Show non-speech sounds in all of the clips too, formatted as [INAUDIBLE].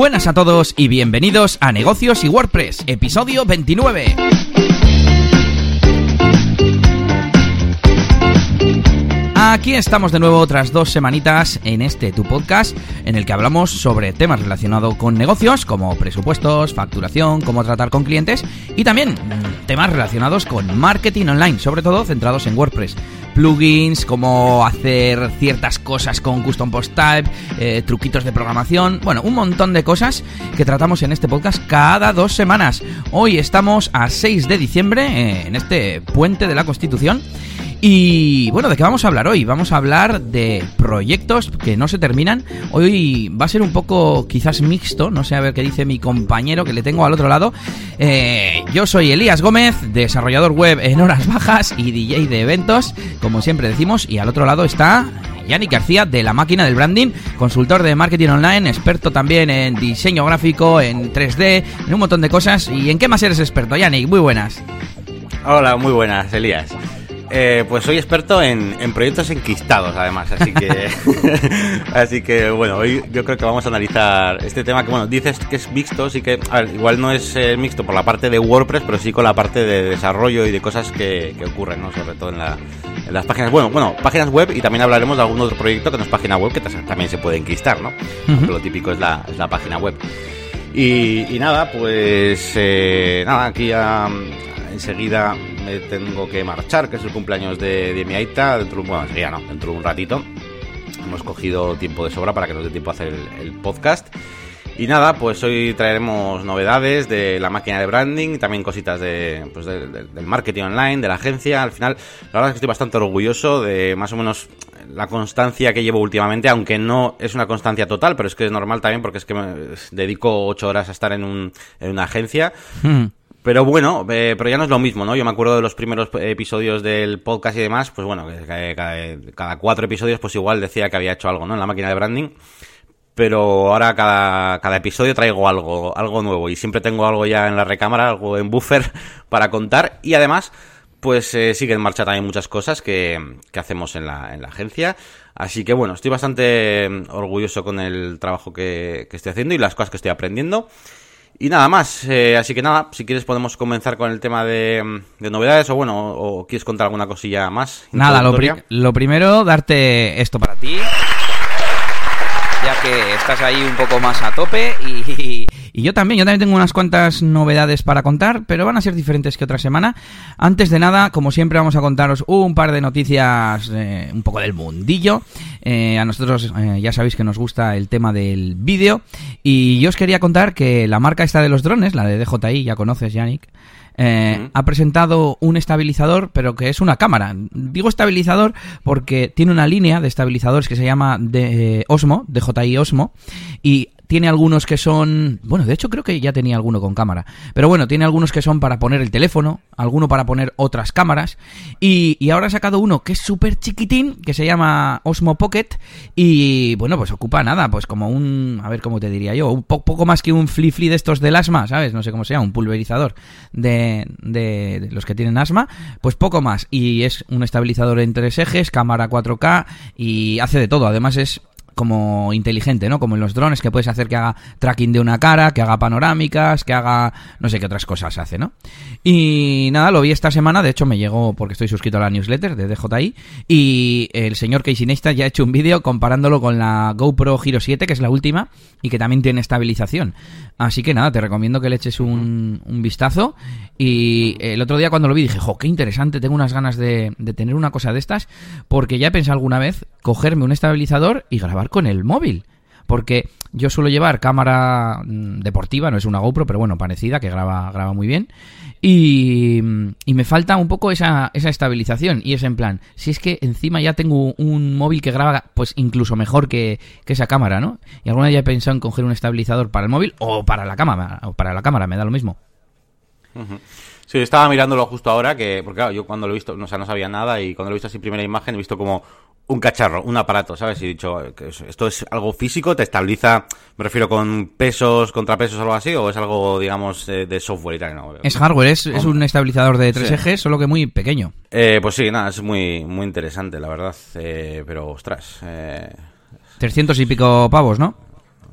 Buenas a todos y bienvenidos a Negocios y WordPress, episodio 29. Aquí estamos de nuevo otras dos semanitas en este tu podcast en el que hablamos sobre temas relacionados con negocios como presupuestos, facturación, cómo tratar con clientes y también mm, temas relacionados con marketing online, sobre todo centrados en WordPress. Plugins, cómo hacer ciertas cosas con custom post type, eh, truquitos de programación, bueno, un montón de cosas que tratamos en este podcast cada dos semanas. Hoy estamos a 6 de diciembre eh, en este puente de la Constitución y bueno, ¿de qué vamos a hablar hoy? Vamos a hablar de proyectos que no se terminan. Hoy va a ser un poco quizás mixto, no sé a ver qué dice mi compañero que le tengo al otro lado. Eh, yo soy Elías Gómez, desarrollador web en horas bajas y DJ de eventos, como siempre decimos, y al otro lado está Yannick García de la máquina del branding, consultor de marketing online, experto también en diseño gráfico, en 3D, en un montón de cosas. ¿Y en qué más eres experto, Yannick? Muy buenas. Hola, muy buenas, Elías. Eh, pues soy experto en, proyectos enquistados, además, así que, [LAUGHS] [LAUGHS] así que bueno, hoy yo creo que vamos a analizar este tema que, bueno, dices que es mixto, sí que, a ver, igual no es eh, mixto por la parte de WordPress, pero sí con la parte de desarrollo y de cosas que, ocurren, ¿no? Sobre todo en, las páginas, bueno, bueno, páginas web y también hablaremos de algún otro proyecto que no es página web, que también se puede enquistar, ¿no? Lo típico es la, es la página web. Y, nada, pues eh, nada, aquí ya enseguida me tengo que marchar, que es el cumpleaños de, de mi Aita, dentro, bueno, enseguida no, dentro de un ratito. Hemos cogido tiempo de sobra para que nos dé tiempo a hacer el, podcast. Y nada, pues hoy traeremos novedades de la máquina de branding, también cositas de, pues del marketing online, de la agencia. Al final, la verdad es que estoy bastante orgulloso de más o menos la constancia que llevo últimamente, aunque no es una constancia total, pero es que es normal también porque es que me dedico ocho horas a estar en, un, en una agencia. Hmm. Pero bueno, eh, pero ya no es lo mismo, ¿no? Yo me acuerdo de los primeros episodios del podcast y demás, pues bueno, cada, cuatro episodios pues igual decía que había hecho algo, ¿no? En la máquina de branding. Pero ahora cada, cada episodio traigo algo, algo nuevo y siempre tengo algo ya en la recámara, algo en buffer [LAUGHS] para contar. Y además, pues eh, sigue en marcha también muchas cosas que, que hacemos en la, en la agencia. Así que bueno, estoy bastante mm, orgulloso con el trabajo que, que estoy haciendo y las cosas que estoy aprendiendo. Y nada más, eh, así que nada, si quieres podemos comenzar con el tema de, novedades o bueno, o, quieres contar alguna cosilla más. Nada, lo, lo primero, darte esto para ti estás ahí un poco más a tope y, yo también, yo también tengo unas cuantas novedades para contar, pero van a ser diferentes que otra semana. Antes de nada, como siempre, vamos a contaros un par de noticias eh, un poco del mundillo. Eh, a nosotros eh, ya sabéis que nos gusta el tema del vídeo y yo os quería contar que la marca esta de los drones, la de DJI, ya conoces, Yannick, eh, ha presentado un estabilizador, pero que es una cámara. Digo estabilizador porque tiene una línea de estabilizadores que se llama de, Osmo, DJI Osmo, y tiene algunos que son, bueno, de hecho creo que ya tenía alguno con cámara, pero bueno, tiene algunos que son para poner el teléfono, alguno para poner otras cámaras, y, ahora ha sacado uno que es súper chiquitín, que se llama Osmo Pocket, y bueno, pues ocupa nada, pues como un, a ver cómo te diría yo, un poco más que un flip de estos del asma, ¿sabes? No sé cómo se llama, un pulverizador de, de, de los que tienen asma, pues poco más, y es un estabilizador en tres ejes, cámara 4K, y hace de todo, además es como inteligente, ¿no? Como en los drones que puedes hacer que haga tracking de una cara, que haga panorámicas, que haga no sé qué otras cosas hace, ¿no? Y nada, lo vi esta semana, de hecho me llegó porque estoy suscrito a la newsletter de DJI y el señor Casey Neistat ya ha hecho un vídeo comparándolo con la GoPro Hero 7, que es la última y que también tiene estabilización. Así que nada, te recomiendo que le eches un, vistazo y el otro día cuando lo vi dije, jo, qué interesante, tengo unas ganas de, de tener una cosa de estas porque ya he pensado alguna vez cogerme un estabilizador y grabar con el móvil. Porque yo suelo llevar cámara mm, deportiva, no es una GoPro, pero bueno, parecida, que graba, graba muy bien. Y, y, me falta un poco esa, esa estabilización. Y es en plan, si es que encima ya tengo un móvil que graba pues incluso mejor que, que esa cámara, ¿no? Y alguna vez ya he pensado en coger un estabilizador para el móvil o para la cámara, o para la cámara, me da lo mismo. Sí, estaba mirándolo justo ahora, que, porque claro, yo cuando lo he visto, no, no sabía nada, y cuando lo he visto así primera imagen, he visto como un cacharro, un aparato, ¿sabes? Y dicho, esto es algo físico, te estabiliza, me refiero con pesos, contrapesos o algo así, o es algo, digamos, de software y tal, ¿no? Es hardware, es, es un estabilizador de tres ejes, solo que muy pequeño. Eh, pues sí, nada, es muy, muy interesante, la verdad, eh, pero ostras. Eh... 300 y pico pavos, ¿no?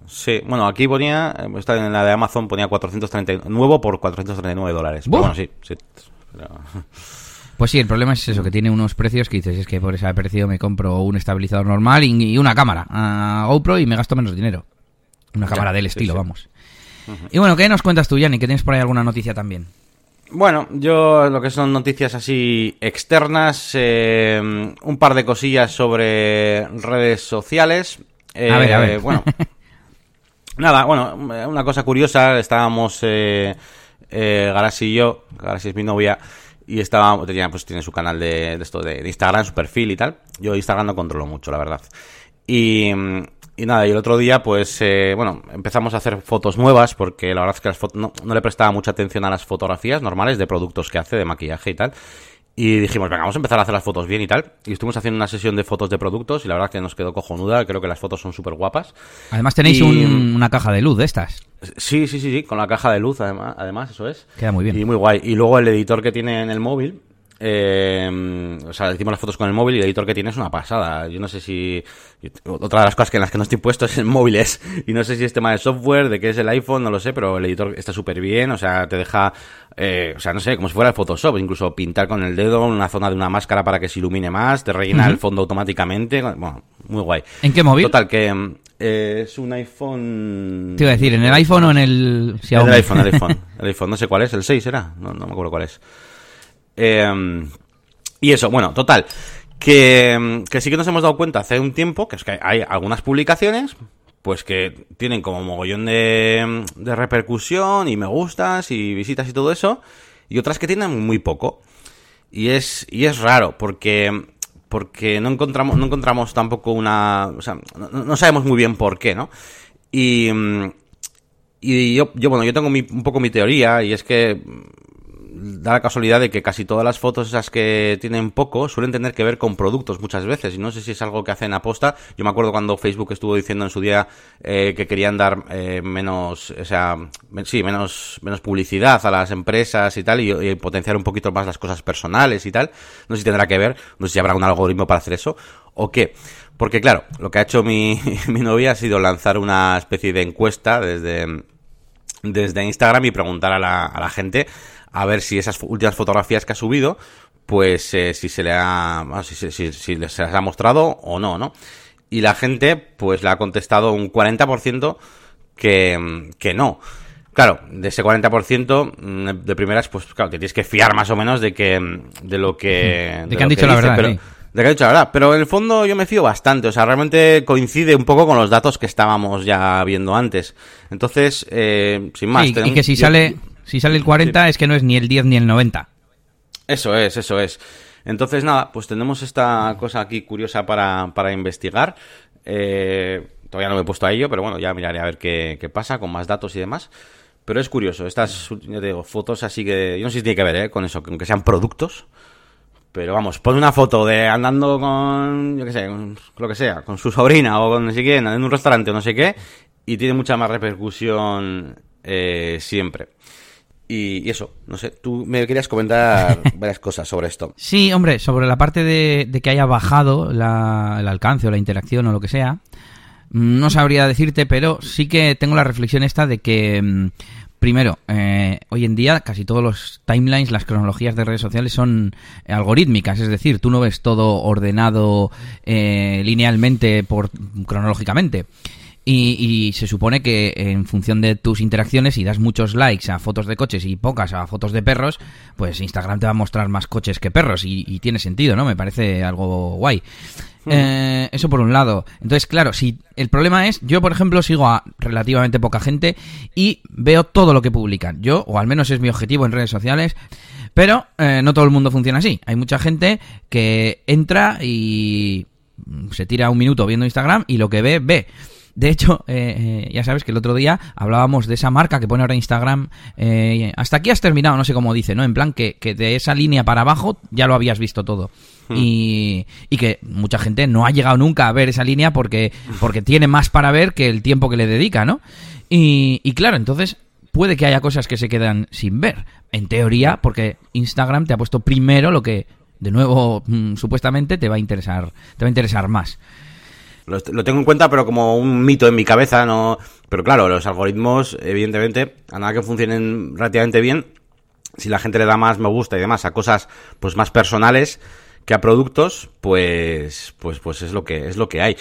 Sí, bueno, aquí ponía, eh, está en la de Amazon ponía 430, nuevo por 439 dólares. Pero bueno, sí, sí. [LAUGHS] Pues sí, el problema es eso, que tiene unos precios que dices, es que por ese precio me compro un estabilizador normal y, una cámara a GoPro y me gasto menos dinero. Una cámara del estilo, vamos. Y bueno, ¿qué nos cuentas tú, Yanni? Que tienes por ahí alguna noticia también. Bueno, yo lo que son noticias así externas, eh, un par de cosillas sobre redes sociales. a ver, a ver. Eh, bueno, [LAUGHS] nada, bueno, una cosa curiosa, estábamos eh, eh y yo, Garasi es mi novia, y estaba, tenía, pues tiene su canal de, esto de, Instagram, su perfil y tal. Yo Instagram no controlo mucho, la verdad. Y, y nada, y el otro día, pues, eh, bueno, empezamos a hacer fotos nuevas porque la verdad es que las no, no, le prestaba mucha atención a las fotografías normales de productos que hace, de maquillaje y tal. Y dijimos, venga, vamos a empezar a hacer las fotos bien y tal. Y estuvimos haciendo una sesión de fotos de productos y la verdad que nos quedó cojonuda. Creo que las fotos son súper guapas. Además tenéis una caja de luz de estas. Sí, sí, sí, sí, con la caja de luz además, además, eso es. Queda muy bien. Y muy guay. Y luego el editor que tiene en el móvil, eh, o sea, hicimos las fotos con el móvil y el editor que tiene es una pasada. Yo no sé si. Otra de las cosas que en las que no estoy puesto es el móviles. Y no sé si es tema de software, de qué es el iPhone, no lo sé, pero el editor está súper bien. O sea, te deja. Eh, o sea, no sé, como si fuera el Photoshop. Incluso pintar con el dedo una zona de una máscara para que se ilumine más. Te rellena el fondo automáticamente. Bueno, muy guay. ¿En qué móvil? Total, que. Eh, es un iPhone. Te iba a decir, ¿en el iPhone o en el Xiaomi? En el iPhone, el iPhone. [LAUGHS] El iPhone, no sé cuál es, el 6 era. No, no me acuerdo cuál es. Em, y eso, bueno, total. Que, que, sí que nos hemos dado cuenta hace un tiempo que es que hay algunas publicaciones pues que tienen como mogollón de, de repercusión y me gustas y visitas y todo eso y otras que tienen muy poco y es y es raro porque porque no encontramos no encontramos tampoco una o sea no, no sabemos muy bien por qué no y y yo, yo bueno yo tengo mi, un poco mi teoría y es que da la casualidad de que casi todas las fotos esas que tienen poco suelen tener que ver con productos muchas veces y no sé si es algo que hacen aposta. Yo me acuerdo cuando Facebook estuvo diciendo en su día eh, que querían dar eh, menos, o sea, sí, menos, menos publicidad a las empresas y tal y, potenciar un poquito más las cosas personales y tal. No sé si tendrá que ver, no sé si habrá un algoritmo para hacer eso o qué. Porque claro, lo que ha hecho mi, [LAUGHS] mi novia ha sido lanzar una especie de encuesta desde, desde Instagram y preguntar a la, a la gente a ver si esas últimas fotografías que ha subido, pues eh, si se le ha, si, si, si, les ha mostrado o no, ¿no? Y la gente, pues le ha contestado un 40% que, que no. Claro, de ese 40% mm, de primeras, pues claro, te tienes que fiar más o menos de que de lo que de, que han dicho la verdad, pero, de que han dicho la verdad, pero en el fondo yo me fío bastante, o sea, realmente coincide un poco con los datos que estábamos ya viendo antes. Entonces, eh, sin más, y, y que si sale si sale el 40 es que no es ni el 10 ni el 90. Eso es, eso es. Entonces, nada, pues tenemos esta cosa aquí curiosa para, para investigar. Eh, todavía no me he puesto a ello, pero bueno, ya miraré a ver qué, qué pasa con más datos y demás. Pero es curioso, estas digo, fotos así que... Yo no sé si tiene que ver ¿eh? con eso, que sean productos. Pero vamos, pon una foto de andando con, yo qué sé, con lo que sea, con su sobrina o con no sé quién, en un restaurante o no sé qué, y tiene mucha más repercusión eh, siempre. Y, eso, no sé, tú me querías comentar [LAUGHS] varias cosas sobre esto. Sí, hombre, sobre la parte de, que haya bajado el alcance o la interacción o lo que sea, mm, no sabría decirte, pero sí que tengo la reflexión esta de que, mm, primero, eh, hoy en día casi todos los timelines, las cronologías de redes sociales son algorítmicas, es decir, tú no ves todo ordenado eh, linealmente por cronológicamente. Y, se supone que en función de tus interacciones, si das muchos likes a fotos de coches y pocas a fotos de perros, pues Instagram te va a mostrar más coches que perros y, tiene sentido, ¿no? Me parece algo guay. Eh, eso por un lado. Entonces, claro, si el problema es, yo por ejemplo sigo a relativamente poca gente y veo todo lo que publican. Yo, o al menos es mi objetivo en redes sociales, pero eh, no todo el mundo funciona así. Hay mucha gente que entra y se tira un minuto viendo Instagram y lo que ve, ve. De hecho, eh, eh, ya sabes que el otro día hablábamos de esa marca que pone ahora Instagram. Eh, hasta aquí has terminado, no sé cómo dice, ¿no? En plan que, que de esa línea para abajo ya lo habías visto todo. Hmm. Y, y, que mucha gente no ha llegado nunca a ver esa línea porque, porque tiene más para ver que el tiempo que le dedica, ¿no? Y, y claro, entonces puede que haya cosas que se quedan sin ver. En teoría, porque Instagram te ha puesto primero lo que, de nuevo, mm, supuestamente te va a interesar, te va a interesar más. Lo, tengo en cuenta, pero como un mito en mi cabeza, no. Pero claro, los algoritmos, evidentemente, a nada que funcionen relativamente bien, si la gente le da más me gusta y demás a cosas pues más personales que a productos, pues, pues, pues es lo que es lo que hay.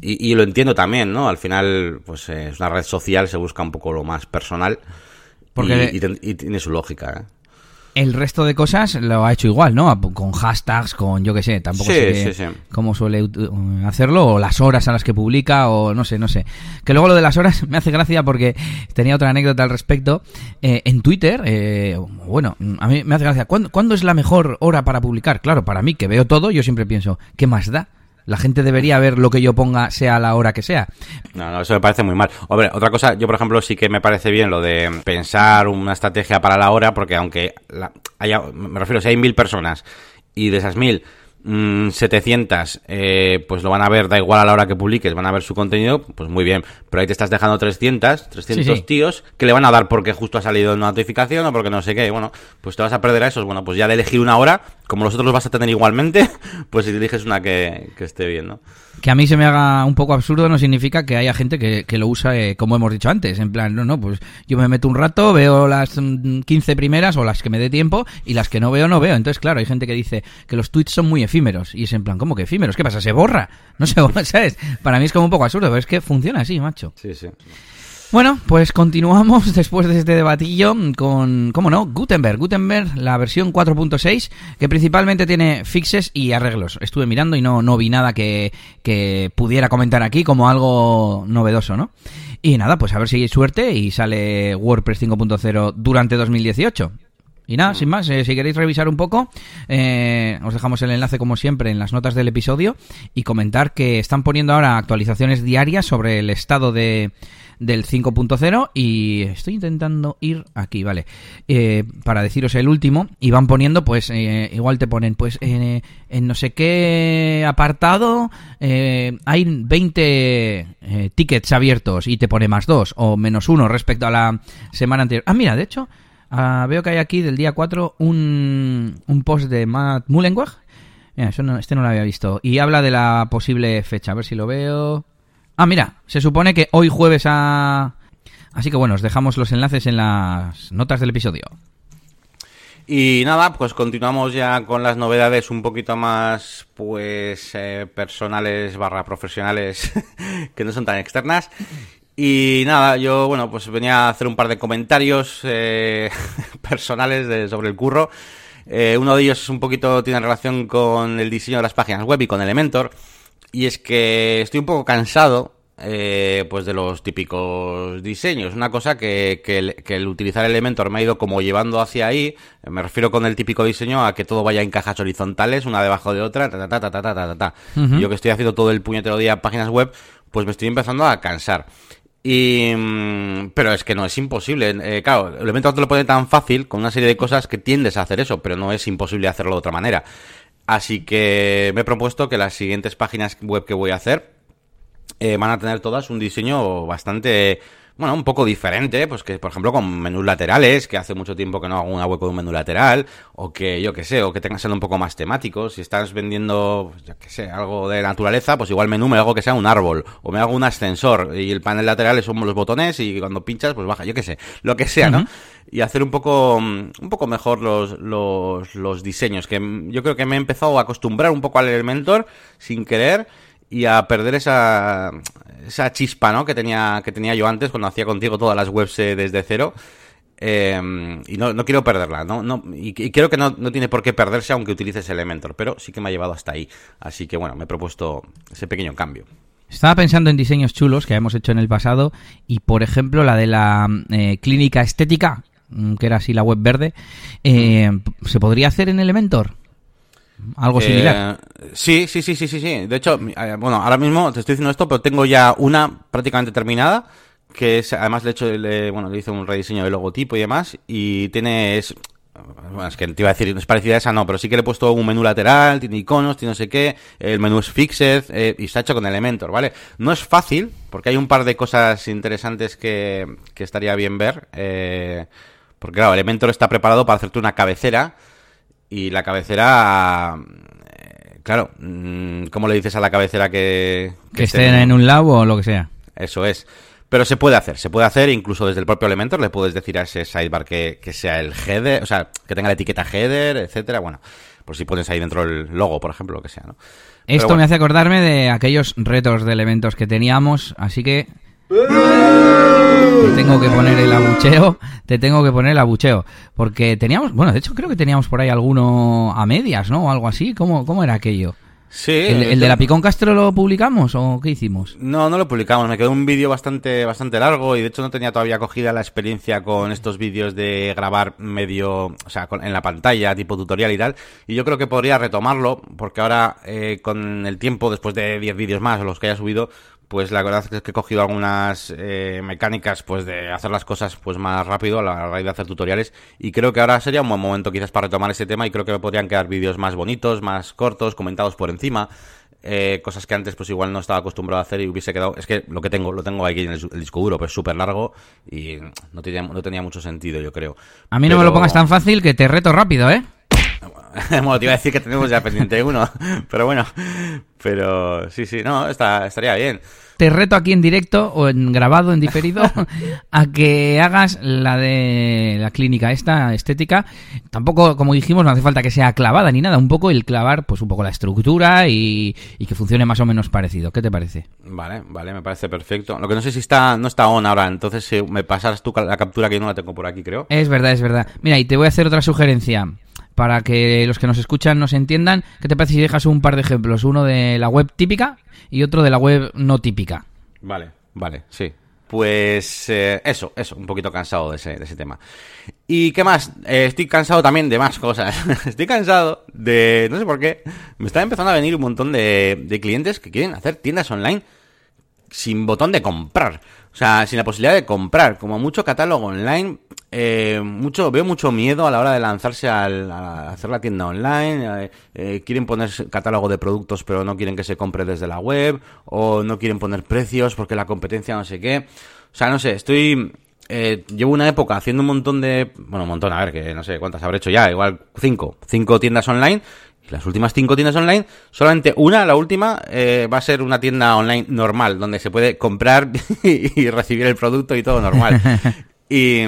Y, lo entiendo también, ¿no? Al final, pues eh, es una red social, se busca un poco lo más personal. Porque y, tiene su lógica, ¿eh? El resto de cosas lo ha hecho igual, ¿no? Con hashtags, con yo qué sé, tampoco sé cómo suele hacerlo, o las horas a las que publica, o no sé, no sé. Que luego lo de las horas [LAUGHS] me hace gracia porque tenía otra anécdota al respecto. Eh, en Twitter, eh, bueno, a mí me hace gracia. ¿Cuándo, ¿Cuándo es la mejor hora para publicar? Claro, para mí, que veo todo, yo siempre pienso, ¿qué más da? La gente debería ver lo que yo ponga, sea la hora que sea. No, no, eso me parece muy mal. Hombre, otra cosa, yo por ejemplo sí que me parece bien lo de pensar una estrategia para la hora, porque aunque haya, me refiero, si hay mil personas y de esas mil 700, mm, eh, pues lo van a ver, da igual a la hora que publiques, van a ver su contenido, pues muy bien. Pero ahí te estás dejando 300, 300 tíos que le van a dar porque justo ha salido una notificación o porque no sé qué. Bueno, pues te vas a perder a esos. Bueno, pues ya de elegir una hora, como los otros los vas a tener igualmente, [LAUGHS] pues si eliges una que, que esté bien, ¿no? Que a mí se me haga un poco absurdo no significa que haya gente que, que lo usa eh, como hemos dicho antes. En plan, no, no, pues yo me meto un rato, veo las 15 mm, primeras o las que me dé tiempo y las que no veo, no veo. Entonces, claro, hay gente que dice que los tweets son muy efímeros. Y es en plan, ¿cómo que efímeros? ¿Qué pasa? ¿Se borra? [LAUGHS] No se borra, ¿sabes? Para mí es como un poco absurdo, pero es que funciona así, macho. Sí, sí. Bueno, pues continuamos [LAUGHS] después de este debatillo con, ¿cómo no? Gutenberg. Gutenberg, la versión 4.6, que principalmente tiene fixes y arreglos. Estuve mirando y no, no vi nada que, que pudiera comentar aquí como algo novedoso, ¿no? Y nada, pues a ver si hay suerte y sale WordPress 5.0 durante 2018. Y nada, sin más, eh, si queréis revisar un poco, eh, os dejamos el enlace como siempre en las notas del episodio y comentar que están poniendo ahora actualizaciones diarias sobre el estado de, del 5.0 y estoy intentando ir aquí, vale, eh, para deciros el último y van poniendo, pues eh, igual te ponen, pues en no sé qué apartado eh, hay 20 tickets abiertos y te pone más 2 o menos 1 respecto a la semana anterior. Ah, mira, de hecho, ah, veo que hay aquí del día 4 un, un post de Matt Mullenweg. No, este no lo había visto. Y habla de la posible fecha. A ver si lo veo. Ah, mira, se supone que hoy jueves a... Así que bueno, os dejamos los enlaces en las notas del episodio. Y nada, pues continuamos ya con las novedades un poquito más, pues, eh, personales barra profesionales, [LAUGHS] que no son tan externas. Y nada, yo, bueno, pues venía a hacer un par de comentarios eh, [LAUGHS] personales sobre el curro. Eh, uno de ellos es un poquito, tiene relación con el diseño de las páginas web y con Elementor. Y es que estoy un poco cansado eh, pues de los típicos diseños. Una cosa que, que, el, utilizar Elementor me ha ido como llevando hacia ahí. Me refiero con el típico diseño a que todo vaya en cajas horizontales, una debajo de otra, ta, ta, ta, ta, ta, ta, ta. Yo que estoy haciendo todo el puñetero día páginas web, pues me estoy empezando a cansar. Y, mm, pero es que no es imposible. Eh, claro, Elementor te lo pone tan fácil con una serie de cosas que tiendes a hacer eso, pero no es imposible hacerlo de otra manera. Así que me he propuesto que las siguientes páginas web que voy a hacer eh, van a tener todas un diseño bastante bueno, un poco diferente, pues que por ejemplo con menús laterales, que hace mucho tiempo que no hago una web con un menú lateral, o que yo que sé, o que tengan ser un poco más temáticos. Si estás vendiendo, pues, yo que sé, algo de naturaleza, pues igual menú me hago que sea un árbol, o me hago un ascensor, y el panel lateral son los botones, y cuando pinchas, pues baja, yo que sé, lo que sea, ¿no? Y hacer un poco, un poco mejor los, los, los diseños, que yo creo que me he empezado a acostumbrar un poco al Elementor sin querer y a perder esa, esa chispa ¿no? que, tenía, que tenía yo antes cuando hacía contigo todas las webs eh, desde cero. Eh, y no, no, quiero perderla, ¿no? no y, creo que no, no, tiene por qué perderse aunque utilices Elementor, pero sí que me ha llevado hasta ahí. Así que bueno, me he propuesto ese pequeño cambio. Estaba pensando en diseños chulos que hemos hecho en el pasado y, por ejemplo, la de la eh, clínica estética, mm, que era así la web verde, ¿se podría hacer en Elementor? Algo eh, similar. sí, sí, sí, sí, sí, sí. De hecho, eh, bueno, ahora mismo te estoy diciendo esto, pero tengo ya una prácticamente terminada, que es, además de hecho, le, bueno, le hice un rediseño de logotipo y demás, y tiene, es, bueno, es que te iba a decir, es parecida a esa, no, pero sí que le he puesto un menú lateral, tiene iconos, tiene no sé qué, el menú es fixed, eh, y está hecho con Elementor, ¿vale? No es fácil, porque hay un par de cosas interesantes que, que estaría bien ver, porque claro, Elementor está preparado para hacerte una cabecera, y la cabecera, eh, claro, mm, ¿cómo le dices a la cabecera que... Que, estén en un lado o lo que sea. Eso es. Pero se puede hacer, se puede hacer incluso desde el propio Elementor, le puedes decir a ese sidebar que, que sea el header, o sea, que tenga la etiqueta header, etcétera, bueno, por si pones ahí dentro el logo, por ejemplo, lo que sea, ¿no? Esto me hace acordarme de aquellos retos de elementos que teníamos, así que te tengo que poner el abucheo, te tengo que poner el abucheo, porque teníamos, bueno, de hecho creo que teníamos por ahí alguno a medias, ¿no? O algo así, ¿cómo, cómo era aquello? Sí. ¿El, de la Picón Castro lo publicamos o qué hicimos? No, no lo publicamos. Me quedó un vídeo bastante, bastante largo y de hecho no tenía todavía cogida la experiencia con estos vídeos de grabar medio, o sea, en la pantalla, tipo tutorial y tal. Y yo creo que podría retomarlo porque ahora, eh, con el tiempo, después de 10 vídeos más o los que haya subido, pues la verdad es que he cogido algunas eh, mecánicas pues de hacer las cosas pues más rápido a la raíz de hacer tutoriales. Y creo que ahora sería un buen momento quizás para retomar ese tema y creo que me podrían quedar vídeos más bonitos, más cortos, comentados por encima. Eh, cosas que antes pues igual no estaba acostumbrado a hacer y hubiese quedado es que lo que tengo lo tengo aquí en el, disco duro pero es súper largo y no tenía, no tenía mucho sentido yo creo. A mí no me lo pongas tan fácil que te reto rápido eh [LAUGHS] bueno, te iba a decir que tenemos ya pendiente uno, [LAUGHS] pero bueno, pero sí, sí, no, está, estaría bien te reto aquí en directo o en grabado, en diferido, [LAUGHS] a que hagas la de la clínica esta estética. Tampoco, como dijimos, no hace falta que sea clavada ni nada. Un poco el clavar, pues un poco la estructura y, que funcione más o menos parecido. ¿Qué te parece? Vale, vale, me parece perfecto. Lo que no sé si está, no está on ahora, entonces si me pasas tú la captura que yo no la tengo por aquí, creo. Es verdad, es verdad. Mira, y te voy a hacer otra sugerencia para que los que nos escuchan nos entiendan. ¿Qué te parece si dejas un par de ejemplos? Uno de la web típica y otro de la web no típica. Vale, vale, sí. Pues eh, eso, eso, un poquito cansado de ese, de ese tema. ¿Y qué más? Eh, estoy cansado también de más cosas. [LAUGHS] estoy cansado de... No sé por qué. Me están empezando a venir un montón de, de clientes que quieren hacer tiendas online sin botón de comprar. O sea, sin la posibilidad de comprar. Como mucho catálogo online, eh, mucho veo mucho miedo a la hora de lanzarse al, a hacer la tienda online. Eh, eh, quieren poner catálogo de productos, pero no quieren que se compre desde la web. O no quieren poner precios porque la competencia no sé qué. O sea, no sé, estoy... llevo una época haciendo un montón de... Bueno, un montón, a ver, que no sé cuántas habré hecho ya. Igual cinco. Cinco tiendas online. Y las últimas cinco tiendas online, solamente una, la última, va a ser una tienda online normal, donde se puede comprar [LAUGHS] y recibir el producto y todo normal. [LAUGHS] Y,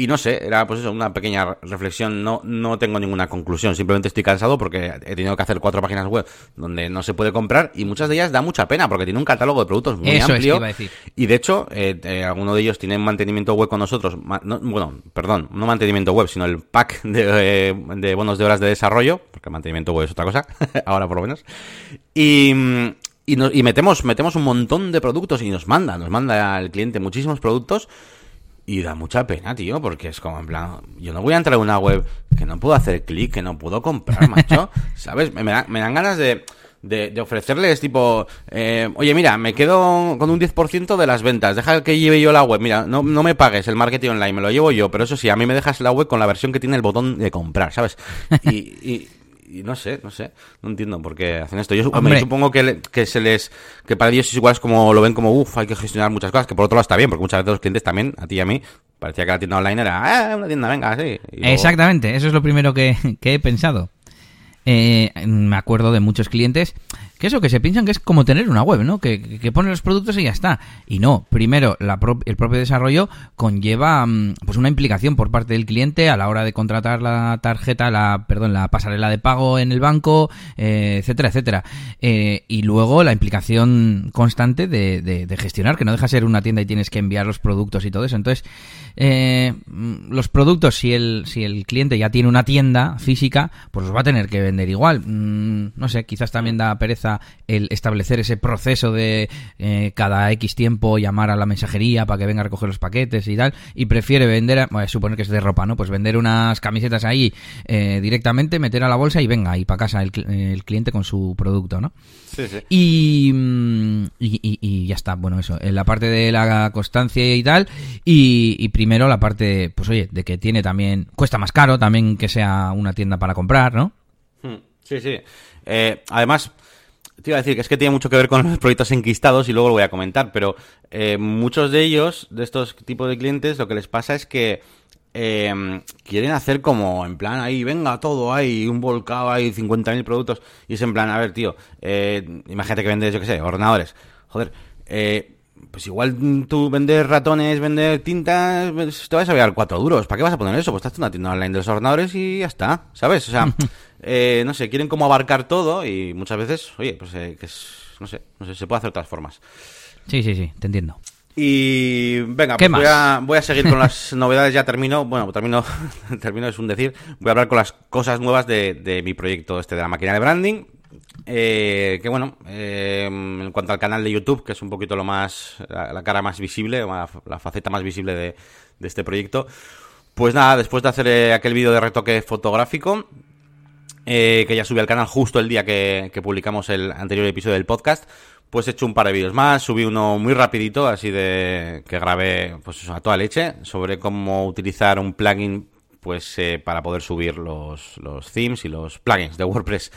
y no sé, era pues eso, una pequeña reflexión. No, no tengo ninguna conclusión. Simplemente estoy cansado porque he tenido que hacer cuatro páginas web donde no se puede comprar y muchas de ellas da mucha pena porque tiene un catálogo de productos muy amplio. Y de hecho, eh, eh, alguno de ellos tiene mantenimiento web con nosotros. bueno, perdón, no mantenimiento web, sino el pack de, eh, de bonos de horas de desarrollo, porque mantenimiento web es otra cosa, [LAUGHS] ahora por lo menos. Y, y, y metemos, metemos un montón de productos y nos manda, nos manda al cliente muchísimos productos y da mucha pena, tío, porque es como en plan, yo no voy a entrar en una web que no puedo hacer clic, que no puedo comprar, [LAUGHS] macho, ¿sabes? Me, me dan ganas de, de, ofrecerles tipo, eh, oye, mira, me quedo con un 10% de las ventas, deja que lleve yo la web, mira, no, no me pagues el marketing online, me lo llevo yo, pero eso sí, a mí me dejas la web con la versión que tiene el botón de comprar, ¿sabes? [LAUGHS] y y no sé, no sé, no entiendo por qué hacen esto. Yo, supongo que, que, se les, que para ellos es igual es como lo ven como, uff, hay que gestionar muchas cosas, que por otro lado está bien, porque muchas veces los clientes también, a ti y a mí, parecía que la tienda online era, ah, una tienda, venga, sí. Exactamente, eso es lo primero que, que he pensado. Eh, me acuerdo de muchos clientes que eso, que se piensan que es como tener una web, ¿no? Que, que, pone los productos y ya está. Y no, primero, la el propio desarrollo conlleva mm, pues una implicación por parte del cliente a la hora de contratar la tarjeta, la, perdón, la pasarela de pago en el banco, eh, etcétera, etcétera. Eh, y luego la implicación constante de, de, gestionar, que no deja ser una tienda y tienes que enviar los productos y todo eso. Entonces, eh, mm, los productos, si el, si el cliente ya tiene una tienda física, pues los va a tener que vender igual. Mm, no sé, quizás también da pereza el establecer ese proceso de eh, cada X tiempo llamar a la mensajería para que venga a recoger los paquetes y tal, y prefiere vender, bueno, suponer que es de ropa, ¿no? Pues vender unas camisetas ahí eh, directamente, meter a la bolsa y venga, y para casa el, cliente con su producto, ¿no? Sí, sí. Mm, y, y, ya está, bueno, eso, en la parte de la constancia y tal, y, primero la parte, pues oye, de que tiene también, cuesta más caro también que sea una tienda para comprar, ¿no? Sí, sí. Eh, además, te iba a decir que es que tiene mucho que ver con [LAUGHS] los proyectos enquistados y luego lo voy a comentar, pero eh, muchos de ellos, de estos tipos de clientes, lo que les pasa es que eh, quieren hacer como en plan ahí, venga todo, hay un volcado, hay 50.000 productos. Y es en plan, a ver, tío, eh, imagínate que vendes, yo qué sé, ordenadores. Joder, eh, pues igual tú vendes ratones, vender tintas, pues te vas a llevar cuatro duros. ¿Para qué vas a poner eso? Pues estás en una tienda online de los ordenadores y ya está, ¿sabes? O sea, [LAUGHS] eh, no sé, quieren como abarcar todo y muchas veces, oye, pues eh, que es, no sé, no sé, se puede hacer de otras formas. Sí, sí, sí, te entiendo. Y venga, ¿Qué pues voy, a, voy a seguir con las [LAUGHS] novedades, ya termino, bueno, termino, [LAUGHS] termino es un decir, voy a hablar con las cosas nuevas de, de mi proyecto este de la máquina de branding, eh, que bueno, eh, en cuanto al canal de YouTube, que es un poquito lo más, la, la cara más visible, la, la faceta más visible de, de este proyecto, pues nada, después de hacer aquel vídeo de retoque fotográfico, eh, que ya subí al canal justo el día que, publicamos el anterior episodio del podcast, pues he hecho un par de vídeos más, subí uno muy rapidito, así de que grabé pues eso, a toda leche, sobre cómo utilizar un plugin pues eh, para poder subir los, los themes y los plugins de WordPress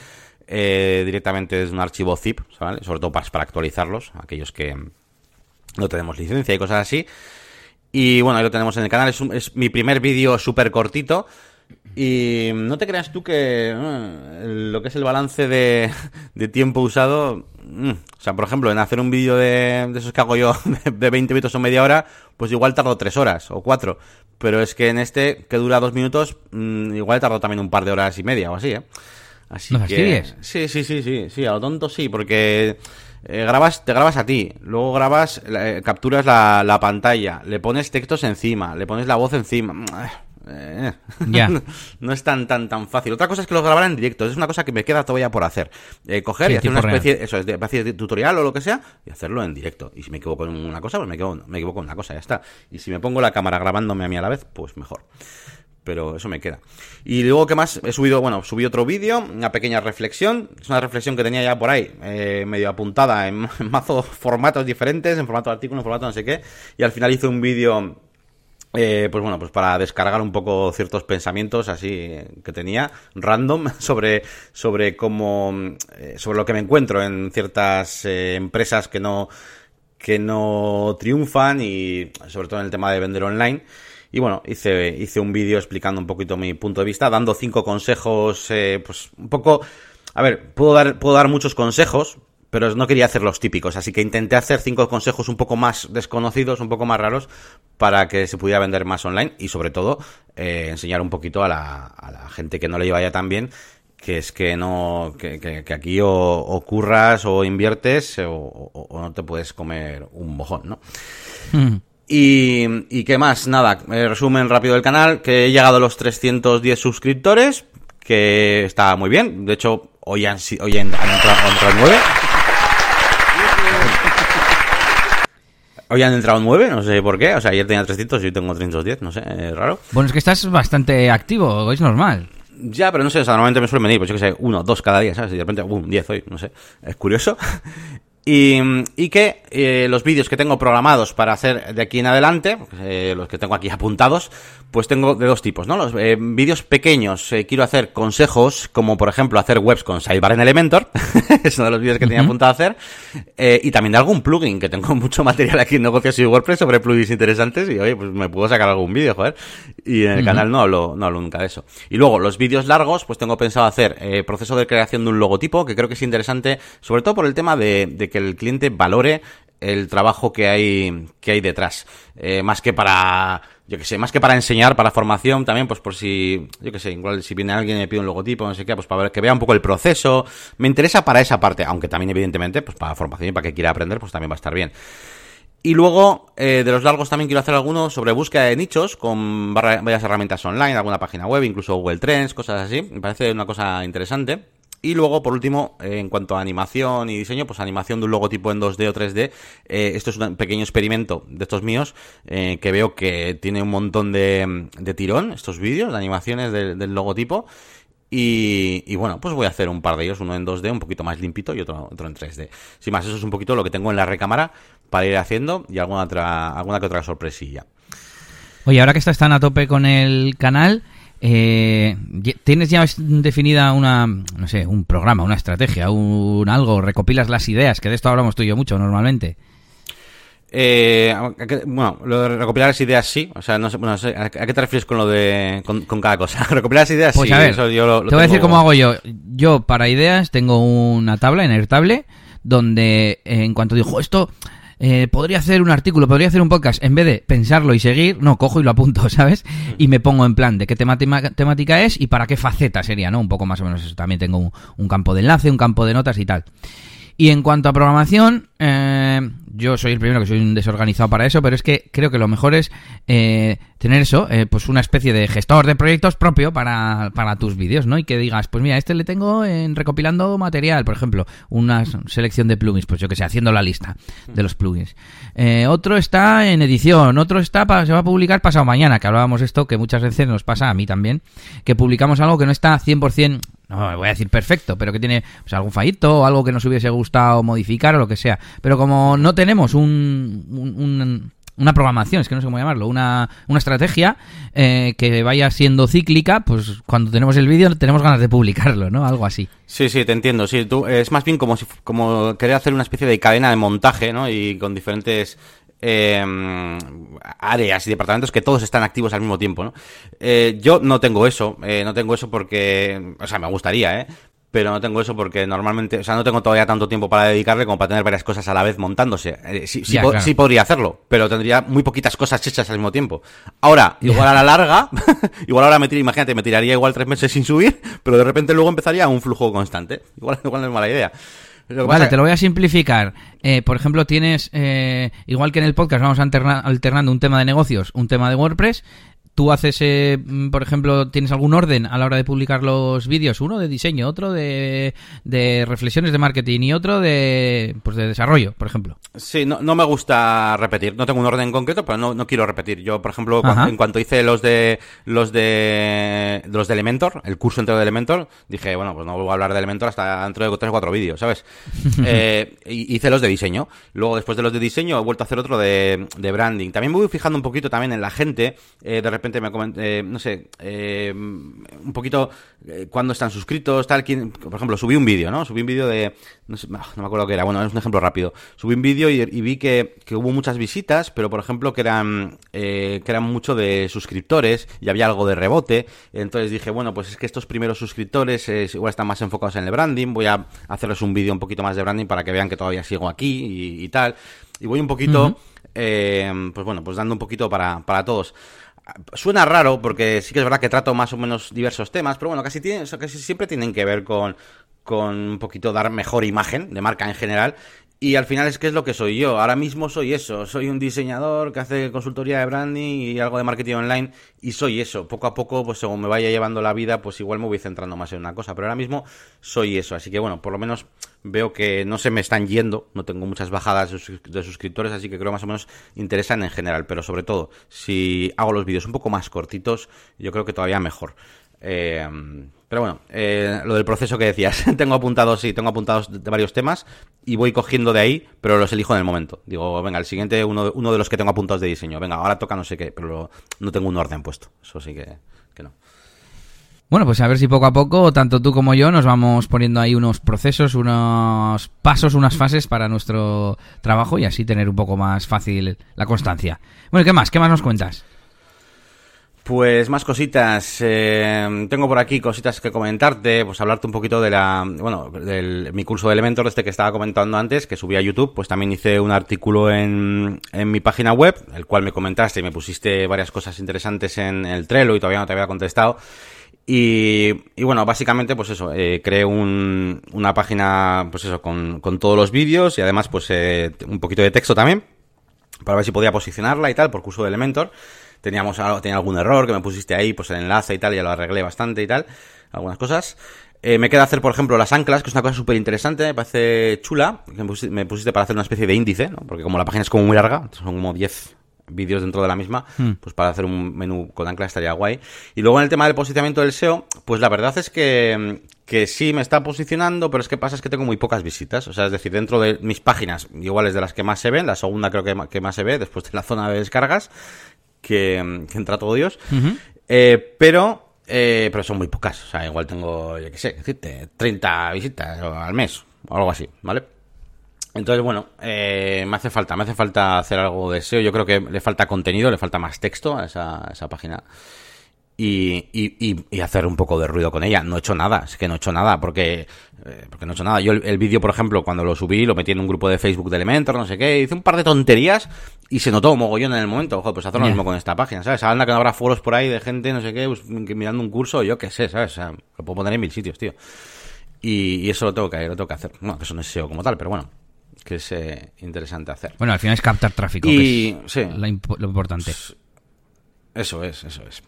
eh, directamente desde un archivo zip, ¿vale? sobre todo para, para actualizarlos, aquellos que no tenemos licencia y cosas así. Y bueno, ahí lo tenemos en el canal, es, es mi primer vídeo súper cortito. Y no te creas tú que el- lo que es el balance de, de tiempo usado, mm, o sea, por ejemplo, en hacer un vídeo de, de esos que hago yo [LAUGHS] de, de 20 minutos o media hora, pues igual tardo 3 horas o 4. Pero es que en este, que dura 2 minutos, mm, igual tardo también un par de horas y media o así, ¿eh? Así ¿No que... Sí, sí, sí, sí, sí, a lo tonto sí, porque eh, grabas, te grabas a ti, luego grabas, eh, capturas la, la pantalla, le pones textos encima, le pones la voz encima. Eh, [LAUGHS] no es tan tan tan fácil. Otra cosa es que los grabar en directo, es una cosa que me queda todavía por hacer. Eh, coger Sí, y hacer una real. especie, eso es, de especie de tutorial o lo que sea, y hacerlo en directo. Y si me equivoco en una cosa, pues me equivoco, me equivoco en una cosa, ya está. Y si me pongo la cámara grabándome a mí a la vez, pues mejor pero eso me queda. Y luego, ¿qué más? He subido, bueno, subí otro vídeo, una pequeña reflexión. Es una reflexión que tenía ya por ahí, eh, medio apuntada en, [LAUGHS] en mazo formatos diferentes, en formato de artículo, en formato no sé qué. Y al final hice un vídeo, eh, pues bueno, pues para descargar un poco ciertos pensamientos así que tenía, random, [LAUGHS] sobre, sobre cómo, eh, sobre lo que me encuentro en ciertas eh, empresas que no, que no triunfan y sobre todo en el tema de vender online. Y bueno, hice, hice un vídeo explicando un poquito mi punto de vista, dando cinco consejos, eh, pues un poco... A ver, puedo dar, puedo dar muchos consejos, pero no quería hacer los típicos, así que intenté hacer cinco consejos un poco más desconocidos, un poco más raros, para que se pudiera vender más online y sobre todo eh, enseñar un poquito a la, a la gente que no le lleva ya tan bien que es que no que, que- que aquí o, o curras o inviertes o, o- o no te puedes comer un mojón, ¿no? Mm. Y, y qué más, nada, eh, resumen rápido del canal, que he llegado a los 310 suscriptores, que está muy bien, de hecho hoy han, hoy han, han entrado, han entrado nueve. Hoy han entrado nueve, no sé por qué, o sea, ayer tenía 300 y hoy tengo 310, no sé, es raro. Bueno, es que estás bastante activo, es normal. Ya, pero no sé, o sea, normalmente me suelen venir, pues yo que sé, uno, dos cada día, ¿sabes? Y de repente, boom, diez hoy, no sé, es curioso. Y, y que eh, los vídeos que tengo programados para hacer de aquí en adelante, eh, los que tengo aquí [LAUGHS] apuntados, pues tengo de dos tipos, ¿no? Los eh, vídeos pequeños, quiero hacer consejos, como por ejemplo hacer webs con Sidebar en Elementor, [LAUGHS] es uno de los vídeos que tenía apuntado a hacer, y también de algún plugin, que tengo [LAUGHS] mucho material aquí en Negocios y WordPress sobre plugins interesantes, y oye, pues me puedo sacar algún vídeo, joder. Y en el canal no hablo, no hablo nunca de eso. Y luego, los vídeos largos, pues tengo pensado hacer proceso de creación de un logotipo, que creo que es interesante, sobre todo por el tema de, de que el cliente valore el trabajo que hay, que hay detrás. Eh, más que para, yo que sé, más que para enseñar, para formación, también, pues por si, yo que sé, igual si viene alguien y me pide un logotipo, no sé qué, pues para ver, que vea un poco el proceso. Me interesa para esa parte, aunque también, evidentemente, pues para formación y para que quiera aprender, pues también va a estar bien. Y luego, eh, de los largos también quiero hacer algunos sobre búsqueda de nichos con varias herramientas online, alguna página web, incluso Google Trends, cosas así. Me parece una cosa interesante. Y luego, por último, eh, en cuanto a animación y diseño, pues animación de un logotipo en 2D o 3D. Eh, esto es un pequeño experimento de estos míos eh, que veo que tiene un montón de, de tirón, estos vídeos, de animaciones del- logotipo. Y, y bueno, pues voy a hacer un par de ellos, uno en 2D, un poquito más limpito y otro, otro en 3D. Sin más, eso es un poquito lo que tengo en la recámara para ir haciendo y alguna otra, alguna que otra sorpresilla. Oye, ahora que estás tan a tope con el canal, eh, ¿tienes ya definida una, no sé, un programa, una estrategia, un algo? ¿Recopilas las ideas? Que de esto hablamos tú y yo mucho normalmente. Eh, bueno, lo de recopilar las ideas sí, o sea, no sé, bueno, ¿a qué te refieres con lo de con, cada cosa? [LAUGHS] recopilar las ideas pues sí, a ver, te voy a decir cómo hago yo. Yo para ideas tengo una tabla en Airtable donde eh, en cuanto digo, esto eh, podría hacer un artículo, podría hacer un podcast, en vez de pensarlo y seguir, no, cojo y lo apunto, [LAUGHS] ¿sabes? Y me pongo en plan de qué temática es y para qué faceta sería, ¿no? Un poco más o menos eso. También tengo un campo de enlace, un campo de notas y tal. Y en cuanto a programación, eh, yo soy el primero que soy un desorganizado para eso, pero es que creo que lo mejor es eh, tener eso, eh, pues una especie de gestor de proyectos propio para, para tus vídeos, ¿no? Y que digas, pues mira, este le tengo en recopilando material, por ejemplo, una selección de plugins, pues yo que sé, haciendo la lista de los plugins. otro está en edición, otro está se va a publicar pasado mañana, que hablábamos esto, que muchas veces nos pasa a mí también, que publicamos algo que no está 100% no voy a decir perfecto, pero que tiene pues, algún fallito o algo que nos hubiese gustado modificar o lo que sea. Pero como no tenemos un, una programación, es que no sé cómo llamarlo, una, una estrategia eh, que vaya siendo cíclica, pues cuando tenemos el vídeo tenemos ganas de publicarlo, ¿no? Algo así. Sí, sí, te entiendo. Sí, tú, es más bien como si como querer hacer una especie de cadena de montaje, ¿no? Y con diferentes eh, áreas y departamentos que todos están activos al mismo tiempo, ¿no? Eh, yo no tengo eso, eh, no tengo eso porque, o sea, me gustaría, ¿eh? Pero no tengo eso porque normalmente, o sea, no tengo todavía tanto tiempo para dedicarle como para tener varias cosas a la vez montándose. Eh, sí, sí, podría hacerlo, pero tendría muy poquitas cosas hechas al mismo tiempo. Ahora, igual a la larga, [LAUGHS] igual ahora me tiraría, imagínate, me tiraría igual tres meses sin subir, pero de repente luego empezaría un flujo constante. [LAUGHS] Igual, igual no es mala idea vale, te lo voy a simplificar. Eh, por ejemplo, tienes, eh, igual que en el podcast, vamos alternando un tema de negocios, un tema de WordPress tú haces, eh, mm, por ejemplo, tienes algún orden a la hora de publicar los vídeos, uno de diseño, otro de, de, reflexiones de marketing y otro de, pues de desarrollo, por ejemplo. Sí, no, no me gusta repetir, no tengo un orden concreto, pero no, no quiero repetir. Yo, por ejemplo, en cuanto hice los de los de los de Elementor, el curso entero de Elementor, dije, bueno, pues no vuelvo a hablar de Elementor hasta dentro de tres o cuatro vídeos, ¿sabes? [LAUGHS] eh, hice los de diseño. Luego, después de los de diseño, he vuelto a hacer otro de, de branding. También me voy fijando un poquito también en la gente, eh, de repente repente me comenté, eh, no sé, eh, un poquito eh, cuándo están suscritos, tal, quién, por ejemplo, subí un vídeo, ¿no? Subí un vídeo de, no, sé, no, me acuerdo qué era, bueno, es un ejemplo rápido. Subí un vídeo y, vi que, que, hubo muchas visitas, pero por ejemplo que eran, que eran mucho de suscriptores y había algo de rebote. Entonces dije, bueno, pues es que estos primeros suscriptores igual están más enfocados en el branding, voy a hacerles un vídeo un poquito más de branding para que vean que todavía sigo aquí y, tal. Y voy un poquito, pues bueno, pues dando un poquito para, para todos. Suena raro porque sí que es verdad que trato más o menos diversos temas, pero bueno, casi, tiene, casi siempre tienen que ver con un poquito dar mejor imagen de marca en general y al final es que es lo que soy yo. Ahora mismo soy eso. Soy un diseñador que hace consultoría de branding y algo de marketing online. Y soy eso. Poco a poco, pues según me vaya llevando la vida, pues igual me voy centrando más en una cosa. Pero ahora mismo soy eso. Así que bueno, por lo menos veo que no se me están yendo. No tengo muchas bajadas de suscriptores. Así que creo más o menos interesan en general. Pero sobre todo, si hago los vídeos un poco más cortitos, yo creo que todavía mejor. Eh, pero bueno, eh, lo del proceso que decías, [LAUGHS] tengo apuntados, sí, tengo apuntados de varios temas y voy cogiendo de ahí, pero los elijo en el momento. Digo, venga, el siguiente, uno, uno de los que tengo apuntados de diseño. Venga, ahora toca no sé qué, pero no tengo un orden puesto. Eso sí que, que no. Bueno, pues a ver si poco a poco, tanto tú como yo, nos vamos poniendo ahí unos procesos, unos pasos, unas fases para nuestro trabajo y así tener un poco más fácil la constancia. Bueno, ¿qué más? ¿Qué más nos cuentas? Pues más cositas. Eh, tengo por aquí cositas que comentarte. Pues hablarte un poquito de la. Bueno, del mi curso de Elementor, este que estaba comentando antes, que subí a YouTube. Pues también hice un artículo en, en mi página web, el cual me comentaste y me pusiste varias cosas interesantes en el Trello y todavía no te había contestado. Y, y bueno, básicamente, pues eso, eh, creé un, una página, pues eso, con, con todos los vídeos y además, pues eh, un poquito de texto también, para ver si podía posicionarla y tal, por curso de Elementor teníamos tenía algún error que me pusiste ahí, pues el enlace y tal, ya lo arreglé bastante y tal, algunas cosas. Eh, me queda hacer, por ejemplo, las anclas, que es una cosa súper interesante, me parece chula, que me pusiste, para hacer una especie de índice, ¿no? porque como la página es como muy larga, son como 10 vídeos dentro de la misma, hmm. pues para hacer un menú con anclas estaría guay. Y luego en el tema del posicionamiento del SEO, pues la verdad es que, que sí me está posicionando, pero es que pasa es que tengo muy pocas visitas. O sea, es decir, dentro de mis páginas, iguales de las que más se ven, la segunda creo que, que más se ve, después de la zona de descargas, que, que entra todo Dios. eh, pero, eh, pero son muy pocas. O sea, igual tengo, yo qué sé, decirte, 30 visitas al mes o algo así, ¿vale? Entonces, bueno, eh, me hace falta, me hace falta hacer algo de SEO. Yo creo que le falta contenido, le falta más texto a esa, a esa página. Y, y, y, hacer un poco de ruido con ella. No he hecho nada, es que no he hecho nada, porque, eh, porque no he hecho nada. Yo el, el vídeo, por ejemplo, cuando lo subí, lo metí en un grupo de Facebook de Elementor, no sé qué, hice un par de tonterías y se notó mogollón en el momento. Ojo, pues hacer lo mismo con esta página, ¿sabes? Anda que no habrá foros por ahí de gente, no sé qué, mirando un curso, yo qué sé, ¿sabes? O sea, lo puedo poner en mil sitios, tío. Y, y eso lo tengo que, lo tengo que hacer. Bueno, que eso no es SEO como tal, pero bueno, que es eh, interesante hacer. Bueno, al final es captar tráfico, Y- que es sí. lo importante. Eso es, eso es.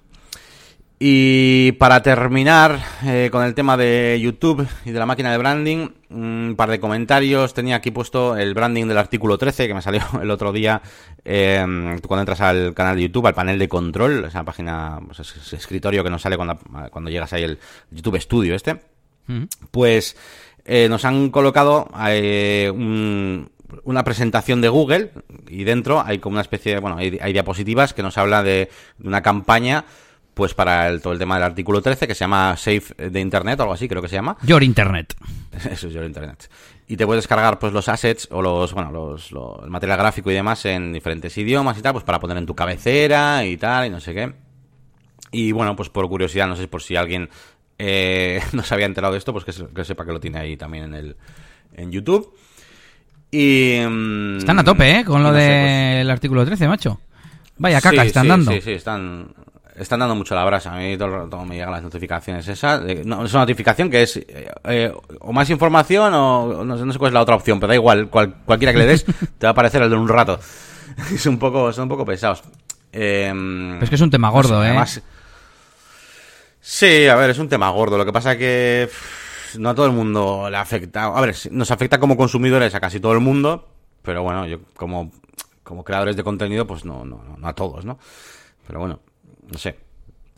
Y para terminar eh, con el tema de YouTube y de la máquina de branding, un par de comentarios. Tenía aquí puesto el branding del artículo 13 que me salió [LAUGHS] el otro día. eh, cuando entras al canal de YouTube, al panel de control, esa página, pues, ese- escritorio que nos sale cuando, cuando llegas ahí el YouTube Studio este pues eh, nos han colocado eh, un- una presentación de Google y dentro hay como una especie de, bueno, hay, hay diapositivas que nos habla de, de una campaña pues para el, todo el tema del artículo 13 que se llama Safe de Internet o algo así, creo que se llama. Your Internet. [LAUGHS] Eso es yo Internet. Y te puedes descargar pues los assets o los, bueno, los, lo- el material gráfico y demás en diferentes idiomas y tal, pues para poner en tu cabecera y tal, y no sé qué. Y bueno, pues por curiosidad, no sé por si alguien eh, [LAUGHS] no se había enterado de esto, pues que, se- que sepa que lo tiene ahí también en el en YouTube. Y mm, Están a tope, ¿eh? Con lo del artículo 13, macho. Vaya pues- caca, sí, están sí, dando. Sí, sí, están, están dando mucho la brasa. A mí todo el rato me llegan las notificaciones esas. no, es una notificación que es eh, o más información o no sé, no sé cuál es la otra opción, pero da igual, cual- cualquiera que le des [LAUGHS] te va a aparecer el de un rato. [LAUGHS] Es un poco, son un poco pesados. Eh, Pero es que es un tema gordo, no sé, ¿eh? además- sí, a ver, es un tema gordo. Lo que pasa que pff, no a todo el mundo le afecta. A ver, nos afecta como consumidores a casi todo el mundo, pero bueno, yo como, como creadores de contenido, pues no, no, no, no a todos, ¿no? Pero bueno, no sé.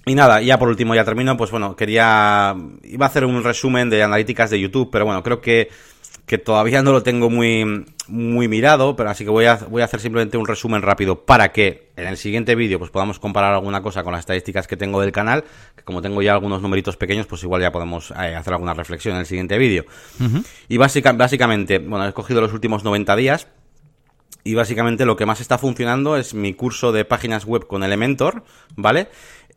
Y nada, ya por último, ya termino, pues bueno, quería... Iba a hacer un resumen de analíticas de YouTube, pero bueno, creo que, que todavía no lo tengo muy, muy mirado, pero así que voy a, voy a hacer simplemente un resumen rápido para que en el siguiente vídeo pues podamos comparar alguna cosa con las estadísticas que tengo del canal, que como tengo ya algunos numeritos pequeños, pues igual ya podemos eh, hacer alguna reflexión en el siguiente vídeo. Y básica- básicamente, bueno, he escogido los últimos 90 días, y básicamente lo que más está funcionando es mi curso de páginas web con Elementor, ¿vale?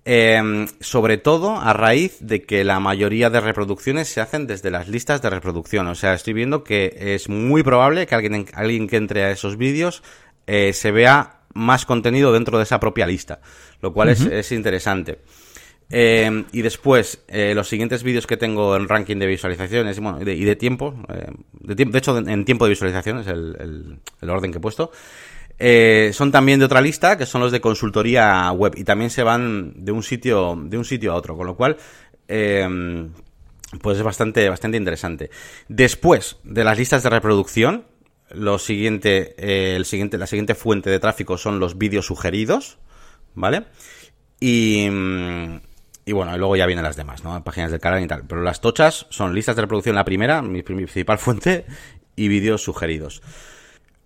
Eh, sobre todo a raíz de que la mayoría de reproducciones se hacen desde las listas de reproducción. O sea, estoy viendo que es muy probable que alguien, alguien que entre a esos vídeos eh, se vea más contenido dentro de esa propia lista, lo cual es, es interesante. Eh, y después, eh, los siguientes vídeos que tengo en ranking de visualizaciones y, de, y tiempo, eh, de, tiemp- de hecho, en tiempo de visualización es el, el- el orden que he puesto, eh, son también de otra lista, que son los de consultoría web, y también se van de un sitio, de un sitio a otro, con lo cual, eh, pues es bastante, bastante interesante. Después de las listas de reproducción, lo siguiente, el siguiente, la siguiente fuente de tráfico son los vídeos sugeridos, ¿vale? Y, y bueno, y luego ya vienen las demás, ¿no? Páginas del canal y tal. Pero las tochas son listas de reproducción la primera, mi principal [LAUGHS] fuente, y vídeos sugeridos.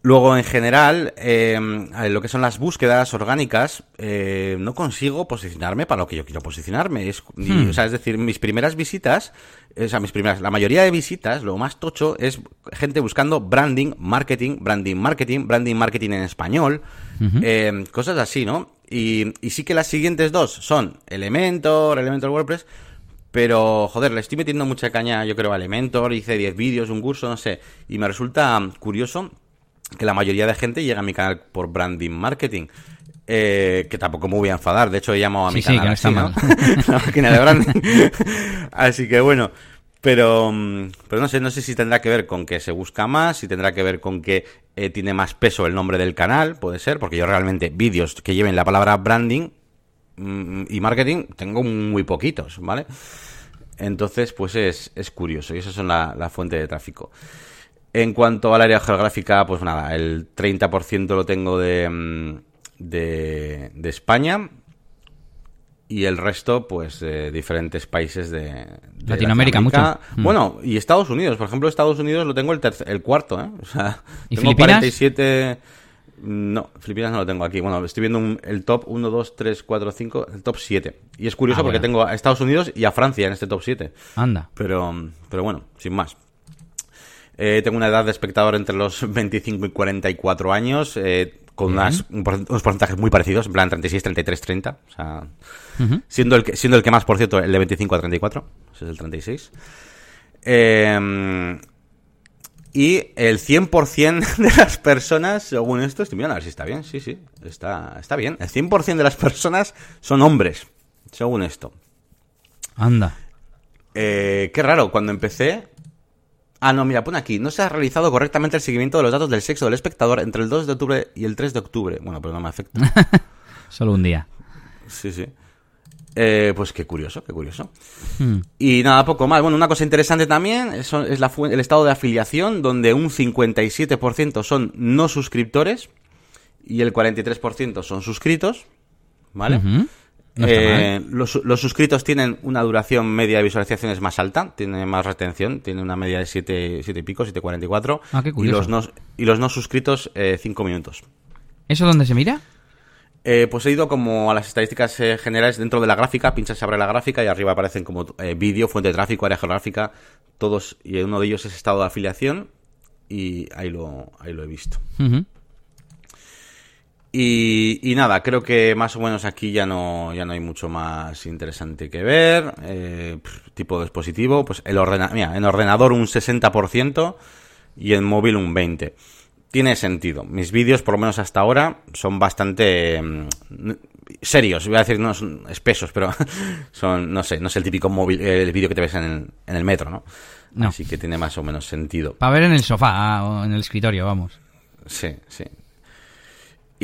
Luego, en general, eh, a lo que son las búsquedas orgánicas, eh, no consigo posicionarme para lo que yo quiero posicionarme. Es, y, Hmm. o sea, es decir, mis primeras visitas, o sea, mis primeras, la mayoría de visitas, lo más tocho es gente buscando branding, marketing, branding, marketing, branding, marketing en español, eh, cosas así, ¿no? Y, y sí que las siguientes dos son Elementor, Elementor WordPress, pero, joder, le estoy metiendo mucha caña, yo creo, a Elementor, hice 10 vídeos, un curso, no sé, y me resulta curioso que la mayoría de gente llega a mi canal por branding marketing. Eh, que tampoco me voy a enfadar, de hecho he llamado a mi Sí, sí, canal que no está mal. [LAUGHS] la máquina de branding. [LAUGHS] así que bueno, pero, mm, pero no sé, no sé si tendrá que ver con que se busca más, si tendrá que ver con que eh, tiene más peso el nombre del canal, puede ser, porque yo realmente vídeos que lleven la palabra branding mm, y marketing tengo muy poquitos, ¿vale? Entonces, pues es, es curioso y eso son la, la fuente de tráfico. En cuanto al área geográfica, pues nada, el 30% lo tengo de, mm, de España y el resto, pues, de diferentes países de, de Latinoamérica, mucho. Mm. Bueno, y Estados Unidos. Por ejemplo, Estados Unidos lo tengo el, tercer- el cuarto, ¿eh? [LAUGHS] O sea, ¿Y tengo Filipinas? 47... No, Filipinas no lo tengo aquí. Bueno, estoy viendo un- el top 1, 2, 3, 4, 5, el top 7. Y es curioso Ah, porque bueno. tengo a Estados Unidos y a Francia en este top 7. Anda. Pero, pero bueno, sin más. Eh, tengo una edad de espectador entre los 25 y 44 años, eh, con unas, un unos porcentajes muy parecidos, en plan 36, 33, 30. O sea, Ujú. siendo, el que, siendo el que más, por cierto, el de 25 a 34. Ese es el 36. Eh, y el 100% [LAUGHS] de las personas, según esto, estoy mirando a ver si está bien. Sí, sí, está, está bien. El 100% de las personas son hombres, según esto. Anda. Eh, qué raro, cuando empecé... Ah, no, mira, pone aquí. No se ha realizado correctamente el seguimiento de los datos del sexo del espectador entre el 2 de octubre y el 3 de octubre. Bueno, pero no me afecta. [LAUGHS] Solo un día. Sí, sí. Eh, pues qué curioso, qué curioso. Hmm. Y nada, poco más. Bueno, una cosa interesante también es, es la fu- el estado de afiliación, donde un 57% son no suscriptores y el 43% son suscritos. ¿Vale? Ujú. No Eh, los, los suscritos tienen una duración media de visualizaciones más alta, tiene más retención, tiene una media de 7, y pico, 7,44. Ah, qué y curioso. los no, y los no suscritos, 5 minutos. ¿Eso dónde se mira? Eh, pues he ido como a las estadísticas eh, generales dentro de la gráfica, pinchas se abre la gráfica y arriba aparecen como eh, vídeo, fuente de tráfico, área geográfica, todos, y uno de ellos es estado de afiliación, y ahí lo, ahí lo he visto. Ujú. Y, y nada, creo que más o menos aquí ya no, ya no hay mucho más interesante que ver. Eh, tipo de dispositivo, pues el ordena mira, en ordenador un 60% y en móvil un 20%. Tiene sentido. Mis vídeos, por lo menos hasta ahora, son bastante mm, serios. Voy a decir, no son espesos, pero [LAUGHS] son, no sé, no es el típico móvil, el vídeo que te ves en el, en el metro, ¿no? No. Así que tiene más o menos sentido. Para ver en el sofá o en el escritorio, vamos. Sí, sí.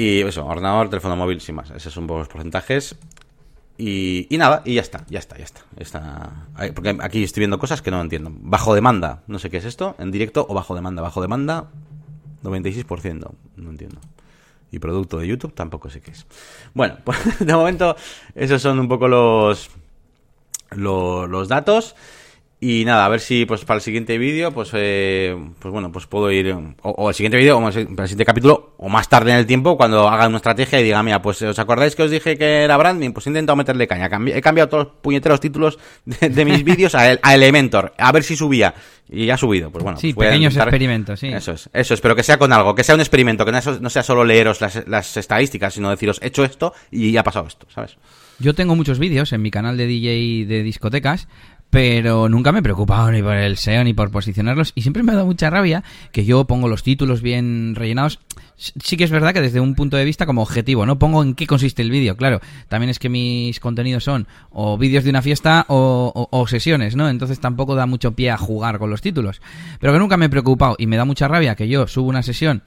Y eso, ordenador, teléfono móvil, sin más. Esos son los porcentajes. Y, y nada, y ya está, ya está, ya está. está ahí, porque aquí estoy viendo cosas que no entiendo. Bajo demanda, no sé qué es esto, en directo o bajo demanda. Bajo demanda, 96%, no entiendo. Y producto de YouTube tampoco sé qué es. Bueno, [LAUGHS] pues de momento esos son un poco los, lo- los datos. Y nada, a ver si pues para el siguiente vídeo, pues, eh, pues bueno, pues puedo ir, o, o el siguiente vídeo, o el siguiente capítulo, o más tarde en el tiempo, cuando haga una estrategia y diga, mira, pues os acordáis que os dije que era branding, pues he intentado meterle caña. He cambiado todos los puñeteros títulos de, de mis [LAUGHS] vídeos a, el- a Elementor, a ver si subía. Y ya ha subido, pues bueno. Sí, voy a pequeños experimentos, sí. Eso es, eso es, pero que sea con algo, que sea un experimento, que no sea solo leeros las, las estadísticas, sino deciros, he hecho esto y ha pasado esto, ¿sabes? Yo tengo muchos vídeos en mi canal de DJ de discotecas, pero nunca me he preocupado ni por el SEO ni por posicionarlos y siempre me ha dado mucha rabia que yo pongo los títulos bien rellenados. Sí que es verdad que desde un punto de vista como objetivo, no pongo en qué consiste el vídeo, claro. También es que mis contenidos son o vídeos de una fiesta o, o- o sesiones, ¿no? Entonces tampoco da mucho pie a jugar con los títulos. Pero que nunca me he preocupado y me da mucha rabia que yo subo una sesión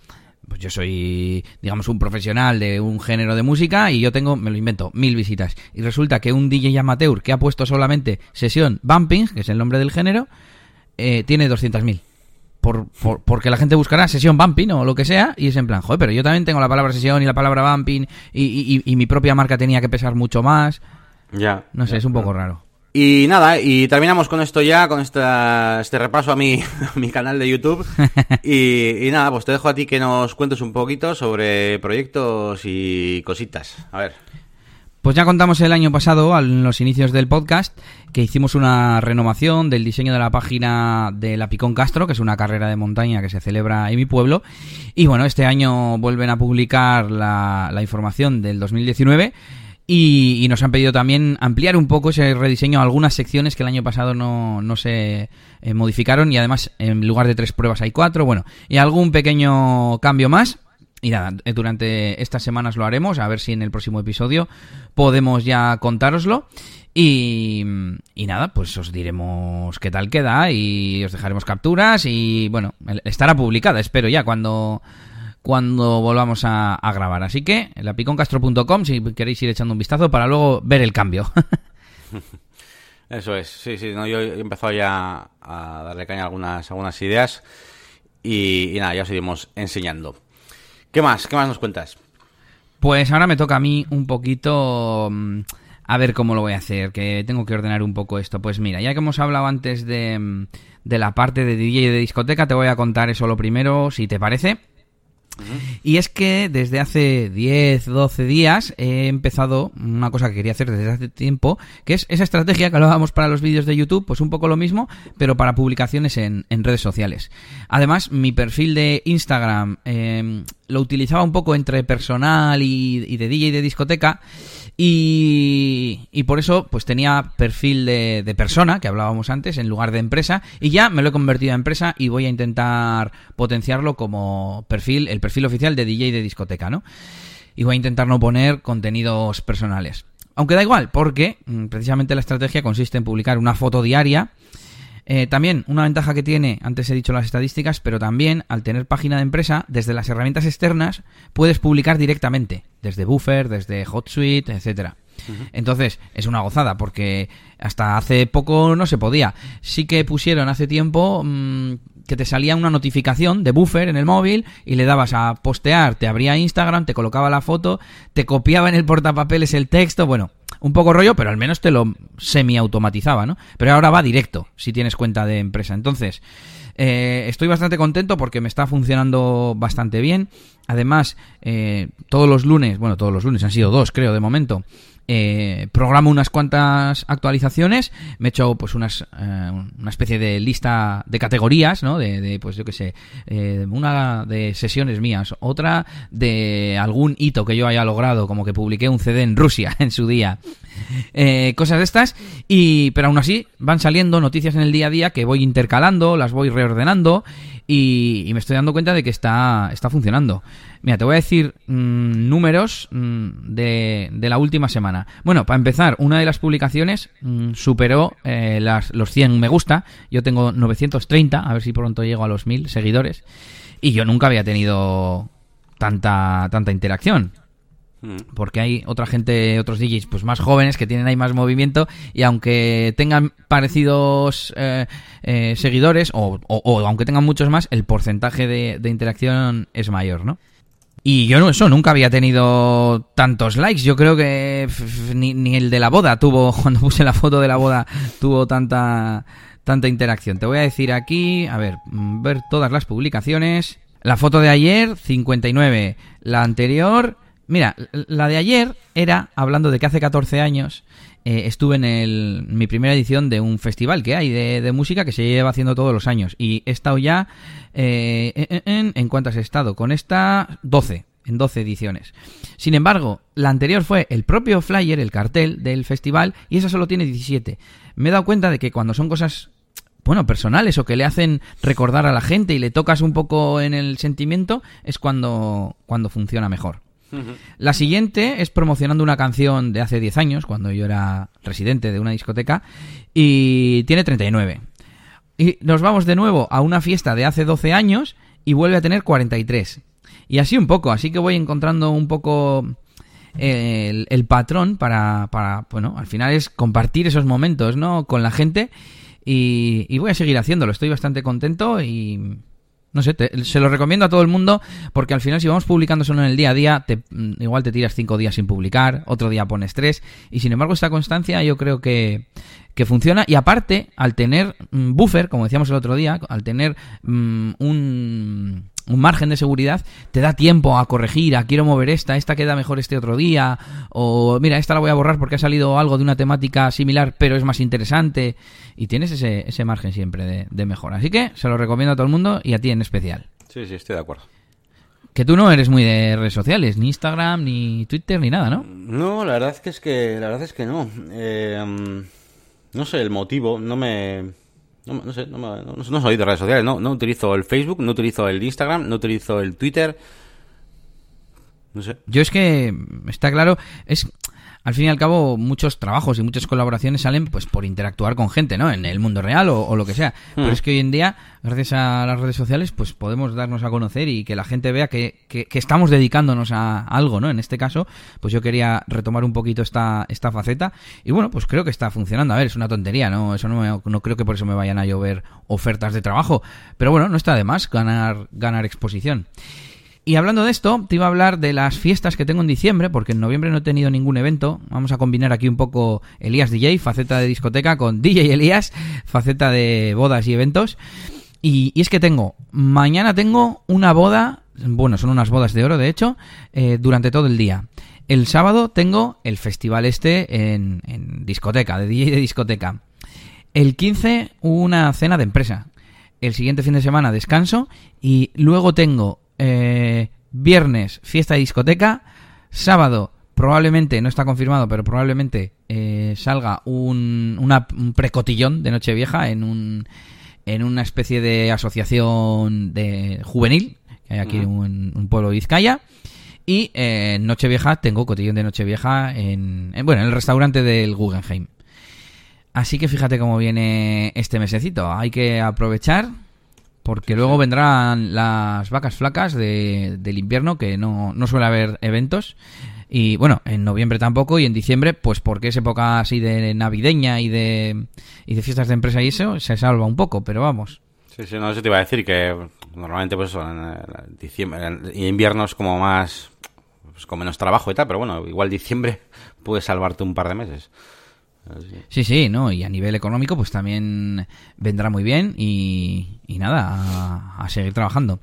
pues yo soy, digamos, un profesional de un género de música y yo tengo, me lo invento, mil visitas. Y resulta que un DJ amateur que ha puesto solamente sesión bumping, que es el nombre del género, eh, tiene 200.000. Por, por, porque la gente buscará sesión bumping o lo que sea y es en plan, joder, pero yo también tengo la palabra sesión y la palabra bumping y, y- y- y mi propia marca tenía que pesar mucho más. Ya. No sé, es un poco raro. Y nada, y terminamos con esto ya, con esta, este repaso a mi, [LAUGHS] a mi canal de YouTube. [LAUGHS] Y, y nada, pues te dejo a ti que nos cuentes un poquito sobre proyectos y cositas. A ver. Pues ya contamos el año pasado, en los inicios del podcast, que hicimos una renovación del diseño de la página de la Picón Castro, que es una carrera de montaña que se celebra en mi pueblo. Y bueno, este año vuelven a publicar la, la información del 2019. Y, y nos han pedido también ampliar un poco ese rediseño a algunas secciones que el año pasado no, no se eh, modificaron y además en lugar de tres pruebas hay cuatro, bueno, y algún pequeño cambio más. Y nada, eh, durante estas semanas lo haremos, a ver si en el próximo episodio podemos ya contároslo. Y, y nada, pues os diremos qué tal queda y os dejaremos capturas y bueno, estará publicada, espero ya, cuando, cuando volvamos a, a grabar. Así que, lapiconcastro.com si queréis ir echando un vistazo para luego ver el cambio. [LAUGHS] Eso es, sí, sí, no, yo he empezado ya a darle caña a algunas, algunas ideas. Y, y nada, ya os iremos enseñando. ¿Qué más? ¿Qué más nos cuentas? Pues ahora me toca a mí un poquito mm, a ver cómo lo voy a hacer, que tengo que ordenar un poco esto. Pues mira, ya que hemos hablado antes de, mm, de la parte de DJ de discoteca, te voy a contar eso lo primero, si te parece. Y es que desde hace 10, 12 días he empezado una cosa que quería hacer desde hace tiempo, que es esa estrategia que hablábamos para los vídeos de YouTube, pues un poco lo mismo, pero para publicaciones en, redes sociales. Además, mi perfil de Instagram em, lo utilizaba un poco entre personal y, y de DJ de discoteca. Y, y, por eso pues tenía perfil de, persona, que hablábamos antes, en lugar de empresa, y ya me lo he convertido en empresa y voy a intentar potenciarlo como perfil, el perfil oficial de DJ de discoteca, ¿no? Y voy a intentar no poner contenidos personales. Aunque da igual, porque mm, precisamente la estrategia consiste en publicar una foto diaria eh, también una ventaja que tiene, antes he dicho las estadísticas, pero también al tener página de empresa, desde las herramientas externas puedes publicar directamente, desde Buffer, desde HotSuite, etcétera. Entonces, es una gozada, porque hasta hace poco no se podía. Sí que pusieron hace tiempo mm, que te salía una notificación de buffer en el móvil y le dabas a postear, te abría Instagram, te colocaba la foto, te copiaba en el portapapeles el texto, bueno, un poco rollo, pero al menos te lo semi-automatizaba, ¿no? Pero ahora va directo, si tienes cuenta de empresa. Entonces, eh, estoy bastante contento porque me está funcionando bastante bien. Además, eh, todos los lunes, bueno, todos los lunes han sido dos, creo, de momento, eh, programo unas cuantas actualizaciones, me he hecho pues unas, eh, una especie de lista de categorías, ¿no? De, pues yo que sé, eh, una de sesiones mías, otra de algún hito que yo haya logrado, como que publiqué un CD en Rusia [LAUGHS] en su día, eh, cosas de estas, y pero aún así van saliendo noticias en el día a día que voy intercalando, las voy reordenando y, me estoy dando cuenta de que está, está funcionando. Mira, te voy a decir mm, números mm, de, de, la última semana. Bueno, para empezar, una de las publicaciones mm, superó eh, las, los 100 me gusta. Yo tengo 930, a ver si pronto llego a los 1000 seguidores. Y yo nunca había tenido tanta, tanta interacción. Mm. Porque hay otra gente, otros DJs pues más jóvenes que tienen ahí más movimiento y aunque tengan parecidos eh, eh, seguidores o, aunque tengan muchos más, el porcentaje de, interacción es mayor, ¿no? Y yo no, eso nunca había tenido tantos likes. Yo creo que ni, ni, el de la boda tuvo, [LAUGHS] cuando puse la foto de la boda, tuvo tanta, tanta interacción. Te voy a decir aquí, a ver, mm, ver todas las publicaciones. La foto de ayer, 59. La anterior, Mira, la de ayer era hablando de que hace 14 años eh, estuve en el, mi primera edición de un festival que hay de, música que se lleva haciendo todos los años. Y he estado ya. Eh, en, cuántas he estado? Con esta 12. En 12 ediciones. Sin embargo, la anterior fue el propio flyer, el cartel del festival, y esa solo tiene 17. Me he dado cuenta de que cuando son cosas bueno, personales o que le hacen recordar a la gente y le tocas un poco en el sentimiento, es cuando, cuando funciona mejor. La siguiente es promocionando una canción de hace 10 años, cuando yo era residente de una discoteca, y tiene 39. Y nos vamos de nuevo a una fiesta de hace 12 años y vuelve a tener 43. Y así un poco, así que voy encontrando un poco el, patrón para, para, bueno, al final es compartir esos momentos, ¿no? Con la gente y voy a seguir haciéndolo, estoy bastante contento y no sé, se lo recomiendo a todo el mundo porque al final si vamos publicando solo en el día a día, te, mm, igual te tiras cinco días sin publicar, otro día pones tres y sin embargo esta constancia yo creo que, que funciona y aparte al tener mm, buffer, como decíamos el otro día, al tener mm, un un margen de seguridad, te da tiempo a corregir, a quiero mover esta, esta queda mejor este otro día, o mira, esta la voy a borrar porque ha salido algo de una temática similar, pero es más interesante, y tienes ese, ese margen siempre de, de mejora. Así que se lo recomiendo a todo el mundo y a ti en especial. Sí, sí, estoy de acuerdo. Que tú no eres muy de redes sociales, ni Instagram, ni Twitter, ni nada, ¿no? No, la verdad es que es que, la verdad es que no. Eh, mm, no sé el motivo, no me no, no sé, no, no, soy de redes sociales, no, no utilizo el Facebook, no utilizo el Instagram, no utilizo el Twitter. No sé. Yo es que, está claro, es al fin y al cabo muchos trabajos y muchas colaboraciones salen pues por interactuar con gente, ¿no? En el mundo real o, lo que sea. Pero hmm. es que hoy en día, gracias a las redes sociales, pues podemos darnos a conocer y que la gente vea que, que, estamos dedicándonos a algo, ¿no? En este caso, pues yo quería retomar un poquito esta, esta faceta y bueno, pues creo que está funcionando. A ver, es una tontería, ¿no? Eso no, no creo que por eso me vayan a llover ofertas de trabajo. Pero bueno, no está de más ganar, ganar exposición. Y hablando de esto, te iba a hablar de las fiestas que tengo en diciembre, porque en noviembre no he tenido ningún evento. Vamos a combinar aquí un poco Elías DJ, faceta de discoteca, con DJ Elías, faceta de bodas y eventos. Y, es que tengo, mañana tengo una boda bueno, son unas bodas de oro, de hecho, eh, durante todo el día. El sábado tengo el festival este en, en discoteca, de DJ de discoteca. El 15 una cena de empresa. El siguiente fin de semana descanso y luego tengo eh, viernes fiesta de discoteca, sábado probablemente, no está confirmado, pero probablemente eh, salga un, una, un precotillón de Nochevieja en un en una especie de asociación de juvenil que hay aquí en un, un pueblo de Vizcaya. Y eh, Nochevieja tengo cotillón de Nochevieja en, en, bueno, en el restaurante del Guggenheim. Así que fíjate cómo viene este mesecito. Hay que aprovechar porque luego vendrán las vacas flacas de- del invierno que no, no suele haber eventos. Y bueno, en noviembre tampoco y en diciembre, pues porque es época así de navideña y de, y de fiestas de empresa y eso, se salva un poco, pero vamos. Sí, sí, no, eso te iba a decir que normalmente pues en diciembre en- y invierno es como más, pues con menos trabajo y tal, pero bueno, igual diciembre [LAUGHS] puede salvarte un par de meses. Sí, sí, ¿no? Y a nivel económico, pues también vendrá muy bien y, nada, a, seguir trabajando.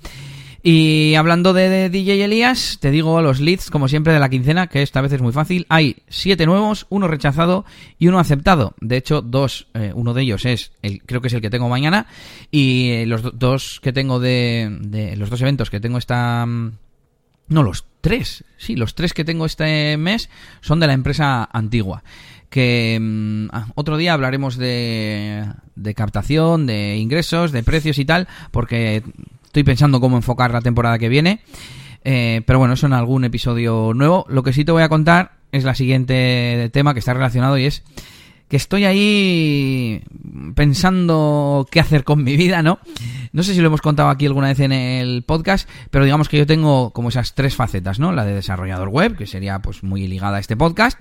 Y hablando de, de DJ Elías, te digo los leads, como siempre, de la quincena, que esta vez es muy fácil. Hay siete nuevos, uno rechazado y uno aceptado. De hecho, dos, eh, uno de ellos es, el, creo que es el que tengo mañana, y eh, los do- dos que tengo de, de los dos eventos que tengo esta... mm, no, los tres. Sí, los tres que tengo este mes son de la empresa antigua. Que mm, ah, otro día hablaremos de, de captación, de ingresos, de precios y tal, porque estoy pensando cómo enfocar la temporada que viene. Eh, pero bueno, eso en algún episodio nuevo. Lo que sí te voy a contar es la siguiente tema que está relacionado y es que estoy ahí pensando qué hacer con mi vida, ¿no? No sé si lo hemos contado aquí alguna vez en el podcast, pero digamos que yo tengo como esas tres facetas, ¿no? La de desarrollador web, que sería pues muy ligada a este podcast,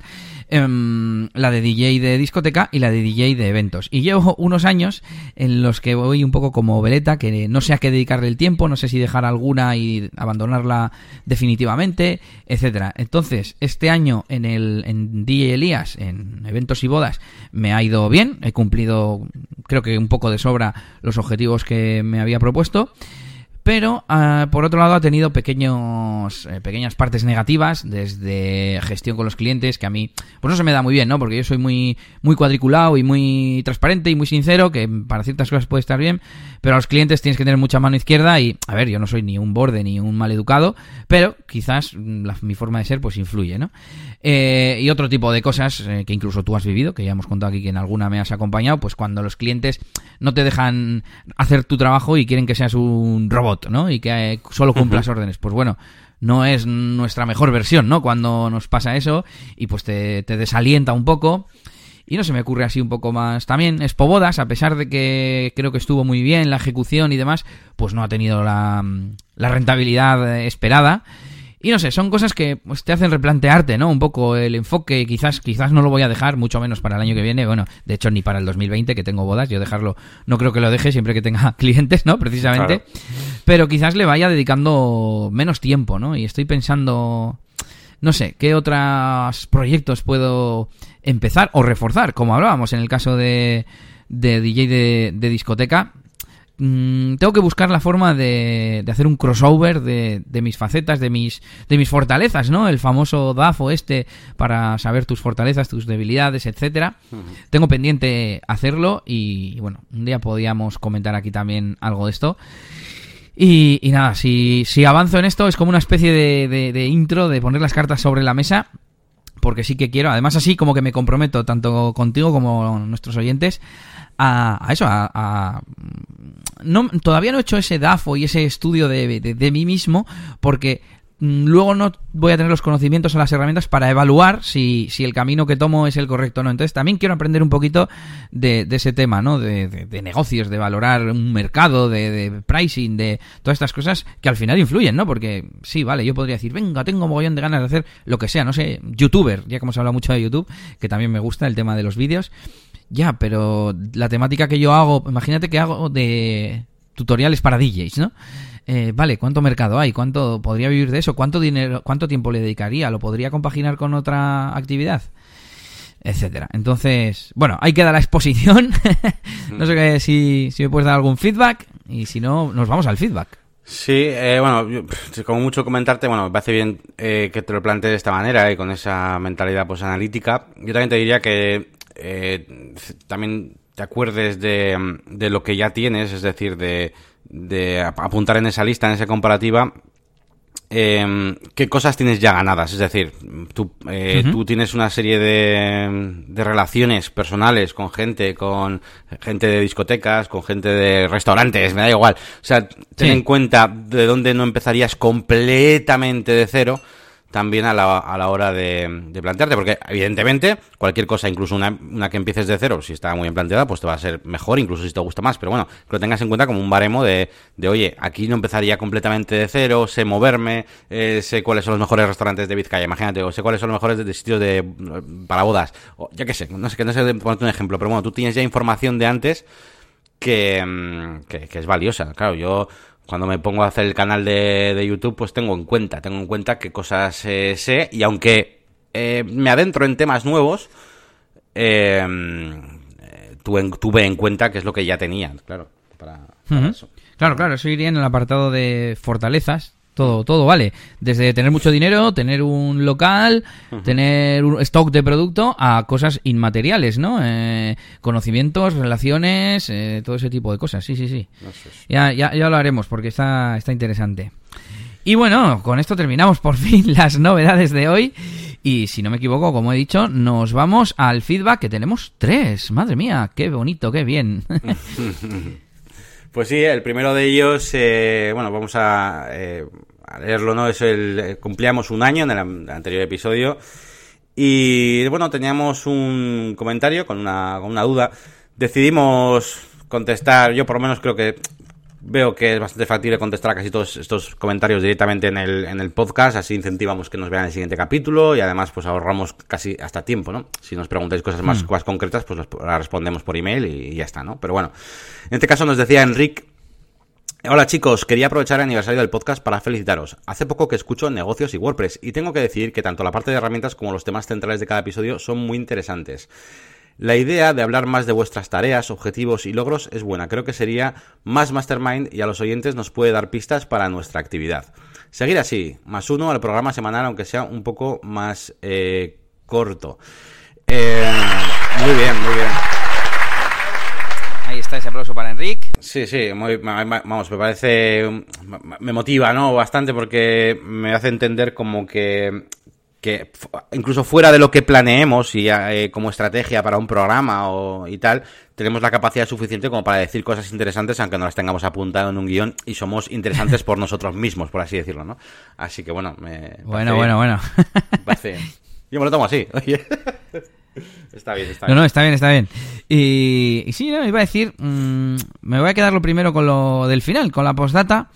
em, la de DJ de discoteca y la de DJ de eventos. Y llevo unos años en los que voy un poco como veleta, que no sé a qué dedicarle el tiempo, no sé si dejar alguna y abandonarla definitivamente, etcétera. Entonces, este año en el en DJ Elías, en eventos y bodas, me ha ido bien, he cumplido creo que un poco de sobra los objetivos que me había propuesto. Pero, ah, por otro lado, ha tenido pequeños, eh, pequeñas partes negativas, desde gestión con los clientes, que a mí, pues no se me da muy bien, ¿no? Porque yo soy muy, muy cuadriculado y muy transparente y muy sincero, que para ciertas cosas puede estar bien, pero a los clientes tienes que tener mucha mano izquierda y, a ver, yo no soy ni un borde ni un mal educado, pero quizás mm, la- mi forma de ser, pues influye, ¿no? Eh, y otro tipo de cosas eh, que incluso tú has vivido, que ya hemos contado aquí que en alguna me has acompañado, pues cuando los clientes no te dejan hacer tu trabajo y quieren que seas un robot, ¿no? Y que eh, solo cumplas órdenes. Pues bueno, no es nuestra mejor versión, ¿no? Cuando nos pasa eso y pues te, te desalienta un poco. Y no se me ocurre así un poco más. También Expo Bodas, a pesar de que creo que estuvo muy bien la ejecución y demás, pues no ha tenido la, la rentabilidad esperada. Y no sé, son cosas que pues, te hacen replantearte, ¿no? Un poco el enfoque, quizás, quizás no lo voy a dejar, mucho menos para el año que viene, bueno, de hecho ni para el 2020 que tengo bodas, yo dejarlo, no creo que lo deje siempre que tenga [LAUGHS] clientes, ¿no? Precisamente. Pero quizás le vaya dedicando menos tiempo, ¿no? Y estoy pensando, no sé, qué otros proyectos puedo empezar o reforzar, como hablábamos en el caso de, de DJ de, de discoteca. Mm, tengo que buscar la forma de, de hacer un crossover de, de mis facetas, de mis, de mis fortalezas, ¿no? El famoso DAFO este para saber tus fortalezas, tus debilidades, etcétera. Tengo pendiente hacerlo y, bueno, un día podíamos comentar aquí también algo de esto. Y, y nada, si, si avanzo en esto es como una especie de- de intro, de poner las cartas sobre la mesa, porque sí que quiero, además así como que me comprometo tanto contigo como nuestros oyentes a, a eso, a, a- todavía no he hecho ese DAFO y ese estudio de, de- mí mismo porque luego no voy a tener los conocimientos o las herramientas para evaluar si, si el camino que tomo es el correcto o no. Entonces también quiero aprender un poquito de, ese tema, ¿no? De, de- de negocios, de valorar un mercado, de, de pricing, de todas estas cosas que al final influyen, ¿no? Porque sí, vale, yo podría decir, venga, tengo mogollón de ganas de hacer lo que sea, no sé, youtuber, ya que hemos hablado mucho de YouTube, que también me gusta el tema de los vídeos. Ya, pero la temática que yo hago, imagínate que hago de tutoriales para DJs, ¿no? Eh, vale, ¿cuánto mercado hay? ¿Cuánto podría vivir de eso? ¿Cuánto dinero, cuánto tiempo le dedicaría? ¿Lo podría compaginar con otra actividad? Etcétera. Entonces, bueno, ahí queda la exposición. [LAUGHS] no sé qué- si, si me puedes dar algún feedback y si no, nos vamos al feedback. Sí, eh, bueno, como mucho comentarte, bueno, me parece bien eh, que te lo plantees de esta manera y con esa mentalidad pues analítica. Yo también te diría que eh, también te acuerdes de, de, lo que ya tienes, es decir, de, de apuntar en esa lista, en esa comparativa, eh, qué cosas tienes ya ganadas. Es decir, tú, eh, tú tienes una serie de, de, relaciones personales con gente, con gente de discotecas, con gente de restaurantes, me da igual. O sea, ten sí. en cuenta de dónde no empezarías completamente de cero también a la, a la hora de, de, plantearte, porque evidentemente cualquier cosa, incluso una, una, que empieces de cero, si está muy bien planteada, pues te va a ser mejor, incluso si te gusta más, pero bueno, que lo tengas en cuenta como un baremo de, de oye, aquí no empezaría completamente de cero, sé moverme, eh, sé cuáles son los mejores restaurantes de Vizcaya, imagínate, o sé cuáles son los mejores de, sitios de para bodas, o ya que sé, no sé, que no sé ponerte un ejemplo, pero bueno, tú tienes ya información de antes que, mm, que, que es valiosa, claro, yo cuando me pongo a hacer el canal de, de, YouTube, pues tengo en cuenta, tengo en cuenta qué cosas eh, sé y aunque eh, me adentro en temas nuevos, eh, tuve, tuve, en cuenta qué es lo que ya tenía, claro, para, para uh -huh. eso. Claro, claro, eso iría en el apartado de fortalezas, todo, todo vale. Desde tener mucho dinero, tener un local, uh -huh. tener un stock de producto, a cosas inmateriales, ¿no? Eh, conocimientos, relaciones, eh, todo ese tipo de cosas. Sí, sí, sí. Ya, ya, ya lo haremos porque está, está interesante. Y bueno, con esto terminamos por fin [LAUGHS] las novedades de hoy. Y si no me equivoco, como he dicho, nos vamos al feedback que tenemos tres. Madre mía, qué bonito, qué bien. [LAUGHS] Pues sí, el primero de ellos, eh, bueno, vamos a, eh, a, leerlo, ¿no? Es el, eh, cumplíamos un año en el anterior episodio y, bueno, teníamos un comentario con una, con una duda. Decidimos contestar, yo por lo menos creo que veo que es bastante factible contestar a casi todos estos comentarios directamente en el, en el podcast, así incentivamos que nos vean el siguiente capítulo y además pues ahorramos casi hasta tiempo, ¿no? Si nos preguntáis cosas más, mm. más concretas, pues las respondemos por email y, y ya está, ¿no? Pero bueno, en este caso nos decía Enric Hola chicos, quería aprovechar el aniversario del podcast para felicitaros. Hace poco que escucho negocios y WordPress y tengo que decir que tanto la parte de herramientas como los temas centrales de cada episodio son muy interesantes. La idea de hablar más de vuestras tareas, objetivos y logros es buena. Creo que sería más mastermind y a los oyentes nos puede dar pistas para nuestra actividad. Seguir así, más uno al programa semanal, aunque sea un poco más eh, corto. Eh, muy bien, muy bien. Sí, sí, muy, vamos, me parece, me motiva, ¿no? Bastante porque me hace entender como que que incluso fuera de lo que planeemos y eh, como estrategia para un programa o y tal, tenemos la capacidad suficiente como para decir cosas interesantes aunque no las tengamos apuntado en un guion y somos interesantes por nosotros mismos, por así decirlo, ¿no? Así que bueno, me Bueno, bueno, bueno. Parece, yo me lo tomo así. Oye. Está bien, está bien. No, no, está bien, está bien. Y, y sí, no, iba a decir, mmm, me voy a quedar lo primero con lo del final, con la postdata.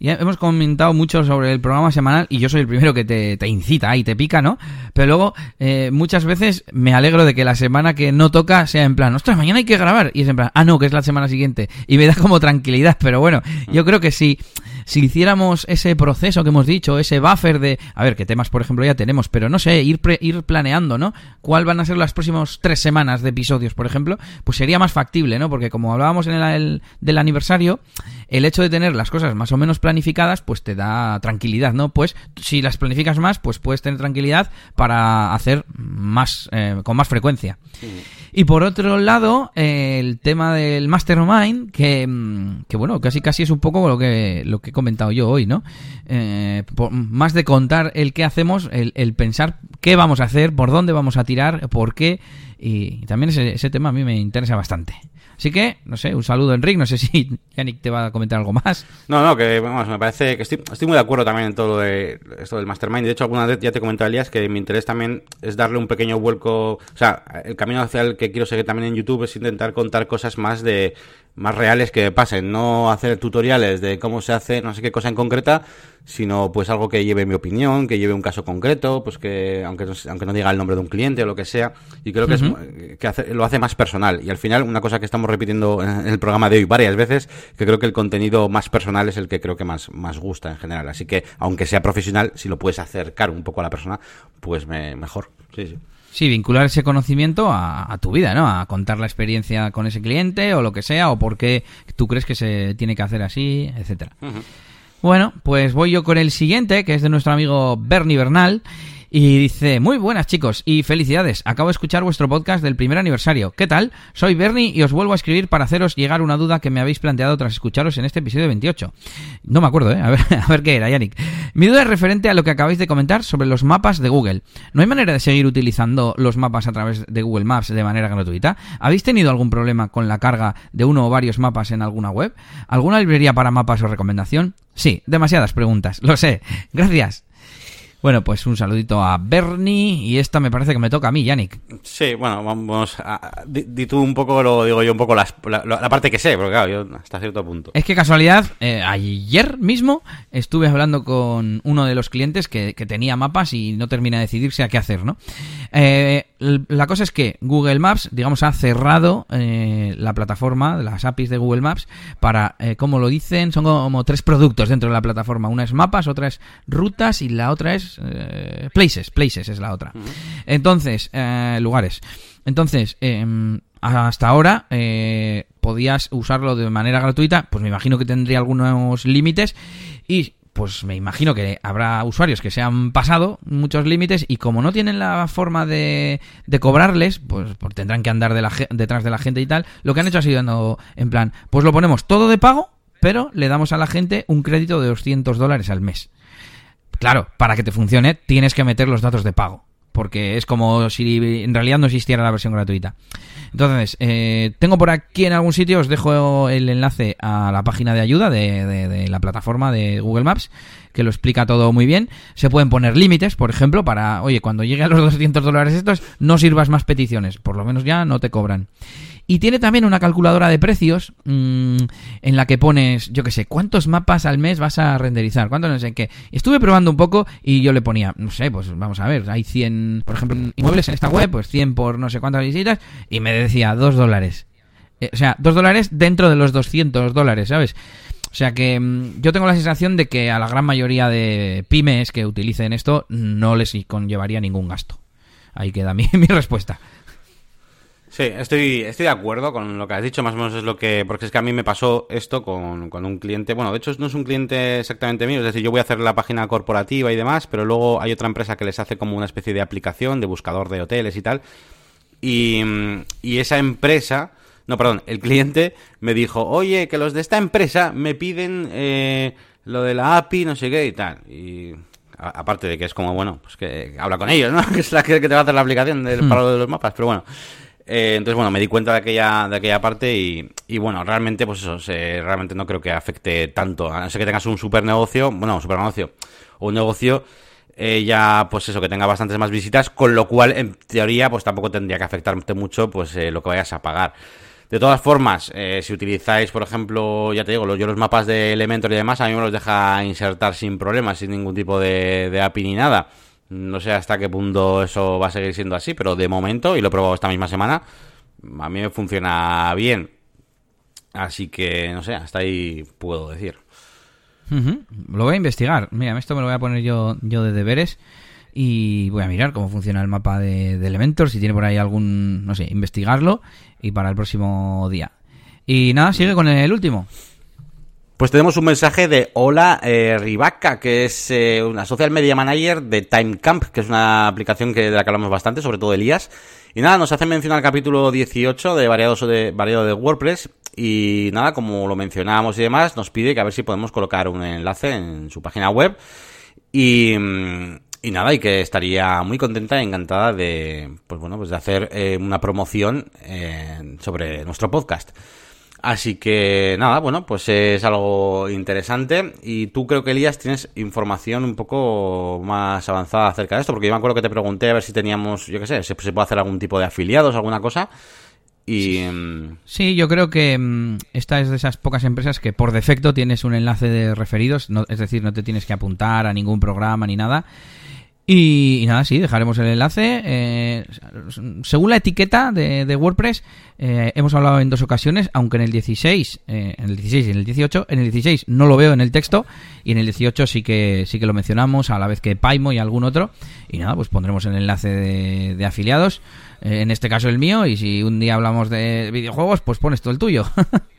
Ya hemos comentado mucho sobre el programa semanal y yo soy el primero que te, te incita y te pica, ¿no? Pero luego, eh, muchas veces me alegro de que la semana que no toca sea en plan, ostras, mañana hay que grabar. Y es en plan, ah, no, que es la semana siguiente. Y me da como tranquilidad, pero bueno, yo creo que sí. Si, si hiciéramos ese proceso que hemos dicho, ese buffer de, a ver, qué temas, por ejemplo, ya tenemos, pero no sé, ir, pre, ir planeando, ¿no? ¿Cuál van a ser las próximas tres semanas de episodios, por ejemplo? Pues sería más factible, ¿no? Porque como hablábamos en el, el del aniversario, el hecho de tener las cosas más o menos planificadas, pues te da tranquilidad, ¿no? Pues si las planificas más, pues puedes tener tranquilidad para hacer más, eh, con más frecuencia. Sí. Y por otro lado, eh, el tema del Mastermind, que, mm, que bueno, casi casi es un poco lo que, lo que comentado yo hoy, ¿no? Eh, por, más de contar el qué hacemos, el, el, pensar qué vamos a hacer, por dónde vamos a tirar, por qué, y, también ese, tema a mí me interesa bastante. Así que, no sé, un saludo Enrique, no sé si [LAUGHS] Yannick te va a comentar algo más. No, no, que vamos, me parece que estoy, muy de acuerdo también en todo de, esto del Mastermind. De hecho, alguna vez ya te comenté, Elías, que mi interés también es darle un pequeño vuelco, o sea, el camino hacia el que quiero seguir también en YouTube es intentar contar cosas más de más reales que pasen, no hacer tutoriales de cómo se hace no sé qué cosa en concreta, sino pues algo que lleve mi opinión, que lleve un caso concreto, pues que aunque no, aunque no diga el nombre de un cliente o lo que sea, y creo que, uh -huh. es, que hace, lo hace más personal. Y al final, una cosa que estamos repitiendo en el programa de hoy varias veces, que creo que el contenido más personal es el que creo que más, más gusta en general. Así que, aunque sea profesional, si lo puedes acercar un poco a la persona, pues me, mejor. Sí, sí. Sí, vincular ese conocimiento a, a, tu vida, ¿no? A contar la experiencia con ese cliente o lo que sea, o por qué tú crees que se tiene que hacer así, etcétera. Uh -huh. Bueno, pues voy yo con el siguiente, que es de nuestro amigo Bernie Bernal. Y dice, muy buenas chicos y felicidades, acabo de escuchar vuestro podcast del primer aniversario. ¿Qué tal? Soy Bernie y os vuelvo a escribir para haceros llegar una duda que me habéis planteado tras escucharos en este episodio 28. No me acuerdo, ¿eh? A ver, [LAUGHS] a ver qué era, Yannick. Mi duda es referente a lo que acabáis de comentar sobre los mapas de Google. ¿No hay manera de seguir utilizando los mapas a través de Google Maps de manera gratuita? ¿Habéis tenido algún problema con la carga de uno o varios mapas en alguna web? ¿Alguna librería para mapas o recomendación? Sí, demasiadas preguntas, lo sé. Gracias. Bueno, pues un saludito a Bernie y esta me parece que me toca a mí, Yannick. Sí, bueno, vamos a... Di, tú un poco, lo digo yo un poco la, la, parte que sé, porque claro, yo hasta cierto punto. Es que casualidad, eh, ayer mismo estuve hablando con uno de los clientes que, que, tenía mapas y no termina de decidirse a qué hacer, ¿no? Eh, la cosa es que Google Maps, digamos, ha cerrado eh, la plataforma, las APIs de Google Maps, para, eh, como lo dicen, son como tres productos dentro de la plataforma. Una es mapas, otra es rutas y la otra es eh, places. Places es la otra. Entonces, lugares. Entonces, em, hasta ahora podías usarlo de manera gratuita, pues me imagino que tendría algunos límites y pues me imagino que habrá usuarios que se han pasado muchos límites y como no tienen la forma de, de cobrarles, pues, pues tendrán que andar de la, detrás de la gente y tal. Lo que han hecho ha sido en plan, pues lo ponemos todo de pago, pero le damos a la gente un crédito de 200 dólares al mes. Claro, para que te funcione tienes que meter los datos de pago porque es como si en realidad no existiera la versión gratuita. Entonces, eh, tengo por aquí en algún sitio, os dejo el enlace a la página de ayuda de, de, la plataforma de Google Maps, que lo explica todo muy bien. Se pueden poner límites, por ejemplo, para, oye, cuando llegue a los [LAUGHS] 200 dólares estos, no sirvas más peticiones, por lo menos ya no te cobran. Y tiene también una calculadora de precios mmm, en la que pones, yo qué sé, cuántos mapas al mes vas a renderizar, cuántos no sé qué. Estuve probando un poco y yo le ponía, no sé, pues vamos a ver, hay 100, por ejemplo, inmuebles en esta web, pues 100 por no sé cuántas visitas, y me decía 2 dólares. Eh, o sea, 2 dólares dentro de los 200 dólares, ¿sabes? O sea que mm, yo tengo la sensación de que a la gran mayoría de pymes que utilicen esto no les conllevaría ningún gasto. Ahí queda mi [LAUGHS] respuesta. Sí, estoy, estoy de acuerdo con lo que has dicho, más o menos es lo que... Porque es que a mí me pasó esto con, con, un cliente... Bueno, de hecho no es un cliente exactamente mío, es decir, yo voy a hacer la página corporativa y demás, pero luego hay otra empresa que les hace como una especie de aplicación de buscador de hoteles y tal. Y, y esa empresa... No, perdón, el cliente me dijo, oye, que los de esta empresa me piden eh, lo de la API, no sé qué y tal. Y aparte de que es como, bueno, pues que habla con ellos, ¿no? [LAUGHS] que es la que, te va a hacer la aplicación del hmm. paro de los mapas, pero bueno. Eh, entonces, bueno, me di cuenta de aquella, de aquella parte y, y bueno, realmente, pues eso, realmente no creo que afecte tanto. A no ser que tengas un super negocio, bueno, un super negocio, o un negocio eh, ya, pues eso, que tenga bastantes más visitas, con lo cual, en teoría, pues tampoco tendría que afectarte mucho, pues eh, lo que vayas a pagar. De todas formas, eh, si utilizáis, por ejemplo, ya te digo, yo los mapas de Elementor y demás, a mí me los deja insertar sin problemas, sin ningún tipo de, de API ni nada. No sé hasta qué punto eso va a seguir siendo así, pero de momento, y lo he probado esta misma semana, a mí me funciona bien. Así que, no sé, hasta ahí puedo decir. Lo voy a investigar. Mira, esto me lo voy a poner yo, yo de deberes y voy a mirar cómo funciona el mapa de, de Elementor, si tiene por ahí algún, no sé, investigarlo y para el próximo día. Y nada, sigue con el último. Pues tenemos un mensaje de Hola eh, Rivaca, que es eh, una social media manager de Timecamp, que es una aplicación que, de la que hablamos bastante, sobre todo Elías. Y nada, nos hace mencionar el capítulo 18 de variados de, variado de WordPress. Y nada, como lo mencionábamos y demás, nos pide que a ver si podemos colocar un enlace en su página web. Y, y nada, y que estaría muy contenta y encantada de, pues bueno, pues de hacer eh, una promoción eh, sobre nuestro podcast. Así que nada, bueno, pues es algo interesante. Y tú creo que, Elías, tienes información un poco más avanzada acerca de esto, porque yo me acuerdo que te pregunté a ver si teníamos, yo qué sé, se, puede hacer algún tipo de afiliados, alguna cosa. Y... Sí, yo creo que mm, esta es de esas pocas empresas que por defecto tienes un enlace de referidos, es decir, no te tienes que apuntar a ningún programa ni nada. Y, nada, sí, dejaremos el enlace. Eh, según la etiqueta de, WordPress, eh, hemos hablado en dos ocasiones, aunque en el 16, eh, en el 16 y en el 18, en el 16 no lo veo en el texto y en el 18 sí que sí que lo mencionamos a la vez que Paimo y algún otro. Y nada, pues pondremos el enlace de, de afiliados, en este caso el mío, y si un día hablamos de videojuegos, pues pones todo el tuyo. [LAUGHS]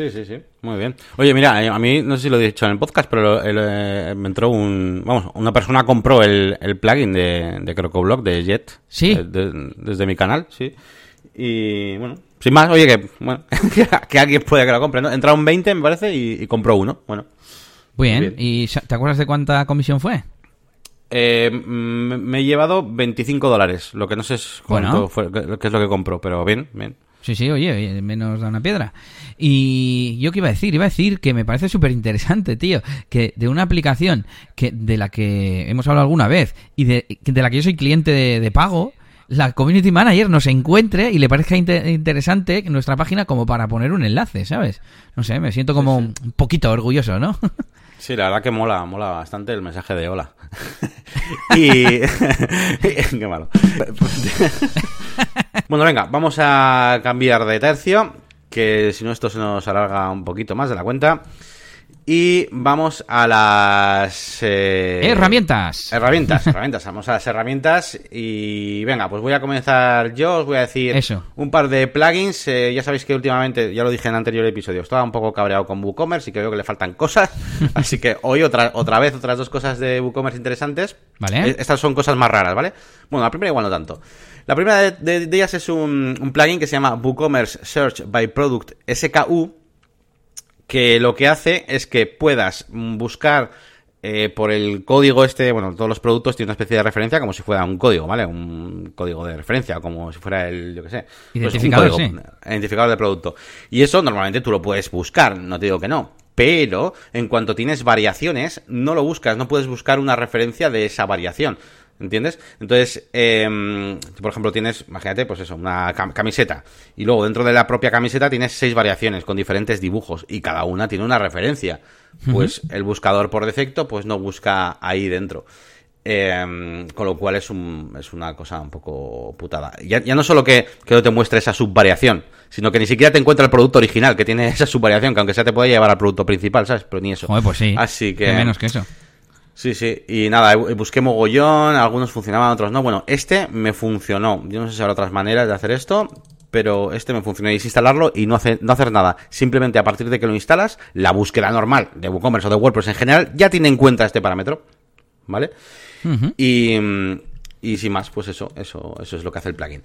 Sí, sí, sí. Muy bien. Oye, mira, eh, a mí no sé si lo he dicho en el podcast, pero el, eh, me entró un. Vamos, una persona compró el, el plugin de, de CrocoBlock de Jet. Sí. eh, de- desde mi canal, sí. Y bueno, sin más, oye, que, bueno, [LAUGHS] que alguien puede que lo compre, ¿no? Entraron 20, me parece, y, y compró uno. Bueno. Muy bien. Bien. ¿Y te acuerdas de cuánta comisión fue? Eh, mm, me he llevado 25 dólares. Lo que no sé es cuánto Bueno. fue, qué qué es lo que compró, pero bien, bien. Sí, sí, oye, oye, menos da una piedra. Y yo qué iba a decir, iba a decir que me parece súper interesante, tío, que de una aplicación que de la que hemos hablado alguna vez y de, de la que yo soy cliente de, de pago, la community manager nos encuentre y le parezca inte- interesante nuestra página como para poner un enlace, ¿sabes? No sé, me siento como un poquito orgulloso, ¿no? [LAUGHS] Sí, la verdad que mola, mola bastante el mensaje de hola. [LAUGHS] [LAUGHS] y... Qué malo. Bueno, venga, vamos a cambiar de tercio, que si no esto se nos alarga un poquito más de la cuenta. Y vamos a las... eh, Herramientas. Herramientas, [LAUGHS] herramientas. Vamos a las herramientas y venga, pues voy a comenzar yo, os voy a decir Eso. un par de plugins. Eh, ya sabéis que últimamente, ya lo dije en el anterior episodio, estaba un poco cabreado con WooCommerce y que veo que le faltan cosas. [LAUGHS] Así que hoy otra, otra vez otras dos cosas de WooCommerce interesantes. Vale. Estas son cosas más raras, ¿vale? Bueno, la primera igual no tanto. La primera de, de- de ellas es un, un plugin que se llama WooCommerce Search by Product SKU que lo que hace es que puedas buscar eh, por el código este, bueno, todos los productos tienen una especie de referencia como si fuera un código, ¿vale? Un código de referencia, como si fuera el, yo qué sé. pues un Identificador, código, Identificador de producto. Y eso normalmente tú lo puedes buscar, no te digo que no. Pero en cuanto tienes variaciones, no lo buscas, no puedes buscar una referencia de esa variación. ¿Entiendes? Entonces, eh, por ejemplo, tienes, imagínate, pues eso, una cam- camiseta. Y luego dentro de la propia camiseta tienes seis variaciones con diferentes dibujos. Y cada una tiene una referencia. Pues el buscador por defecto, pues no busca ahí dentro. Eh, con lo cual es, un, es una cosa un poco putada. Ya, ya no solo que, que no te muestre esa subvariación, sino que ni siquiera te encuentra el producto original que tiene esa subvariación, que aunque sea te puede llevar al producto principal, ¿sabes? Pero ni eso. Joder, pues sí. Así que. Menos que eso. Sí, sí, y nada, busqué mogollón, algunos funcionaban, otros no. Bueno, este me funcionó. Yo no sé si habrá otras maneras de hacer esto, pero este me funcionó. Y es instalarlo y no, hace, no hacer nada. Simplemente a partir de que lo instalas, la búsqueda normal de WooCommerce o de WordPress en general ya tiene en cuenta este parámetro. ¿Vale? Y, mm, y sin más, pues eso, eso, eso es lo que hace el plugin.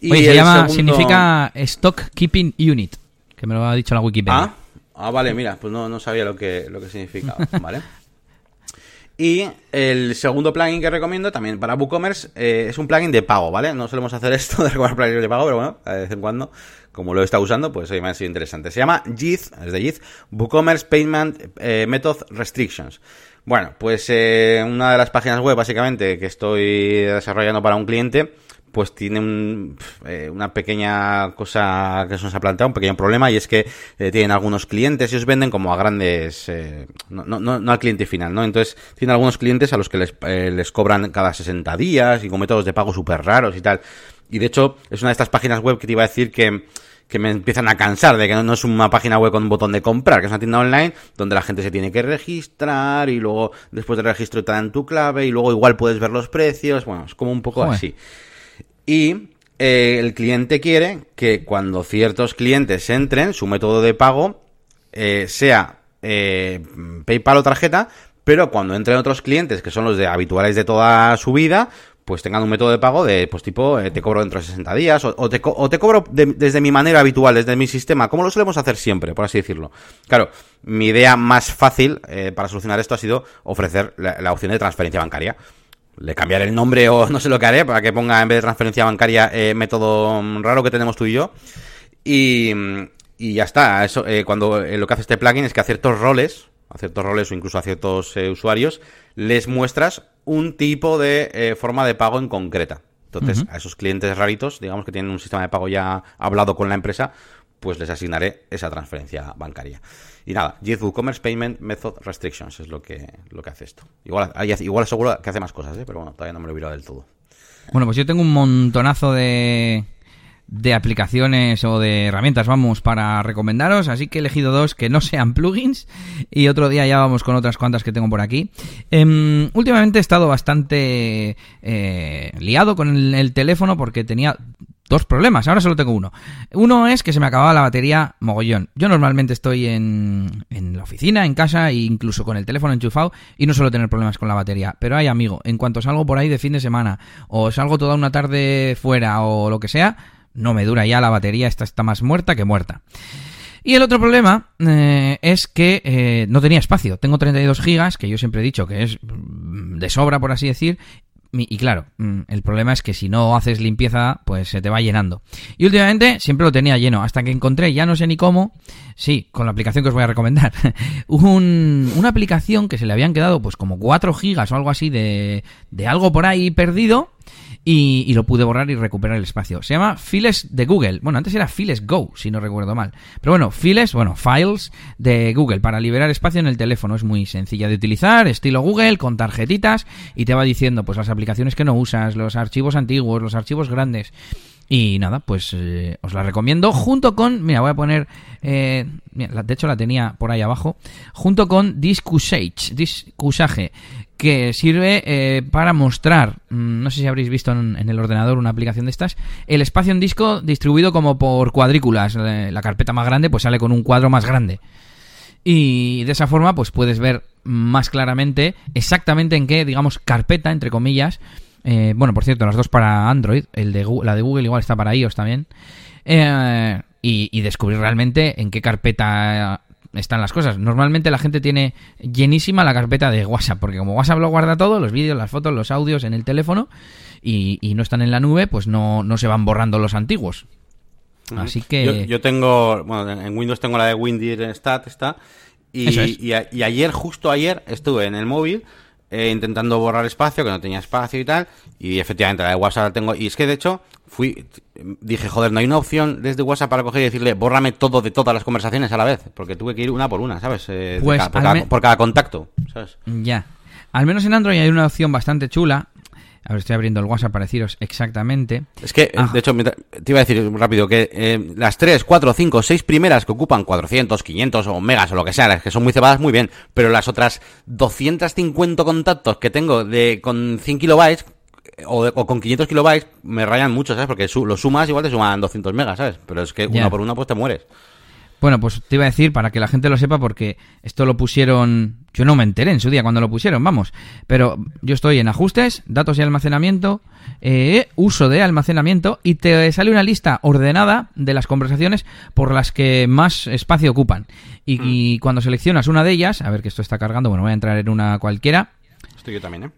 Y Oye, se llama, segundo- significa Stock Keeping Unit, que me lo ha dicho la Wikipedia. Ah, ah, vale, mira, pues no, no sabía lo que, lo que significaba, [LAUGHS] ¿vale? Y el segundo plugin que recomiendo también para WooCommerce eh, es un plugin de pago, ¿vale? No solemos hacer esto de recomendar plugins de pago, pero bueno, de vez en cuando, como lo he estado usando, pues hoy me ha sido interesante. Se llama JIT, es de JIT, WooCommerce Payment eh, Method Restrictions. Bueno, pues eh, una de las páginas web, básicamente, que estoy desarrollando para un cliente, pues tiene un, eh, una pequeña cosa que se nos ha planteado, un pequeño problema, y es que eh, tienen algunos clientes y os venden como a grandes, eh, no, no, no al cliente final, ¿no? Entonces, tienen algunos clientes a los que les, eh, les cobran cada 60 días y con métodos de pago súper raros y tal. Y de hecho, es una de estas páginas web que te iba a decir que, que me empiezan a cansar de que no, no es una página web con un botón de comprar, que es una tienda online donde la gente se tiene que registrar y luego después del registro te dan tu clave y luego igual puedes ver los precios, bueno, es como un poco Joder. así. Y eh, el cliente quiere que cuando ciertos clientes entren, su método de pago eh, sea eh, PayPal o tarjeta, pero cuando entren otros clientes, que son los de habituales de toda su vida, pues tengan un método de pago de, pues tipo, eh, te cobro dentro de 60 días, o, te, o te cobro de- desde mi manera habitual, desde mi sistema, como lo solemos hacer siempre, por así decirlo. Claro, mi idea más fácil eh, para solucionar esto ha sido ofrecer la opción de transferencia bancaria. Le cambiaré el nombre o [LAUGHS] no sé lo que haré para que ponga en vez de transferencia bancaria eh, método raro que tenemos tú y yo. Y, y ya está. Eso, eh, cuando eh, lo que hace este plugin es que a ciertos roles, a ciertos roles o incluso a ciertos eh, usuarios, les muestras un tipo de forma de pago en concreta. Entonces, a esos clientes raritos, digamos que tienen un sistema de pago ya hablado con la empresa, pues les asignaré esa transferencia bancaria. Y nada, JIT WooCommerce Payment Method Restrictions es lo que, lo que hace esto. Igual, igual seguro que hace más cosas, ¿eh? pero bueno, todavía no me lo he virado del todo. Bueno, pues yo tengo un montonazo de, de aplicaciones o de herramientas, vamos, para recomendaros, así que he elegido dos que no sean plugins y otro día ya vamos con otras cuantas que tengo por aquí. Em, últimamente he estado bastante eh, liado con el, el teléfono porque tenía dos problemas, ahora solo tengo uno. Uno es que se me acababa la batería mogollón. Yo normalmente estoy en, en la oficina, en casa e incluso con el teléfono enchufado y no suelo tener problemas con la batería. Pero hay amigo, en cuanto salgo por ahí de fin de semana o salgo toda una tarde fuera o lo que sea, no me dura ya la batería, esta está más muerta que muerta. Y el otro problema eh, es que eh, no tenía espacio. Tengo 32 gigas, que yo siempre he dicho que es mm, de sobra, por así decir, y claro, mm, el problema es que si no haces limpieza, pues se te va llenando. Y últimamente siempre lo tenía lleno, hasta que encontré, ya no sé ni cómo, sí, con la aplicación que os voy a recomendar, [LAUGHS] un, una aplicación que se le habían quedado pues como 4 gigas o algo así de, de algo por ahí perdido y, lo pude borrar y recuperar el espacio. Se llama Files de Google. Bueno, antes era Files Go, si no recuerdo mal. Pero bueno, Files, bueno, Files de Google para liberar espacio en el teléfono. Es muy sencilla de utilizar, estilo Google, con tarjetitas y te va diciendo pues las aplicaciones que no usas, los archivos antiguos, los archivos grandes. Y nada, pues eh, os la recomiendo junto con, mira, voy a poner, eh, de hecho la tenía por ahí abajo, junto con Discusage, Discusage, que sirve eh, para mostrar, mm, no sé si habréis visto en, el ordenador una aplicación de estas, el espacio en disco distribuido como por cuadrículas. Eh, la carpeta más grande pues sale con un cuadro más grande. Y de esa forma pues puedes ver más claramente exactamente en qué, digamos, carpeta, entre comillas. Eh, bueno, por cierto, las dos para Android, el de la de Google igual está para iOS también. y, y descubrir realmente en qué carpeta están las cosas. Normalmente la gente tiene llenísima la carpeta de WhatsApp, porque como WhatsApp lo guarda todo, los vídeos, las fotos, los audios en el teléfono, y, no están en la nube, pues no, no se van borrando los antiguos. Así que... Yo, tengo, bueno, en Windows tengo la de Windir Stat, está, y, y, ayer, justo ayer, estuve en el móvil eh, intentando borrar espacio, que no tenía espacio y tal, y efectivamente la de WhatsApp la tengo, y es que de hecho fui dije, joder, no hay una opción desde WhatsApp para coger y decirle, bórrame todo de todas las conversaciones a la vez, porque tuve que ir una por una, ¿sabes? Eh, pues por, cada, contacto, ¿sabes? Ya. Al menos en Android hay una opción bastante chula. A ver, estoy abriendo el WhatsApp para deciros exactamente. Es que, ah. de hecho, te iba a decir rápido que eh, las 3, 4, 5, 6 primeras que ocupan 400, 500 o megas o lo que sea, las que son muy cebadas, muy bien. Pero las otras 250 contactos que tengo de con 100 kilobytes, o, con 500 kilobytes me rayan mucho, ¿sabes? Porque su, lo sumas igual te suman 200 megas, ¿sabes? Pero es que una por una pues te mueres. Bueno, pues te iba a decir para que la gente lo sepa porque esto lo pusieron, yo no me enteré en su día cuando lo pusieron, vamos, pero yo estoy en ajustes, datos y almacenamiento, eh, uso de almacenamiento y te sale una lista ordenada de las conversaciones por las que más espacio ocupan. Y, y mm. cuando seleccionas una de ellas, a ver que esto está cargando, bueno, voy a entrar en una cualquiera. Estoy yo también, ¿eh?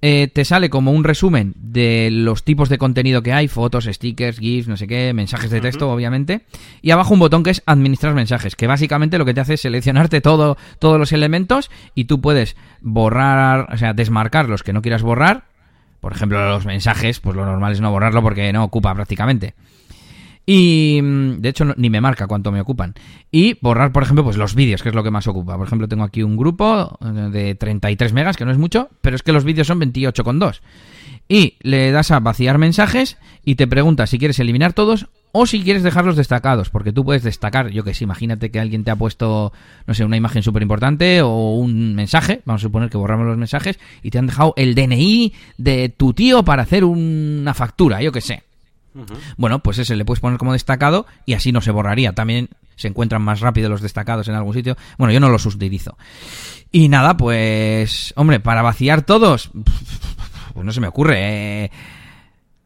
Eh, te sale como un resumen de los tipos de contenido que hay, fotos, stickers, GIFs, no sé qué, mensajes de texto, obviamente. Y abajo un botón que es administrar mensajes, que básicamente lo que te hace es seleccionarte todo, todos los elementos y tú puedes borrar, o sea, desmarcar los que no quieras borrar. Por ejemplo, los mensajes, pues lo normal es no borrarlo porque no ocupa prácticamente. Y mm, de hecho ni me marca cuánto me ocupan. Y borrar, por ejemplo, pues los vídeos, que es lo que más ocupa. Por ejemplo, tengo aquí un grupo eh, de 33 megas, que no es mucho, pero es que los vídeos son 28,2. Y le das a vaciar mensajes y te pregunta si quieres eliminar todos o si quieres dejarlos destacados, porque tú puedes destacar, yo que sé, imagínate que alguien te ha puesto, no sé, una imagen súper importante o un mensaje, vamos a suponer que borramos los mensajes, y te han dejado el DNI de tu tío para hacer una factura, yo que sé. Bueno, pues ese le puedes poner como destacado y así no se borraría. También se encuentran más rápido los destacados en algún sitio. Bueno, yo no los utilizo. Y nada, pues, hombre, para vaciar todos, [LAUGHS] pues no se me ocurre. Eh.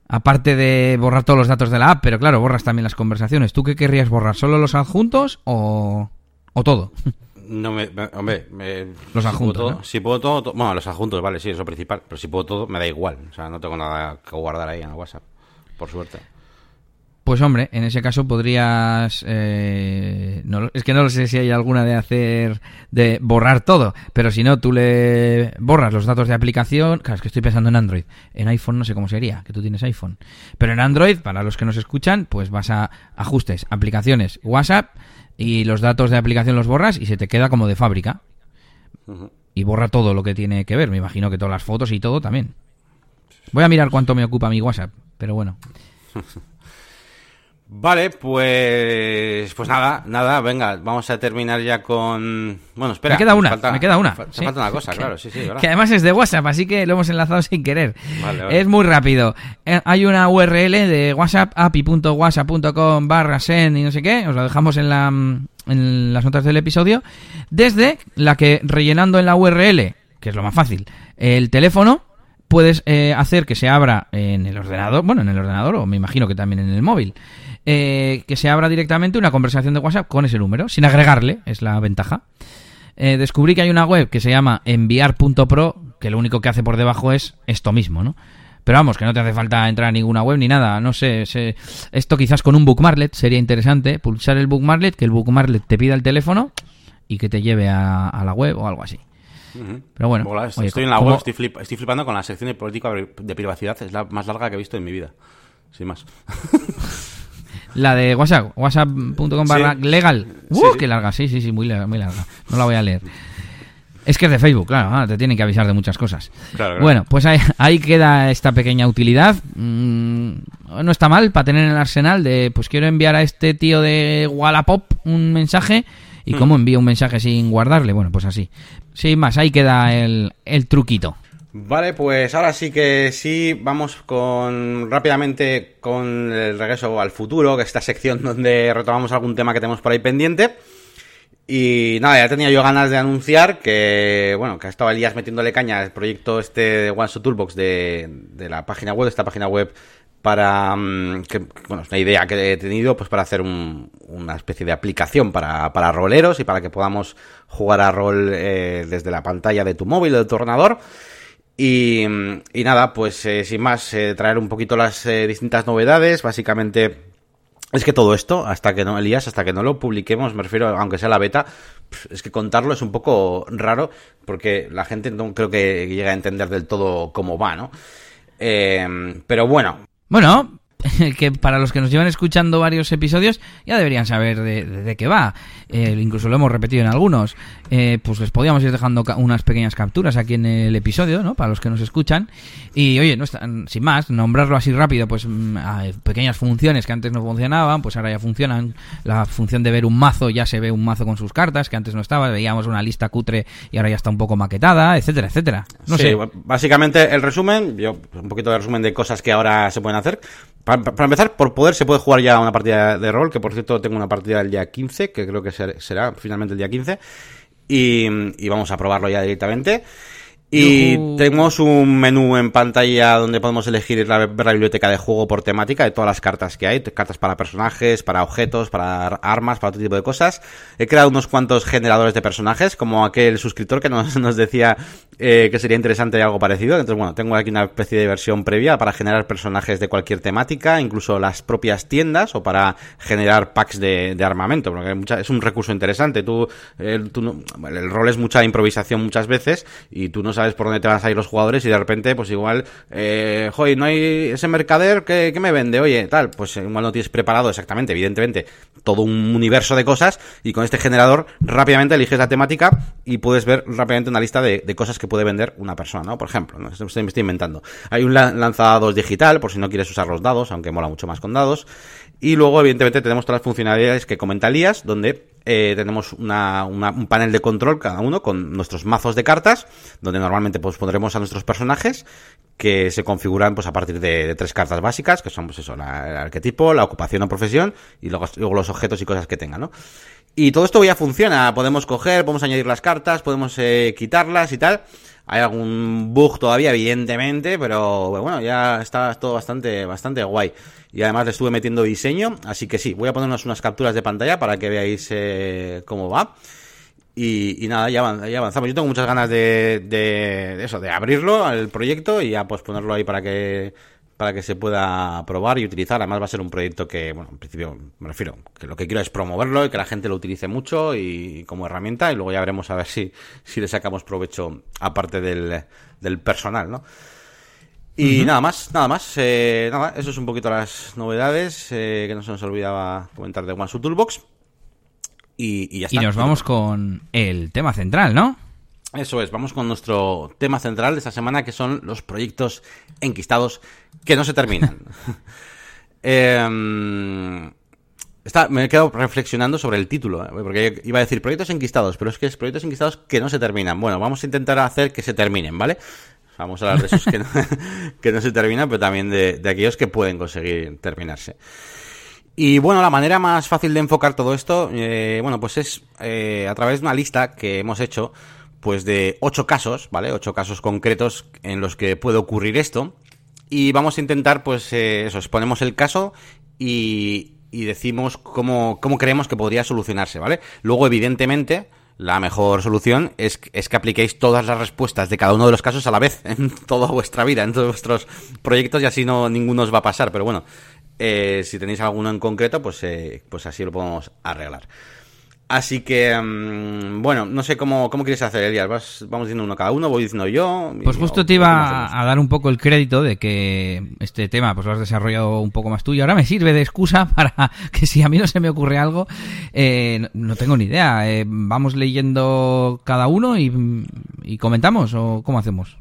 Aparte de borrar todos los datos de la app, pero claro, borras también las conversaciones. ¿Tú qué querrías borrar? ¿Solo los adjuntos o, o todo? No me, hombre, los adjuntos. Si puedo todo, bueno, los adjuntos, vale, sí, eso principal. Pero si puedo todo, me da igual. O sea, no tengo nada que guardar ahí en el WhatsApp por suerte. Pues hombre, en ese caso podrías... Eh, no, es que no sé si hay alguna de hacer... de borrar todo, pero si no, tú le borras los datos de aplicación... Claro, es que estoy pensando en Android. En iPhone no sé cómo sería, que tú tienes iPhone. Pero en Android, para los que nos escuchan, pues vas a ajustes, aplicaciones, WhatsApp, y los datos de aplicación los borras y se te queda como de fábrica. Y borra todo lo que tiene que ver. Me imagino que todas las fotos y todo también. Voy a mirar cuánto me ocupa mi WhatsApp pero bueno. [LAUGHS] Vale, pues pues nada, nada, venga, vamos a terminar ya con bueno, espera, me queda una, me queda una. Falta, falta una cosa, claro, sí, sí, ¿verdad? Que además es de WhatsApp, así que lo hemos enlazado sin querer. Vale, vale. Es muy rápido. Eh, hay una URL de WhatsApp api.whatsapp.com barra sen y no sé qué, os lo dejamos en la en las notas del episodio, desde la que rellenando en la URL, que es lo más fácil, el teléfono puedes eh, hacer que se abra en el ordenador, bueno, en el ordenador o me imagino que también en el móvil. Eh, que se abra directamente una conversación de WhatsApp con ese número, sin agregarle, es la ventaja. Eh, descubrí que hay una web que se llama enviar.pro, que lo único que hace por debajo es esto mismo, ¿no? Pero vamos, que no te hace falta entrar a ninguna web ni nada, no sé, esto quizás con un bookmarlet sería interesante, pulsar el bookmarlet, que el bookmarlet te pida el teléfono y que te lleve a, la web o algo así. Pero bueno, estoy en la web, estoy, flipando con la sección de política de privacidad, es la más larga que he visto en mi vida, sin más. [LAUGHS] La de WhatsApp, whatsapp.com barra legal. ¡Uh, qué larga! Sí, sí, sí, muy larga, muy larga. No la voy a leer. Es que es de Facebook, claro, ah, te tienen que avisar de muchas cosas. Bueno, pues ahí, queda esta pequeña utilidad. Mm, no está mal para tener en el arsenal de, pues quiero enviar a este tío de Wallapop un mensaje. ¿Y hmm. cómo envío un mensaje sin guardarle? Bueno, pues así. Sin más, ahí queda el, el truquito. Vale, pues ahora sí que sí, vamos con rápidamente con el regreso al futuro, que es esta sección [LAUGHS] donde retomamos algún tema que tenemos por ahí pendiente. Y nada, ya tenía yo ganas de anunciar que, bueno, que estaba Elías metiéndole caña al proyecto este de One Toolbox de, de la página web, esta página web para mm, que, bueno, es una idea que he tenido pues para hacer una especie de aplicación para, para roleros y para que podamos jugar a rol eh, desde la pantalla de tu móvil o de tu ordenador. Y, nada, pues eh, sin más, eh, traer un poquito las eh, distintas novedades. Básicamente, es que todo esto, hasta que no, Elías, hasta que no lo publiquemos, me refiero, aunque sea la beta, es que contarlo es un poco raro, porque la gente no creo que llegue a entender del todo cómo va, ¿no? pero bueno. Bueno, [LAUGHS] que para los que nos llevan escuchando varios episodios ya deberían saber de, qué va. Eh, incluso lo hemos repetido en algunos. Eh, pues les podíamos ir dejando unas pequeñas capturas aquí en el episodio, ¿no? Para los que nos escuchan. Y oye, no están, sin más, nombrarlo así rápido, pues mm, hay pequeñas funciones que antes no funcionaban, pues ahora ya funcionan. La función de ver un mazo, ya se ve un mazo con sus cartas, que antes no estaba, veíamos una lista cutre y ahora ya está un poco maquetada, etcétera, etcétera. No sé. Básicamente el resumen, yo un poquito de resumen de cosas que ahora se pueden hacer. Para, empezar, por poder se puede jugar ya una partida de rol, que por cierto tengo una partida el día 15, que creo que será finalmente el día 15, y, y vamos a probarlo ya directamente. Y tenemos un menú en pantalla donde podemos elegir la, biblioteca de juego por temática de todas las cartas que hay, cartas para personajes, para objetos, para armas, para otro tipo de cosas. He creado unos cuantos generadores de personajes, como aquel suscriptor que nos, [LAUGHS] nos decía eh, que sería interesante algo parecido. Entonces, bueno, tengo aquí una especie de versión previa para generar personajes de cualquier temática, incluso las propias tiendas o para generar packs de, armamento, porque es un recurso interesante. Tú, el rol es mucha improvisación muchas veces y tú no sabes por dónde te van a salir los jugadores y de repente, pues igual, eh, joder, no hay ese mercader que, me vende, oye, tal, pues igual no tienes preparado exactamente, evidentemente, todo un universo de cosas y con este generador rápidamente eliges la temática y puedes ver rápidamente una lista de, cosas que puede vender una persona, ¿no? Por ejemplo, ¿no? Me estoy inventando. Hay un lanzadados digital, por si no quieres usar los dados, aunque mola mucho más con dados. Y luego, evidentemente, tenemos todas las funcionalidades que comenta Lías, donde eh, tenemos una, un panel de control cada uno con nuestros mazos de cartas, donde normalmente pues, pondremos a nuestros personajes que se configuran pues a partir de, tres cartas básicas, que son pues eso, el arquetipo, la ocupación o profesión, y luego, luego los objetos y cosas que tengan, ¿no? Y todo esto ya funciona, podemos coger, podemos añadir las cartas, podemos eh, quitarlas y tal. Hay algún bug todavía, evidentemente, pero bueno, ya está todo bastante, bastante guay y además le estuve metiendo diseño, así que sí, voy a ponernos unas capturas de pantalla para que veáis eh, cómo va. Y, nada, ya, avanzamos. Yo tengo muchas ganas de, de, eso, de abrirlo, el proyecto, y ya pues ponerlo ahí para que para que se pueda probar y utilizar. Además va a ser un proyecto que, bueno, en principio me refiero, que lo que quiero es promoverlo y que la gente lo utilice mucho y, como herramienta y luego ya veremos a ver si, si le sacamos provecho aparte del, del personal, ¿no? Y nada más, nada más. Eh, nada, eso es un poquito las novedades eh, que no se nos olvidaba comentar de OneSu Toolbox. Y, ya está. Y nos vamos con el tema central, ¿no? Eso es, vamos con nuestro tema central de esta semana, que son los proyectos enquistados que no se terminan. [LAUGHS] Em, Está, me he quedado reflexionando sobre el título, ¿eh? porque iba a decir proyectos enquistados, pero es que es proyectos enquistados que no se terminan. Bueno, vamos a intentar hacer que se terminen, ¿vale? Vamos a hablar de esos que no, [LAUGHS] que no se terminan, pero también de, de, aquellos que pueden conseguir terminarse. Y bueno, la manera más fácil de enfocar todo esto, eh, bueno, pues es eh, a través de una lista que hemos hecho, pues de ocho casos, ¿vale? Ocho casos concretos en los que puede ocurrir esto. Y vamos a intentar, pues, eh, eso, exponemos el caso y, y decimos cómo, cómo creemos que podría solucionarse, ¿vale? Luego, evidentemente, la mejor solución es, es, que apliquéis todas las respuestas de cada uno de los casos a la vez [LAUGHS] en toda vuestra vida, en todos vuestros proyectos y así no ninguno os va a pasar. Pero bueno, eh, si tenéis alguno en concreto, pues, eh, pues así lo podemos arreglar. Así que, um, bueno, no sé cómo, cómo quieres hacer, Elias. ¿Vas, vamos diciendo uno cada uno, voy diciendo yo. Pues justo te iba a dar un poco el crédito de que este tema pues lo has desarrollado un poco más tú y ahora me sirve de excusa [LAUGHS] para que si a mí no se me ocurre algo, eh, no tengo ni idea. Eh, vamos leyendo cada uno y, y comentamos o cómo hacemos.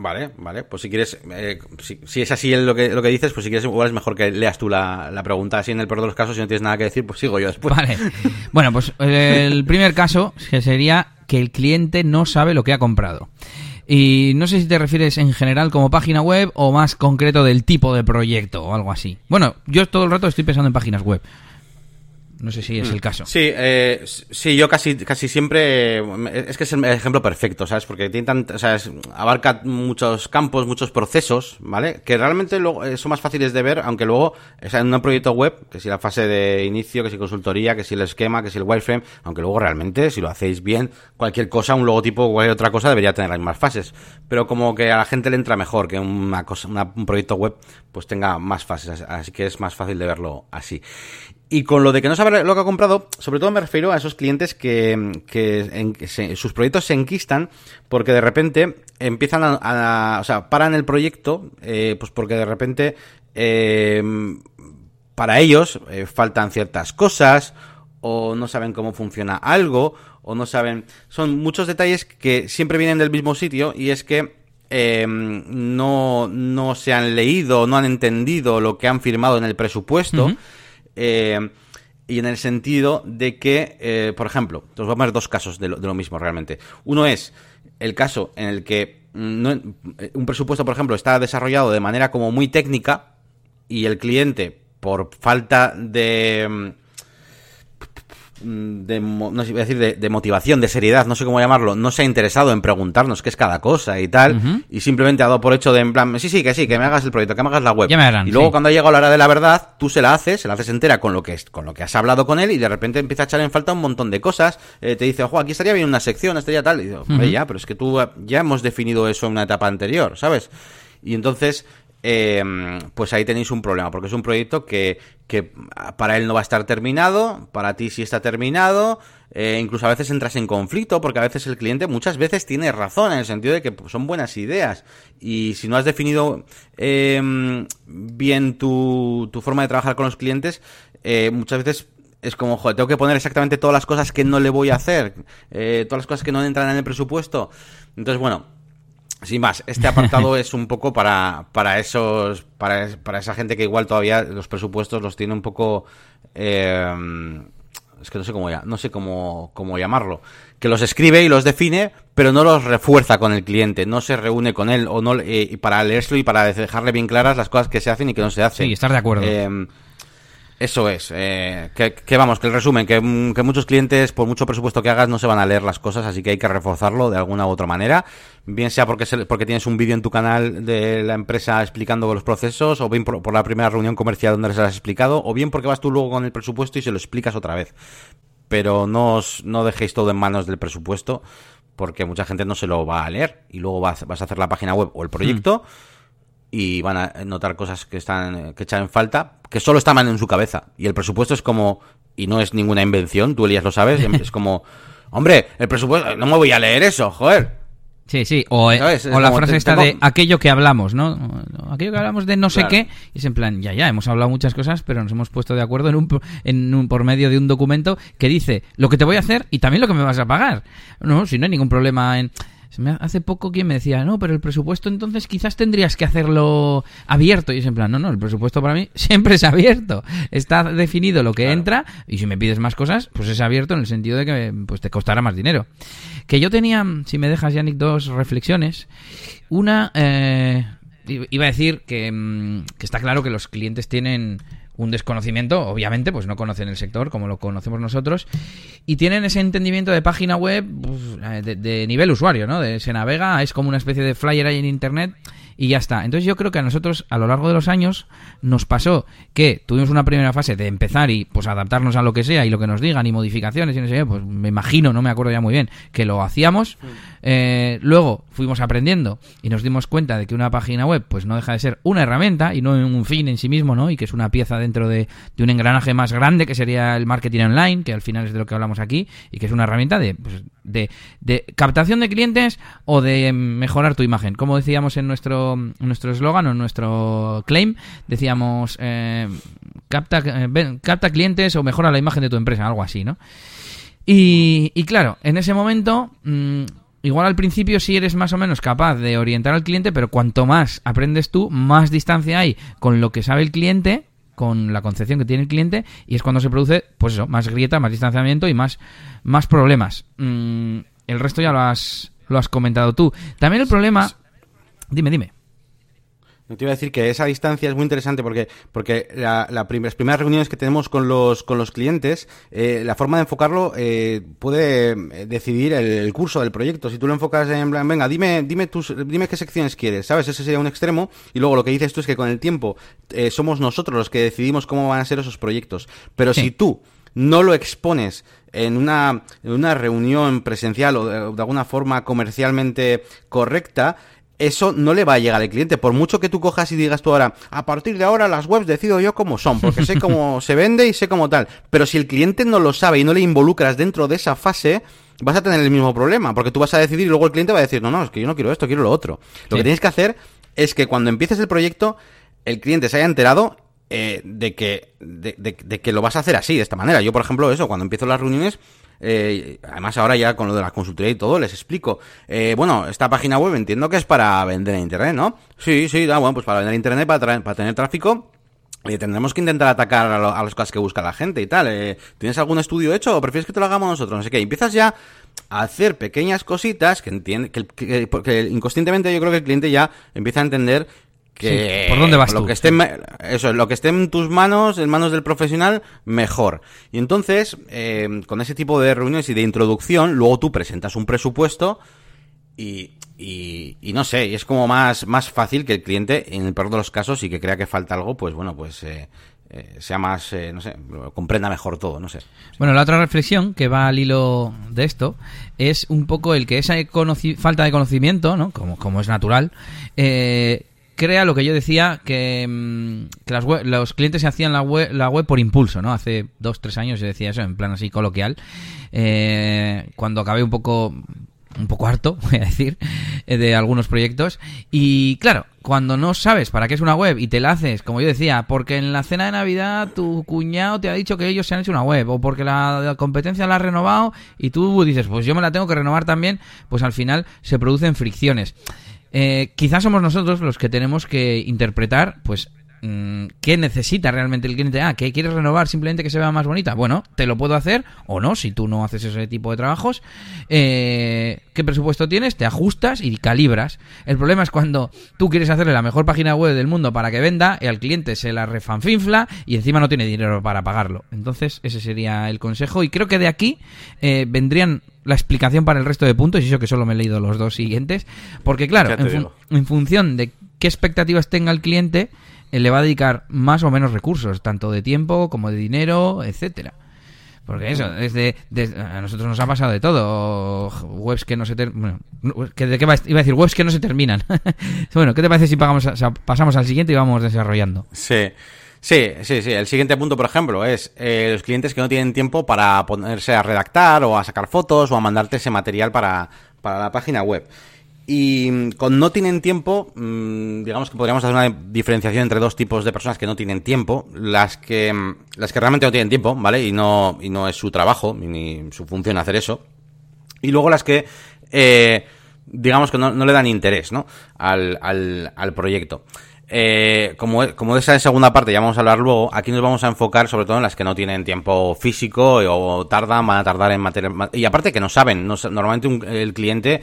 Vale, vale. Pues si quieres, eh, si, si, es así lo que, lo que dices, pues si quieres, igual es mejor que leas tú la, la, pregunta. Así en el peor de los casos, si no tienes nada que decir, pues sigo yo después. Vale. Bueno, pues el [LAUGHS] primer caso que sería que el cliente no sabe lo que ha comprado. Y no sé si te refieres en general como página web o más concreto del tipo de proyecto o algo así. Bueno, yo todo el rato estoy pensando en páginas web. No sé si es el caso. Sí, eh, sí, yo casi, casi siempre. Es que es el ejemplo perfecto, ¿sabes? Porque tiene tant, o sea, es, abarca muchos campos, muchos procesos, ¿vale? Que realmente luego son más fáciles de ver, aunque luego, o sea, en un proyecto web, que si la fase de inicio, que si consultoría, que si el esquema, que si el wireframe, aunque luego realmente, si lo hacéis bien, cualquier cosa, un logotipo o cualquier otra cosa debería tener las mismas fases. Pero como que a la gente le entra mejor que una cosa, una, un proyecto web, pues tenga más fases. Así que es más fácil de verlo así. Y con lo de que no sabe lo que ha comprado, sobre todo me refiero a esos clientes que, que, sus proyectos se enquistan porque de repente empiezan a, o sea, paran el proyecto, eh, pues porque de repente eh, para ellos eh, faltan ciertas cosas o no saben cómo funciona algo o no saben, son muchos detalles que siempre vienen del mismo sitio y es que eh, no, no se han leído, no han entendido lo que han firmado en el presupuesto. Eh, y en el sentido de que, eh, por ejemplo, os vamos a ver dos casos de lo, mismo realmente. Uno es el caso en el que no, un presupuesto, por ejemplo, está desarrollado de manera como muy técnica y el cliente, por falta de de, no sé, decir, de, de, motivación, de seriedad, no sé cómo llamarlo, no se ha interesado en preguntarnos qué es cada cosa y tal, uh -huh. y simplemente ha dado por hecho de en plan, sí, sí, que sí, que me hagas el proyecto, que me hagas la web. Ya me harán, y luego sí. cuando ha llegado la hora de la verdad, tú se la haces, se la haces entera con lo que con lo que has hablado con él y de repente empieza a echar en falta un montón de cosas, eh, te dice, ojo, aquí estaría bien una sección, estaría tal, y digo, uh -huh. ya, pero es que tú ya hemos definido eso en una etapa anterior, ¿sabes? Y entonces eh, pues ahí tenéis un problema, porque es un proyecto que, para él no va a estar terminado, para ti sí está terminado, eh, incluso a veces entras en conflicto, porque a veces el cliente muchas veces tiene razón, en el sentido de que son buenas ideas, y si no has definido eh, bien tu, tu, forma de trabajar con los clientes, eh, muchas veces es como, joder, tengo que poner exactamente todas las cosas que no le voy a hacer, eh, todas las cosas que no entran en el presupuesto. Entonces, bueno, sin más, este apartado es un poco para, para esos, para, para, esa gente que igual todavía los presupuestos los tiene un poco, eh, es que no sé cómo ya, no sé cómo, cómo llamarlo, que los escribe y los define, pero no los refuerza con el cliente, no se reúne con él o no, eh, para leerlo y para dejarle bien claras las cosas que se hacen y que no se hacen. Sí, estar de acuerdo. Eh, eso es, eh, que, vamos, que el resumen, que, que, muchos clientes, por mucho presupuesto que hagas, no se van a leer las cosas, así que hay que reforzarlo de alguna u otra manera, bien sea porque, se, porque tienes un vídeo en tu canal de la empresa explicando los procesos, o bien por, por, la primera reunión comercial donde les has explicado, o bien porque vas tú luego con el presupuesto y se lo explicas otra vez. Pero no, os, no dejéis todo en manos del presupuesto, porque mucha gente no se lo va a leer, y luego vas, vas a hacer la página web o el proyecto, mm y van a notar cosas que están que echan en falta que solo estaban en su cabeza y el presupuesto es como y no es ninguna invención tú Elías lo sabes es como [LAUGHS] hombre el presupuesto no me voy a leer eso joder Sí, sí, o, eh, o la frase esta tengo... de aquello que hablamos, ¿no? Aquello que hablamos de no sé qué, y es en plan, ya, ya, hemos hablado muchas cosas, pero nos hemos puesto de acuerdo en un, en un, por medio de un documento que dice lo que te voy a hacer y también lo que me vas a pagar. No, si no hay ningún problema en Hace poco quien me decía, no, pero el presupuesto entonces quizás tendrías que hacerlo abierto. Y es en plan, no, no, el presupuesto para mí [LAUGHS] siempre es abierto. Está definido lo que entra y si me pides más cosas, pues es abierto en el sentido de que pues te costará más dinero. Que yo tenía, si me dejas, Yannick, dos reflexiones. Una, eh, iba a decir que, mm, que está claro que los clientes tienen un desconocimiento, obviamente, pues no conocen el sector como lo conocemos nosotros, y tienen ese entendimiento de página web de, de, nivel usuario, ¿no? De, se navega, es como una especie de flyer ahí en Internet y ya está. Entonces yo creo que a nosotros a lo largo de los años nos pasó que tuvimos una primera fase de empezar y pues adaptarnos a lo que sea y lo que nos digan y modificaciones y no sé pues me imagino, no me acuerdo ya muy bien, que lo hacíamos. Eh, luego fuimos aprendiendo y nos dimos cuenta de que una página web pues no deja de ser una herramienta y no un fin en sí mismo, ¿no? Y que es una pieza dentro de, un engranaje más grande que sería el marketing online, que al final es de lo que hablamos aquí, y que es una herramienta de, pues, captación de clientes o de mejorar tu imagen. Como decíamos en nuestro nuestro eslogan o en nuestro claim, decíamos eh, capta, eh, capta clientes o mejora la imagen de tu empresa, algo así, ¿no? Y, y claro, en ese momento... Mm, igual al principio sí eres más o menos capaz de orientar al cliente, pero cuanto más aprendes tú, más distancia hay con lo que sabe el cliente, con la concepción que tiene el cliente, y es cuando se produce, pues eso, más grieta, más distanciamiento y más, más problemas. Mm, el resto ya lo has, lo has comentado tú. También el problema... Dime, dime. No te iba a decir que esa distancia es muy interesante porque, porque la, las primeras reuniones que tenemos con los, con los clientes, eh, la forma de enfocarlo eh, puede eh, decidir el, curso del proyecto. Si tú lo enfocas en plan, venga, dime, dime, tus, dime qué secciones quieres, ¿sabes? Ese sería un extremo. Y luego lo que dices tú es que con el tiempo somos nosotros los que decidimos cómo van a ser esos proyectos. Pero si tú no lo expones en una, en una reunión presencial o de alguna forma comercialmente correcta, eso no le va a llegar al cliente. Por mucho que tú cojas y digas tú ahora, a partir de ahora las webs decido yo cómo son, porque sé cómo [LAUGHS] se vende y sé cómo tal. Pero si el cliente no lo sabe y no le involucras dentro de esa fase, vas a tener el mismo problema, porque tú vas a decidir y luego el cliente va a decir, no, no, es que yo no quiero esto, quiero lo otro. Lo que tienes que hacer es que cuando empieces el proyecto, el cliente se haya enterado eh, de, que, de, de, que lo vas a hacer así, de esta manera. Yo, por ejemplo, eso, cuando empiezo las reuniones, eh, además ahora ya con lo de la consultoría y todo, les explico. Eh, bueno, esta página web entiendo que es para vender en Internet, ¿no? Sí, sí, da, bueno, pues para vender en Internet, para, para tener tráfico. Eh, tendremos que intentar atacar a, las cosas que busca la gente y tal. Eh, ¿Tienes algún estudio hecho o prefieres que te lo hagamos nosotros? No sé qué. empiezas ya a hacer pequeñas cositas que entiende, que, que, inconscientemente yo creo que el cliente ya empieza a entender que ¿Por dónde vas lo tú? Que esté, eso, lo que esté en tus manos, en manos del profesional, mejor. Y entonces, eh, con ese tipo de reuniones y de introducción, luego tú presentas un presupuesto y, y, y, no sé, y es como más, más fácil que el cliente, en el peor de los casos, y que crea que falta algo, pues bueno, pues eh, eh, sea más, eh, no sé, comprenda mejor todo, no sé. Bueno, la otra reflexión que va al hilo de esto es un poco el que esa falta de conocimiento, ¿no? Como, como es natural, eh, crea lo que yo decía, que, mm, que las los clientes se hacían la web, la web por impulso, ¿no? Hace dos, tres años yo decía eso, en plan así coloquial. Eh, cuando acabé un poco un poco harto, [LAUGHS] voy a decir, eh, de algunos proyectos. Y claro, cuando no sabes para qué es una web y te la haces, como yo decía, porque en la cena de Navidad tu cuñado te ha dicho que ellos se han hecho una web, o porque la competencia la ha renovado y tú dices, pues yo me la tengo que renovar también, pues al final se producen fricciones. Eh, quizás somos nosotros los que tenemos que interpretar, pues, mm, qué necesita realmente el cliente. Ah, que quieres renovar simplemente que se vea más bonita. Bueno, te lo puedo hacer o no, si tú no haces ese tipo de trabajos. Eh, ¿Qué presupuesto tienes? Te ajustas y calibras. El problema es cuando tú quieres hacerle la mejor página web del mundo para que venda al cliente se la refanfinfla y encima no tiene dinero para pagarlo. Entonces, ese sería el consejo. Y creo que de aquí eh, vendrían la explicación para el resto de puntos, y eso que solo me he leído los dos siguientes, porque claro, en, función de qué expectativas tenga el cliente, eh, le va a dedicar más o menos recursos, tanto de tiempo como de dinero, etcétera. Porque eso, desde, a nosotros nos ha pasado de todo. Webs que no se terminan. Bueno, ¿de qué iba a decir? Webs que no se terminan. [LAUGHS] bueno, ¿qué te parece si pagamos, pasamos al siguiente y vamos desarrollando? Sí. Sí, sí, sí. El siguiente punto, por ejemplo, es eh, los clientes que no tienen tiempo para ponerse a redactar o a sacar fotos o a mandarte ese material para, para la página web. Y mm, con no tienen tiempo, mm, digamos que podríamos hacer una diferenciación entre dos tipos de personas que no tienen tiempo. Las que, mm, las que realmente no tienen tiempo, ¿vale? Y no, y no es su trabajo, ni su función hacer eso. Y luego las que, eh, digamos que no, le dan interés, ¿no? Al, al, al proyecto. Eh, como, como de esa segunda parte ya vamos a hablar luego, aquí nos vamos a enfocar sobre todo en las que no tienen tiempo físico o tardan, van a tardar en material. Y aparte que no saben, no, normalmente el cliente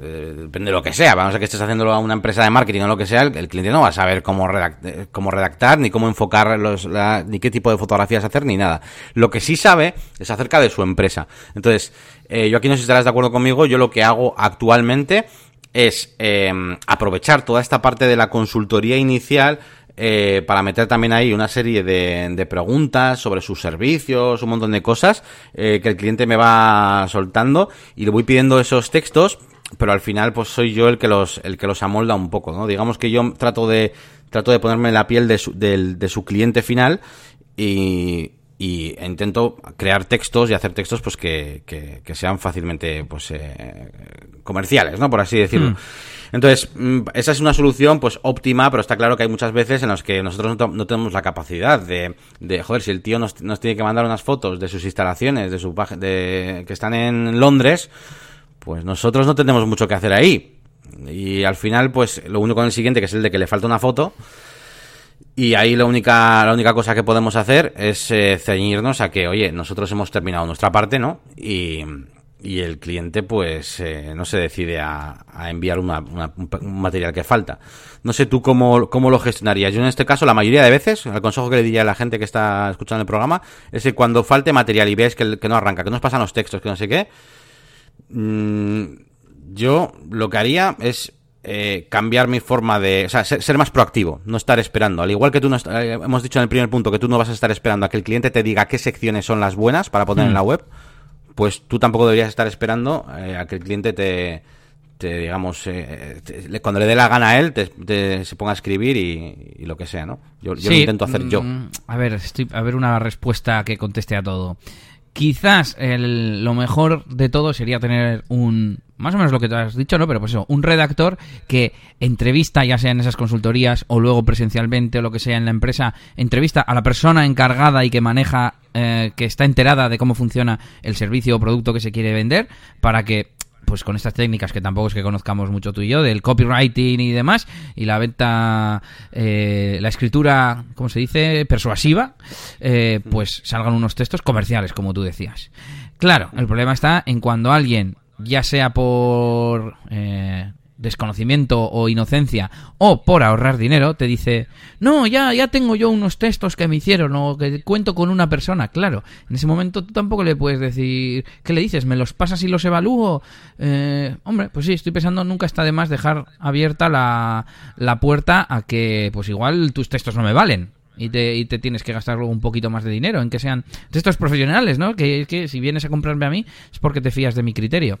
eh, depende de lo que sea, vamos a que estés haciéndolo a una empresa de marketing o lo que sea, el, cliente no va a saber cómo, redactar, cómo redactar, ni cómo enfocar los, ni qué tipo de fotografías hacer, ni nada. Lo que sí sabe es acerca de su empresa. Entonces, eh, yo aquí no sé si estarás de acuerdo conmigo, yo lo que hago actualmente es eh, aprovechar toda esta parte de la consultoría inicial eh, para meter también ahí una serie de, de, preguntas sobre sus servicios, un montón de cosas eh, que el cliente me va soltando y le voy pidiendo esos textos pero al final pues soy yo el que los el que los amolda un poco no digamos que yo trato de trato de ponerme la piel de su, de, su cliente final y, y intento crear textos y hacer textos pues que, que, sean fácilmente pues eh, comerciales no por así decirlo mm. entonces mm, esa es una solución pues óptima pero está claro que hay muchas veces en las que nosotros no, tenemos la capacidad de, de joder si el tío nos, nos, tiene que mandar unas fotos de sus instalaciones de su de que están en Londres pues nosotros no tenemos mucho que hacer ahí. Y al final, pues lo único en el siguiente, que es el de que le falta una foto. Y ahí la única, la única cosa que podemos hacer es eh, ceñirnos a que, oye, nosotros hemos terminado nuestra parte, ¿no? Y, y el cliente, pues, eh, no se decide a, enviar una, un material que falta. No sé tú cómo, cómo lo gestionarías. Yo en este caso, la mayoría de veces, el consejo que le diría a la gente que está escuchando el programa, es que cuando falte material y ves que, que no arranca, que nos pasan los textos, que no sé qué, Mm, yo lo que haría es eh, cambiar mi forma de... O sea, ser, más proactivo, no estar esperando. Al igual que tú no eh, hemos dicho en el primer punto que tú no vas a estar esperando a que el cliente te diga qué secciones son las buenas para poner en la mm. web, pues tú tampoco deberías estar esperando eh, a que el cliente te, te digamos, cuando le dé la gana a él, te, se ponga a escribir y, lo que sea, ¿no? Yo, lo intento hacer yo. Mm, a ver, estoy, a ver una respuesta que conteste a todo. Quizás el, lo mejor de todo sería tener un, más o menos lo que te has dicho, ¿no? Pero pues eso, un redactor que entrevista, ya sea en esas consultorías o luego presencialmente o lo que sea en la empresa, entrevista a la persona encargada y que maneja, eh, que está enterada de cómo funciona el servicio o producto que se quiere vender, para que pues con estas técnicas que tampoco es que conozcamos mucho tú y yo, del copywriting y demás, y la venta, eh, la escritura, ¿cómo se dice?, persuasiva, eh, pues salgan unos textos comerciales, como tú decías. Claro, el problema está en cuando alguien, ya sea por eh, desconocimiento o inocencia o por ahorrar dinero, te dice, no, ya, ya tengo yo unos textos que me hicieron o que cuento con una persona. Claro, en ese momento tú tampoco le puedes decir, ¿qué le dices? ¿Me los pasas y los evalúo? Eh, hombre, pues sí, estoy pensando, nunca está de más dejar abierta la, la puerta a que, pues igual tus textos no me valen. Y te, tienes que gastar luego un poquito más de dinero en que sean textos profesionales, ¿no? Que, que si vienes a comprarme a mí es porque te fías de mi criterio.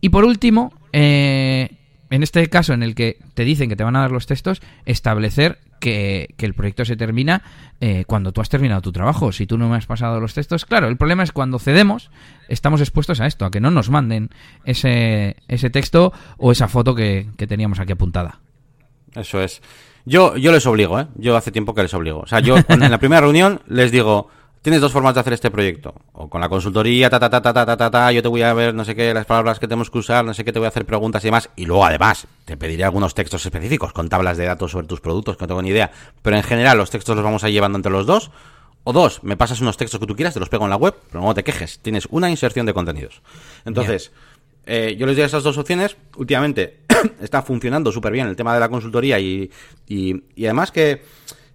Y por último, eh, en este caso en el que te dicen que te van a dar los textos, establecer que, el proyecto se termina eh, cuando tú has terminado tu trabajo. Si tú no me has pasado los textos, claro, el problema es cuando cedemos, estamos expuestos a esto, a que no nos manden ese, ese texto o esa foto que, que teníamos aquí apuntada. Eso es. Yo, yo les obligo, ¿eh? Yo hace tiempo que les obligo. O sea, yo en la primera reunión les digo, Tienes dos formas de hacer este proyecto. O con la consultoría, ta, ta, ta, ta, ta, ta, ta, yo te voy a ver no sé qué, las palabras que tenemos que usar, no sé qué, te voy a hacer preguntas y demás. Y luego, además, te pediré algunos textos específicos con tablas de datos sobre tus productos, que no tengo ni idea. Pero en general, los textos los vamos a ir llevando entre los dos. O dos, me pasas unos textos que tú quieras, te los pego en la web, pero no te quejes. Tienes una inserción de contenidos. Entonces, eh, yo les doy esas dos opciones. Últimamente [COUGHS] está funcionando súper bien el tema de la consultoría y, y, y además que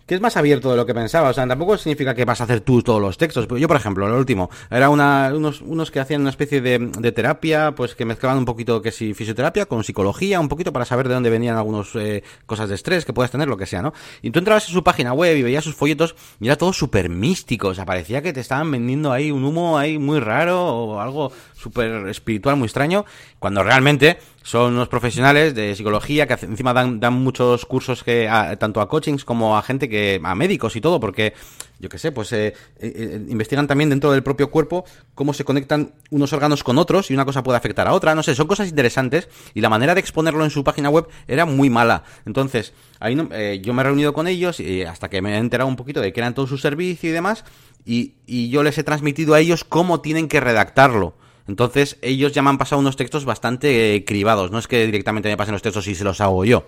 que es más abierto de lo que pensaba. O sea, tampoco significa que vas a hacer tú todos los textos. Yo, por ejemplo, lo último, era una, unos, unos que hacían una especie de, de, terapia, pues que mezclaban un poquito que si fisioterapia con psicología, un poquito para saber de dónde venían algunas eh, cosas de estrés que puedas tener, lo que sea, ¿no? Y tú entrabas en su página web y veías sus folletos y era todo súper místico. O sea, parecía que te estaban vendiendo ahí un humo ahí muy raro o algo súper espiritual, muy extraño, cuando realmente son unos profesionales de psicología que encima dan, dan muchos cursos que tanto a coachings como a gente que a médicos y todo, porque yo qué sé, pues eh, eh, eh, investigan también dentro del propio cuerpo cómo se conectan unos órganos con otros y una cosa puede afectar a otra, no sé, son cosas interesantes y la manera de exponerlo en su página web era muy mala. Entonces, ahí yo me he reunido con ellos y hasta que me he enterado un poquito de que eran todo su servicio y demás, y, y yo les he transmitido a ellos cómo tienen que redactarlo Entonces, ellos ya me han pasado unos textos bastante eh, cribados. No es que directamente me pasen los textos y se los hago yo.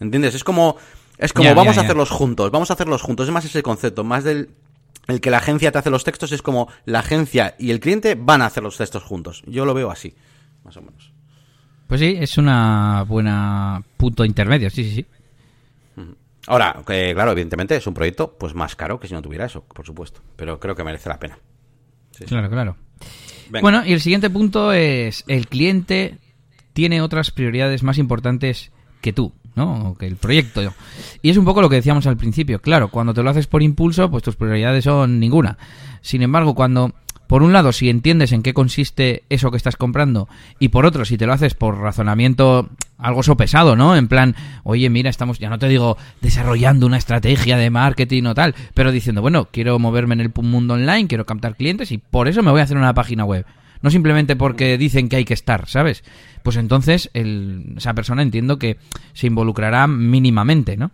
¿Entiendes? Es como, es como vamos a hacerlos juntos, vamos a hacerlos juntos. Es más ese concepto, más del el que la agencia te hace los textos, es como la agencia y el cliente van a hacer los textos juntos. Yo lo veo así, más o menos. Pues sí, es una buena punto intermedio, sí, sí, sí. Ahora, que, claro, evidentemente es un proyecto pues más caro que si no tuviera eso, por supuesto. Pero creo que merece la pena. Sí, sí. Claro, claro. Bueno, y el siguiente punto es el cliente tiene otras prioridades más importantes que tú, ¿no? O que el proyecto. Y es un poco lo que decíamos al principio. Claro, cuando te lo haces por impulso, pues tus prioridades son ninguna. Sin embargo, cuando por un lado, si entiendes en qué consiste eso que estás comprando, y por otro, si te lo haces por razonamiento algo sopesado, ¿no? En plan, oye, mira, estamos, ya no te digo desarrollando una estrategia de marketing o tal, pero diciendo, bueno, quiero moverme en el mundo online, quiero captar clientes y por eso me voy a hacer una página web. No simplemente porque dicen que hay que estar, ¿sabes? Pues entonces el- esa persona entiendo que se involucrará mínimamente, ¿no?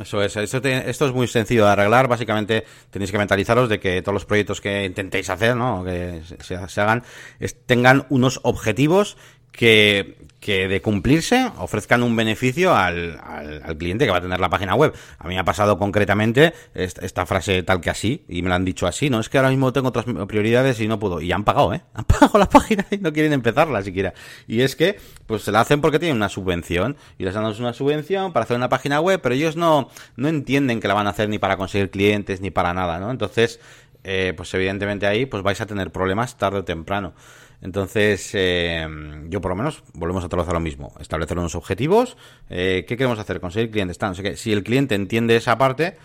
Eso es, esto, te- esto es muy sencillo de arreglar. Básicamente tenéis que mentalizaros de que todos los proyectos que intentéis hacer, ¿no? que se, se- hagan, es- tengan unos objetivos que, que de cumplirse ofrezcan un beneficio al, al, al cliente que va a tener la página web. A mí me ha pasado concretamente esta, esta frase tal que así, y me la han dicho así, no es que ahora mismo tengo otras prioridades y no puedo. Y han pagado, ¿eh? [LAUGHS] Han pagado la página y no quieren empezarla siquiera. Y es que, pues se la hacen porque tienen una subvención, y les dan una subvención para hacer una página web, pero ellos no, no entienden que la van a hacer ni para conseguir clientes ni para nada, ¿no? Entonces, eh, pues evidentemente ahí pues vais a tener problemas tarde o temprano. Entonces, eh, yo por lo menos volvemos a lo mismo. Establecer unos objetivos. eh, ¿Qué queremos hacer? Conseguir clientes. No sé qué. Si el cliente entiende esa parte,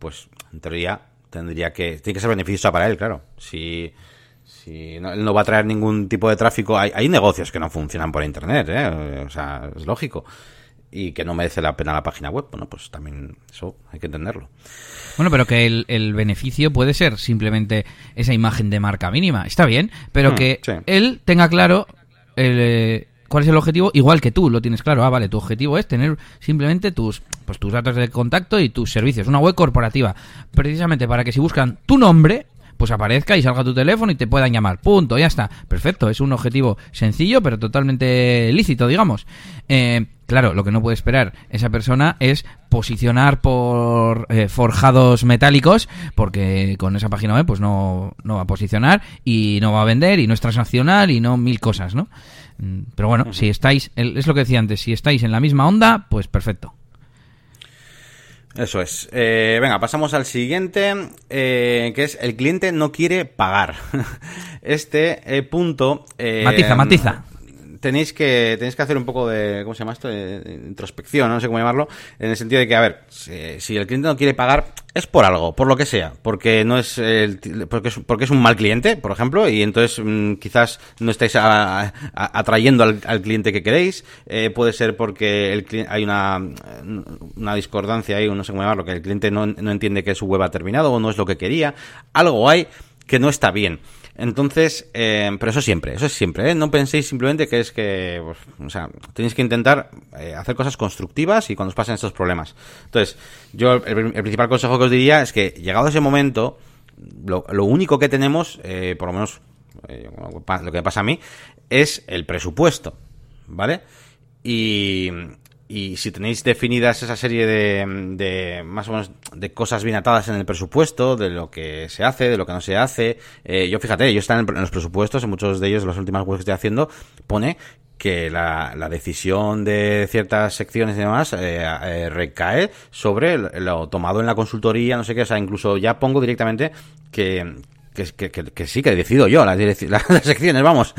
pues en teoría tendría que... Tiene que ser beneficiosa para él, claro. Si... Si no, él no va a traer ningún tipo de tráfico, hay, hay negocios que no funcionan por internet, ¿eh? o sea, es lógico, y que no merece la pena la página web, bueno, pues también eso hay que entenderlo. Bueno, pero que el, el beneficio puede ser simplemente esa imagen de marca mínima. Está bien, pero Hmm, que sí. él tenga claro el, eh, cuál es el objetivo, igual que tú lo tienes claro. Ah, vale, tu objetivo es tener simplemente tus, pues, tus datos de contacto y tus servicios. Una web corporativa. Precisamente para que si buscan tu nombre, pues aparezca y salga tu teléfono y te puedan llamar. Punto, ya está. Perfecto, es un objetivo sencillo, pero totalmente lícito, digamos. Eh, claro, lo que no puede esperar esa persona es posicionar por eh, forjados metálicos, porque con esa página web pues no, no va a posicionar y no va a vender y no es transaccional y no mil cosas, ¿no? Mm, Pero bueno, si estáis, es lo que decía antes, si estáis en la misma onda, pues perfecto. Eso es. Eh, venga, pasamos al siguiente, eh, que es el cliente no quiere pagar. [LAUGHS] Este eh, punto... eh, Matiza, matiza. Tenéis que, tenéis que hacer un poco de, ¿cómo se llama esto? De, introspección, no sé cómo llamarlo, en el sentido de que, a ver, si, si el cliente no quiere pagar, es por algo, por lo que sea, porque no es, el, porque es, porque es un mal cliente, por ejemplo, y entonces mm, quizás no estáis a- atrayendo al, cliente que queréis, eh, puede ser porque el hay una, una discordancia ahí, no sé cómo llamarlo, que el cliente no, no entiende que su web ha terminado o no es lo que quería, algo hay que no está bien. Entonces, eh, pero eso siempre, eso es siempre, ¿eh? No penséis simplemente que es que, pues, o sea, tenéis que intentar eh, hacer cosas constructivas y cuando os pasen estos problemas. Entonces, yo el, principal consejo que os diría es que llegado ese momento, lo, lo único que tenemos, eh, por lo menos eh, lo que pasa a mí, es el presupuesto, ¿vale? Y, y si tenéis definidas esa serie de, de más o menos de cosas bien atadas en el presupuesto, de lo que se hace, de lo que no se hace, eh, yo fíjate, yo están en, los presupuestos, en muchos de ellos, en las últimas webs que estoy haciendo, pone que la, la decisión de ciertas secciones y demás eh, eh, recae sobre lo tomado en la consultoría, no sé qué, o sea, incluso ya pongo directamente que, que, que, que, que sí, que decido yo las, las, [LAUGHS] las secciones, vamos.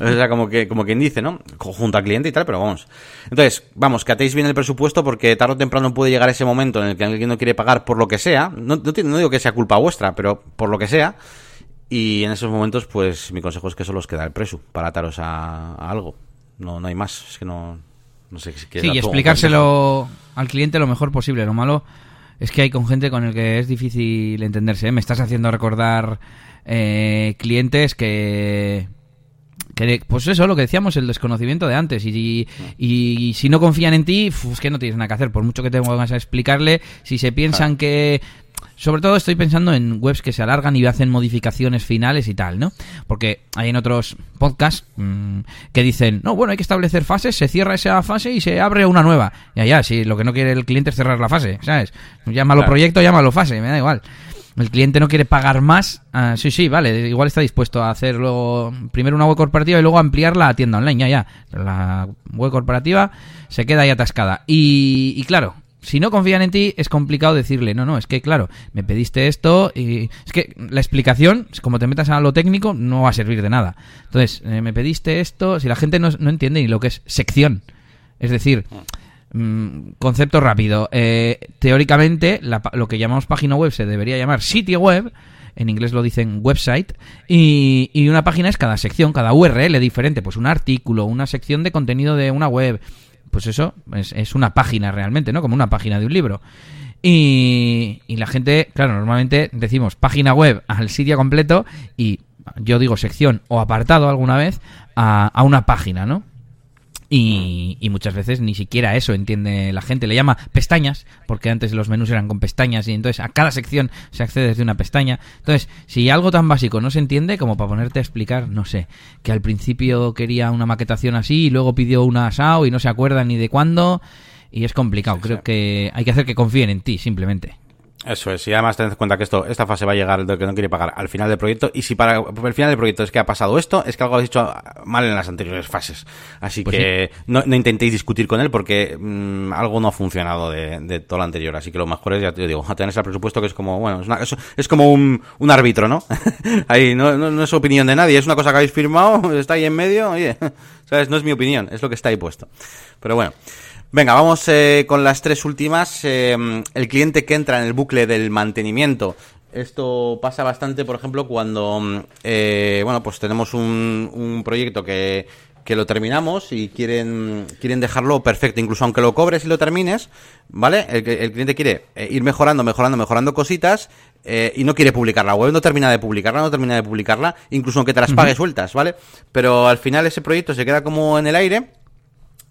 O sea, como que como quien dice, ¿no? Junto al cliente y tal, pero vamos. Entonces, vamos, que atéis bien el presupuesto porque tarde o temprano puede llegar ese momento en el que alguien no quiere pagar por lo que sea. No, no, no digo que sea culpa vuestra, pero por lo que sea. Y en esos momentos, pues mi consejo es que solo os queda el presu para ataros a, a algo. No, no hay más. Es que no, no sé si quieres Sí, y explicárselo al cliente lo mejor posible. Lo malo es que hay con gente con el que es difícil entenderse. ¿eh? Me estás haciendo recordar eh, clientes que, que, Pues eso, lo que decíamos, el desconocimiento de antes. Y, y, si no confían en ti, es que no tienes nada que hacer. Por mucho que te pongas a explicarle, si se piensan que sobre todo estoy pensando en webs que se alargan y hacen modificaciones finales y tal, ¿no? Porque hay en otros podcasts mmm, que dicen, no, bueno, hay que establecer fases, se cierra esa fase y se abre una nueva. Ya, ya, si lo que no quiere el cliente es cerrar la fase, ¿sabes? Llámalo claro. proyecto, llámalo fase, me da igual. El cliente no quiere pagar más. Uh, sí, sí, vale. Igual está dispuesto a hacer luego primero una web corporativa y luego ampliarla a tienda online. Ya, ya. La web corporativa se queda ahí atascada. Y, y claro, si no confían en ti, es complicado decirle, no, no, es que claro, me pediste esto y es que la explicación, como te metas a lo técnico, no va a servir de nada. Entonces, eh, me pediste esto, si la gente no, no, entiende ni lo que es sección, es decir, mmm, concepto rápido, eh, teóricamente la, lo que llamamos página web se debería llamar sitio web, en inglés lo dicen website, y, y una página es cada sección, cada URL diferente, pues un artículo, una sección de contenido de una web, pues eso, es, es, una página realmente, ¿no? Como una página de un libro. Y, y, la gente, claro, normalmente decimos página web al sitio completo y yo digo sección o apartado alguna vez a, a una página, ¿no? Y, y, muchas veces ni siquiera eso entiende la gente. Le llama pestañas, porque antes los menús eran con pestañas y entonces a cada sección se accede desde una pestaña. Entonces, si algo tan básico no se entiende, como para ponerte a explicar, no sé, que al principio quería una maquetación así y luego pidió una SAO y no se acuerda ni de cuándo, y es complicado. Creo que hay que hacer que confíen en ti, simplemente. Eso es, y además tened en cuenta que esto, esta fase va a llegar del que no quiere pagar al final del proyecto, y si para el final del proyecto es que ha pasado esto, es que algo habéis hecho mal en las anteriores fases. Así pues que sí. no, no, intentéis discutir con él porque mmm, algo no ha funcionado de, de, todo lo anterior. Así que lo mejor es, ya te digo, [LAUGHS] tener ese presupuesto que es como, bueno, es, una, es, es como un, un, árbitro, ¿no? [LAUGHS] ahí, no, no, no, es opinión de nadie, es una cosa que habéis firmado, [LAUGHS] está ahí en medio, oye, ¿sabes? No es mi opinión, es lo que está ahí puesto. Pero bueno. Venga, vamos eh, con las tres últimas. Eh, el cliente que entra en el bucle del mantenimiento. Esto pasa bastante, por ejemplo, cuando, eh, bueno, pues tenemos un, un proyecto que, que lo terminamos y quieren, quieren dejarlo perfecto, incluso aunque lo cobres y lo termines, ¿vale? El, el cliente quiere eh, ir mejorando, mejorando, mejorando cositas eh, y no quiere publicar la web, no termina de publicarla, no termina de publicarla, incluso aunque te las pague uh -huh. sueltas, ¿vale? Pero al final ese proyecto se queda como en el aire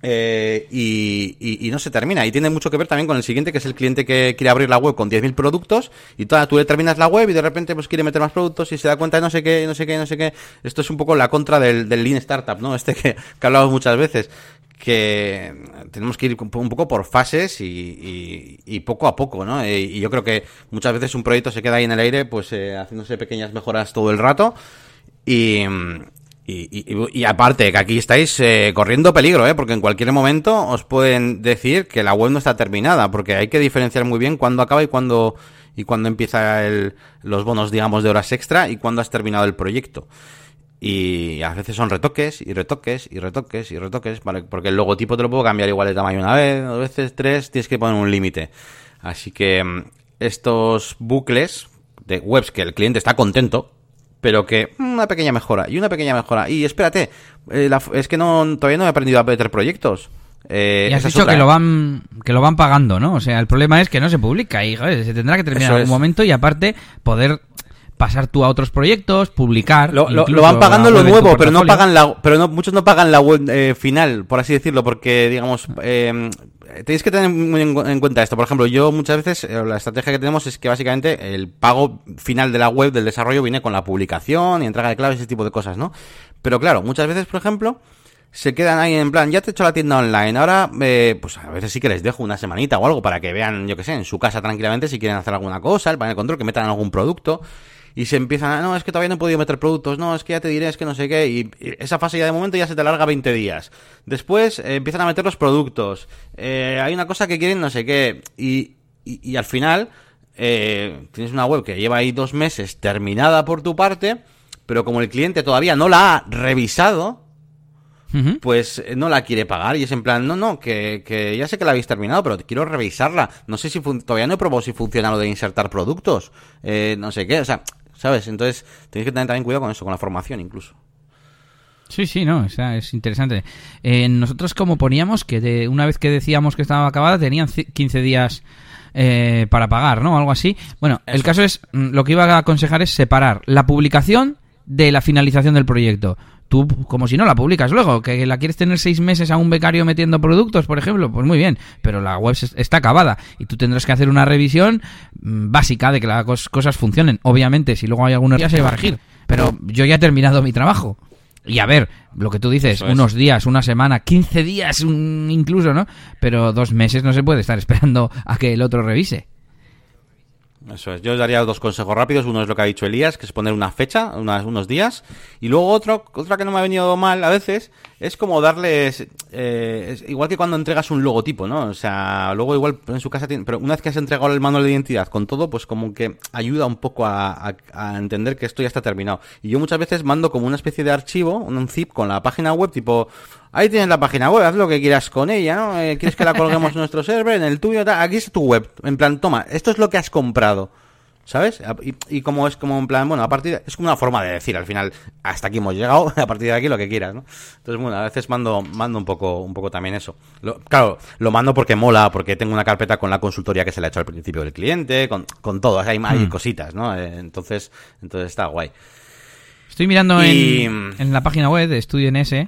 eh, y, no se termina. Y tiene mucho que ver también con el siguiente, que es el cliente que quiere abrir la web con 10.000 productos y toda, tú le terminas la web y de repente pues quiere meter más productos y se da cuenta de no sé qué, no sé qué, no sé qué. Esto es un poco la contra del, Lean Startup, ¿no? [LAUGHS] Este que, que hablamos muchas veces. Que tenemos que ir un poco por fases y, y, poco a poco, ¿no? Y, y, yo creo que muchas veces un proyecto se queda ahí en el aire, pues eh, haciéndose pequeñas mejoras todo el rato. Y, y, y, y, aparte, que aquí estáis eh, corriendo peligro, ¿eh? porque en cualquier momento os pueden decir que la web no está terminada, porque hay que diferenciar muy bien cuándo acaba y cuándo, y cuándo empieza el, los bonos, digamos, de horas extra y cuándo has terminado el proyecto. Y a veces son retoques y retoques y retoques y retoques, porque el logotipo te lo puedo cambiar igual de tamaño una vez, dos veces, tres, tienes que poner un límite. Así que mm, estos bucles de webs que el cliente está contento, pero que una pequeña mejora y una pequeña mejora. Y espérate, eh, la, es que no todavía no he aprendido a meter proyectos. Eh, y has dicho que lo van que lo van pagando, ¿no? O sea, el problema es que no se publica y joder, se tendrá que terminar en algún momento y aparte poder pasar tú a otros proyectos, publicar. Lo, lo, lo van pagando lo nuevo, pero no pagan la, pero no, muchos no pagan la web eh, final, por así decirlo, porque digamos, eh, tenéis que tener muy en, en, cuenta esto. Por ejemplo, yo muchas veces eh, la estrategia que tenemos es que básicamente el pago final de la web del desarrollo viene con la publicación y entrega de claves, ese tipo de cosas, ¿no? Pero claro, muchas veces, por ejemplo, se quedan ahí en plan, ya te he hecho la tienda online, ahora, eh, pues a veces sí que les dejo una semanita o algo para que vean, yo que sé, en su casa tranquilamente si quieren hacer alguna cosa, el panel control, que metan algún producto y se empiezan a, no, es que todavía no he podido meter productos, no, es que ya te diré, es que no sé qué, y, esa fase ya de momento ya se te alarga 20 días. Después eh, empiezan a meter los productos, eh, hay una cosa que quieren no sé qué, y, y, y al final eh, tienes una web que lleva ahí dos meses terminada por tu parte, pero como el cliente todavía no la ha revisado, Uh -huh. pues eh, no la quiere pagar y es en plan, no, no, que, que ya sé que la habéis terminado, pero quiero revisarla. No sé si todavía no he probado si funciona lo de insertar productos, eh, no sé qué, o sea, ¿sabes? Entonces tenéis que tener también cuidado con eso, con la formación incluso. Sí, sí, no, o sea, es interesante. Eh, nosotros como poníamos que de, una vez que decíamos que estaba acabada tenían 15 días eh, para pagar, ¿no? Algo así. Bueno, eso. el caso es, mm, lo que iba a aconsejar es separar la publicación de la finalización del proyecto tú como si no la publicas luego, que la quieres tener seis meses a un becario metiendo productos, por ejemplo, pues muy bien, pero la web está acabada y tú tendrás que hacer una revisión mm, básica de que las cosas funcionen. Obviamente, si luego hay alguna ya se va a regir. Pero yo ya he terminado mi trabajo. Y a ver, lo que tú dices, unos días, una semana, 15 días incluso, ¿no? Pero dos meses no se puede estar esperando a que el otro revise. Eso es. Yo os daría dos consejos rápidos. Uno es lo que ha dicho Elías, que es poner una fecha, unos días. Y luego otro, otra que no me ha venido mal a veces, es como darles... Eh, igual que cuando entregas un logotipo, ¿no? O sea, luego igual en su casa tiene... Pero una vez que has entregado el manual de identidad con todo, pues como que ayuda un poco a, entender que esto ya está terminado. Y yo muchas veces mando como una especie de archivo, un zip con la página web, tipo... Ahí tienes la página web, haz lo que quieras con ella, ¿no? Eh, ¿Quieres que la colguemos [LAUGHS] en nuestro server, en el tuyo? Aquí es tu web. En plan, toma, esto es lo que has comprado. ¿Sabes? Y, como es como en plan, bueno, a partir de, es como una forma de decir al final, hasta aquí hemos llegado, [LAUGHS] a partir de aquí lo que quieras, ¿no? Entonces, bueno, a veces mando, mando un poco, un poco también eso. claro, lo mando porque mola, porque tengo una carpeta con la consultoría que se le ha hecho al principio del cliente, con, con todo, hay, hay hmm. cositas, ¿no? Eh, entonces, entonces está guay. Estoy mirando en, en, la página web de Estudio NS,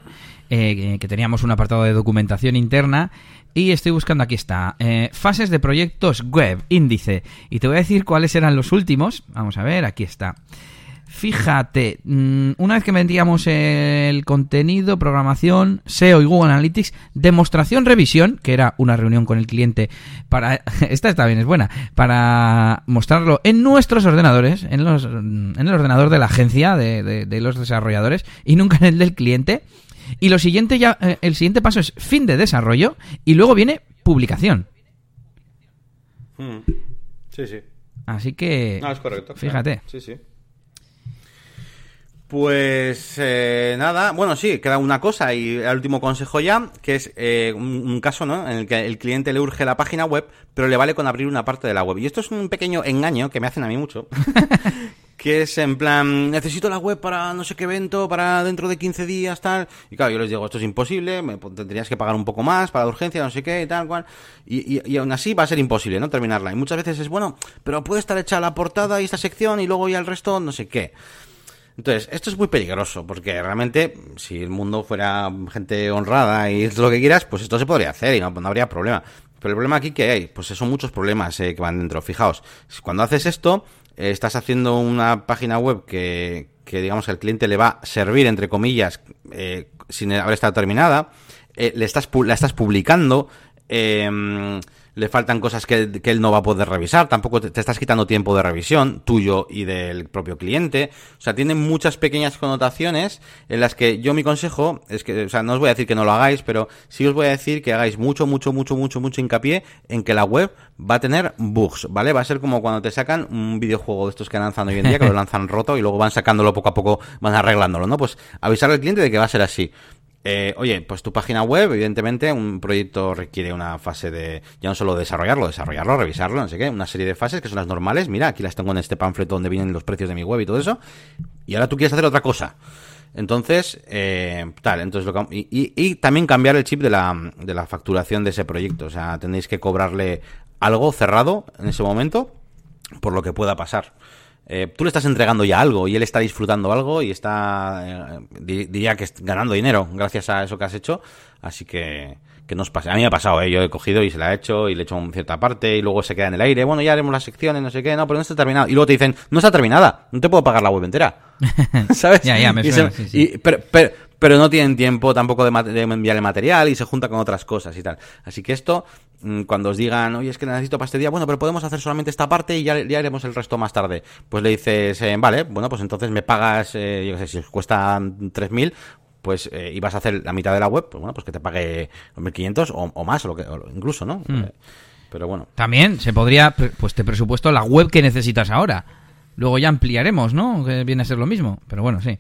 eh, que teníamos un apartado de documentación interna y estoy buscando, aquí está, eh, fases de proyectos web, índice. Y te voy a decir cuáles eran los últimos. Vamos a ver, aquí está. Fíjate, mm, una vez que vendíamos el contenido, programación, SEO y Google Analytics, demostración, revisión, que era una reunión con el cliente para, [LAUGHS] esta está bien, es buena, para mostrarlo en nuestros ordenadores, en, los, en el ordenador de la agencia de, de los desarrolladores y nunca en el del cliente. Y lo siguiente ya, eh, el siguiente paso es fin de desarrollo y luego viene publicación. Hmm. Sí, sí. Así que. No, es correcto. Fíjate. Sí, sí. Pues eh, nada, bueno, sí, queda una cosa y el último consejo ya, que es eh, un, caso, ¿no? En el que el cliente le urge la página web, pero le vale con abrir una parte de la web. Y esto es un pequeño engaño que me hacen a mí mucho, [LAUGHS] que es en plan, necesito la web para no sé qué evento, para dentro de 15 días, tal. Y claro, yo les digo, esto es imposible, me, tendrías que pagar un poco más para la urgencia, no sé qué, y tal, cual. Y, y, aún así va a ser imposible, ¿no? Terminarla. Y muchas veces es, bueno, pero puede estar hecha la portada y esta sección y luego ya el resto, no sé qué. Entonces, esto es muy peligroso, porque realmente, si el mundo fuera gente honrada y [LAUGHS] lo que quieras, pues esto se podría hacer y no, habría problema. Pero el problema aquí que hay, pues son muchos problemas eh, que van dentro. Fijaos, cuando haces esto, estás haciendo una página web que, que, digamos, el cliente le va a servir, entre comillas, eh, sin haber estado terminada, le estás, la estás publicando, eh, le faltan cosas que, él no va a poder revisar, tampoco te, estás quitando tiempo de revisión tuyo y del propio cliente. O sea, tiene muchas pequeñas connotaciones en las que yo mi consejo es que, o sea, no os voy a decir que no lo hagáis, pero sí os voy a decir que hagáis mucho, mucho, mucho, mucho, mucho hincapié en que la web va a tener bugs, ¿vale? Va a ser como cuando te sacan un videojuego de estos que lanzan hoy en día, que lo [LAUGHS] lanzan roto y luego van sacándolo poco a poco, van arreglándolo, ¿no? Pues avisar al cliente de que va a ser así. Eh, oye, pues tu página web, evidentemente, un proyecto requiere una fase de, ya no solo desarrollarlo, desarrollarlo, revisarlo, no sé qué, una serie de fases que son las normales. Mira, aquí las tengo en este panfleto donde vienen los precios de mi web y todo eso. Y ahora tú quieres hacer otra cosa. Entonces, eh, tal, entonces lo y, y, también cambiar el chip de la, de la facturación de ese proyecto. O sea, tenéis que cobrarle algo cerrado en ese momento por lo que pueda pasar. Eh, tú le estás entregando ya algo y él está disfrutando algo y está, eh, diría que ganando dinero gracias a eso que has hecho. Así que, que nos pase. A mí me ha pasado, ¿eh? Yo he cogido y se la he hecho y le he hecho en cierta parte y luego se queda en el aire. Bueno, ya haremos las secciones, no sé qué, no, pero no está terminado. Y luego te dicen, no está terminada, no te puedo pagar la web entera. [LAUGHS] ¿Sabes? ya, ya, me suena, pero, pero, pero no tienen tiempo tampoco de, de enviarle material y se junta con otras cosas y tal. Así que esto, mm, cuando os digan, oye, es que necesito para este día, bueno, pero podemos hacer solamente esta parte y ya, ya haremos el resto más tarde. Pues le dices, eh, vale, bueno, pues entonces me pagas, eh, yo qué sé, si os cuesta 3.000, pues eh, y vas a hacer la mitad de la web, pues bueno, pues que te pague 1.500 o, o más, o lo que, incluso, ¿no? Hmm. Eh, pero bueno. También se podría, pues te presupuesto la web que necesitas ahora. Luego ya ampliaremos, ¿no? Que viene a ser lo mismo. Pero bueno, sí.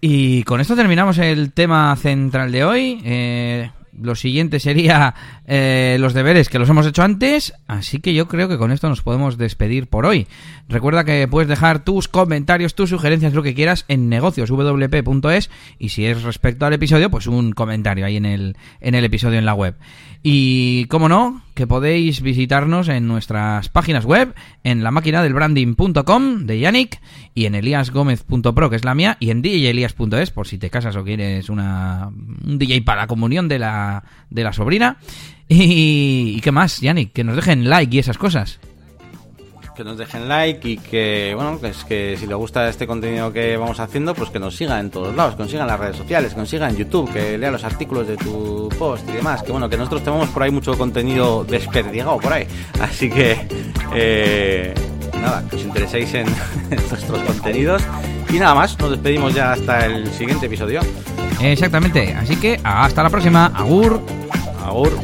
Y con esto terminamos el tema central de hoy. Eh, lo siguiente sería eh, los deberes que los hemos hecho antes, así que yo creo que con esto nos podemos despedir por hoy. Recuerda que puedes dejar tus comentarios, tus sugerencias, lo que quieras en negocioswp.es y si es respecto al episodio, pues un comentario ahí en el, en el episodio en la web. Y, como no, que podéis visitarnos en nuestras páginas web, en la máquina del branding.com de Yannick y en eliasgomez.pro, que es la mía, y en djelias.es, por si te casas o quieres una, un DJ para la comunión de la, de la sobrina. [LAUGHS] Y, y, qué más, Yannick, que nos dejen like y esas cosas. Que nos dejen like y que, bueno, que es que si les gusta este contenido que vamos haciendo, pues que nos sigan en todos lados, que nos sigan en las redes sociales, que nos sigan en YouTube, que lean los artículos de tu post y demás, que bueno, que nosotros tenemos por ahí mucho contenido desperdigado por ahí. Así que, eh, nada, que os intereséis en [LAUGHS] nuestros contenidos. Y nada más, nos despedimos ya hasta el siguiente episodio. Exactamente, así que hasta la próxima. Agur. Agur.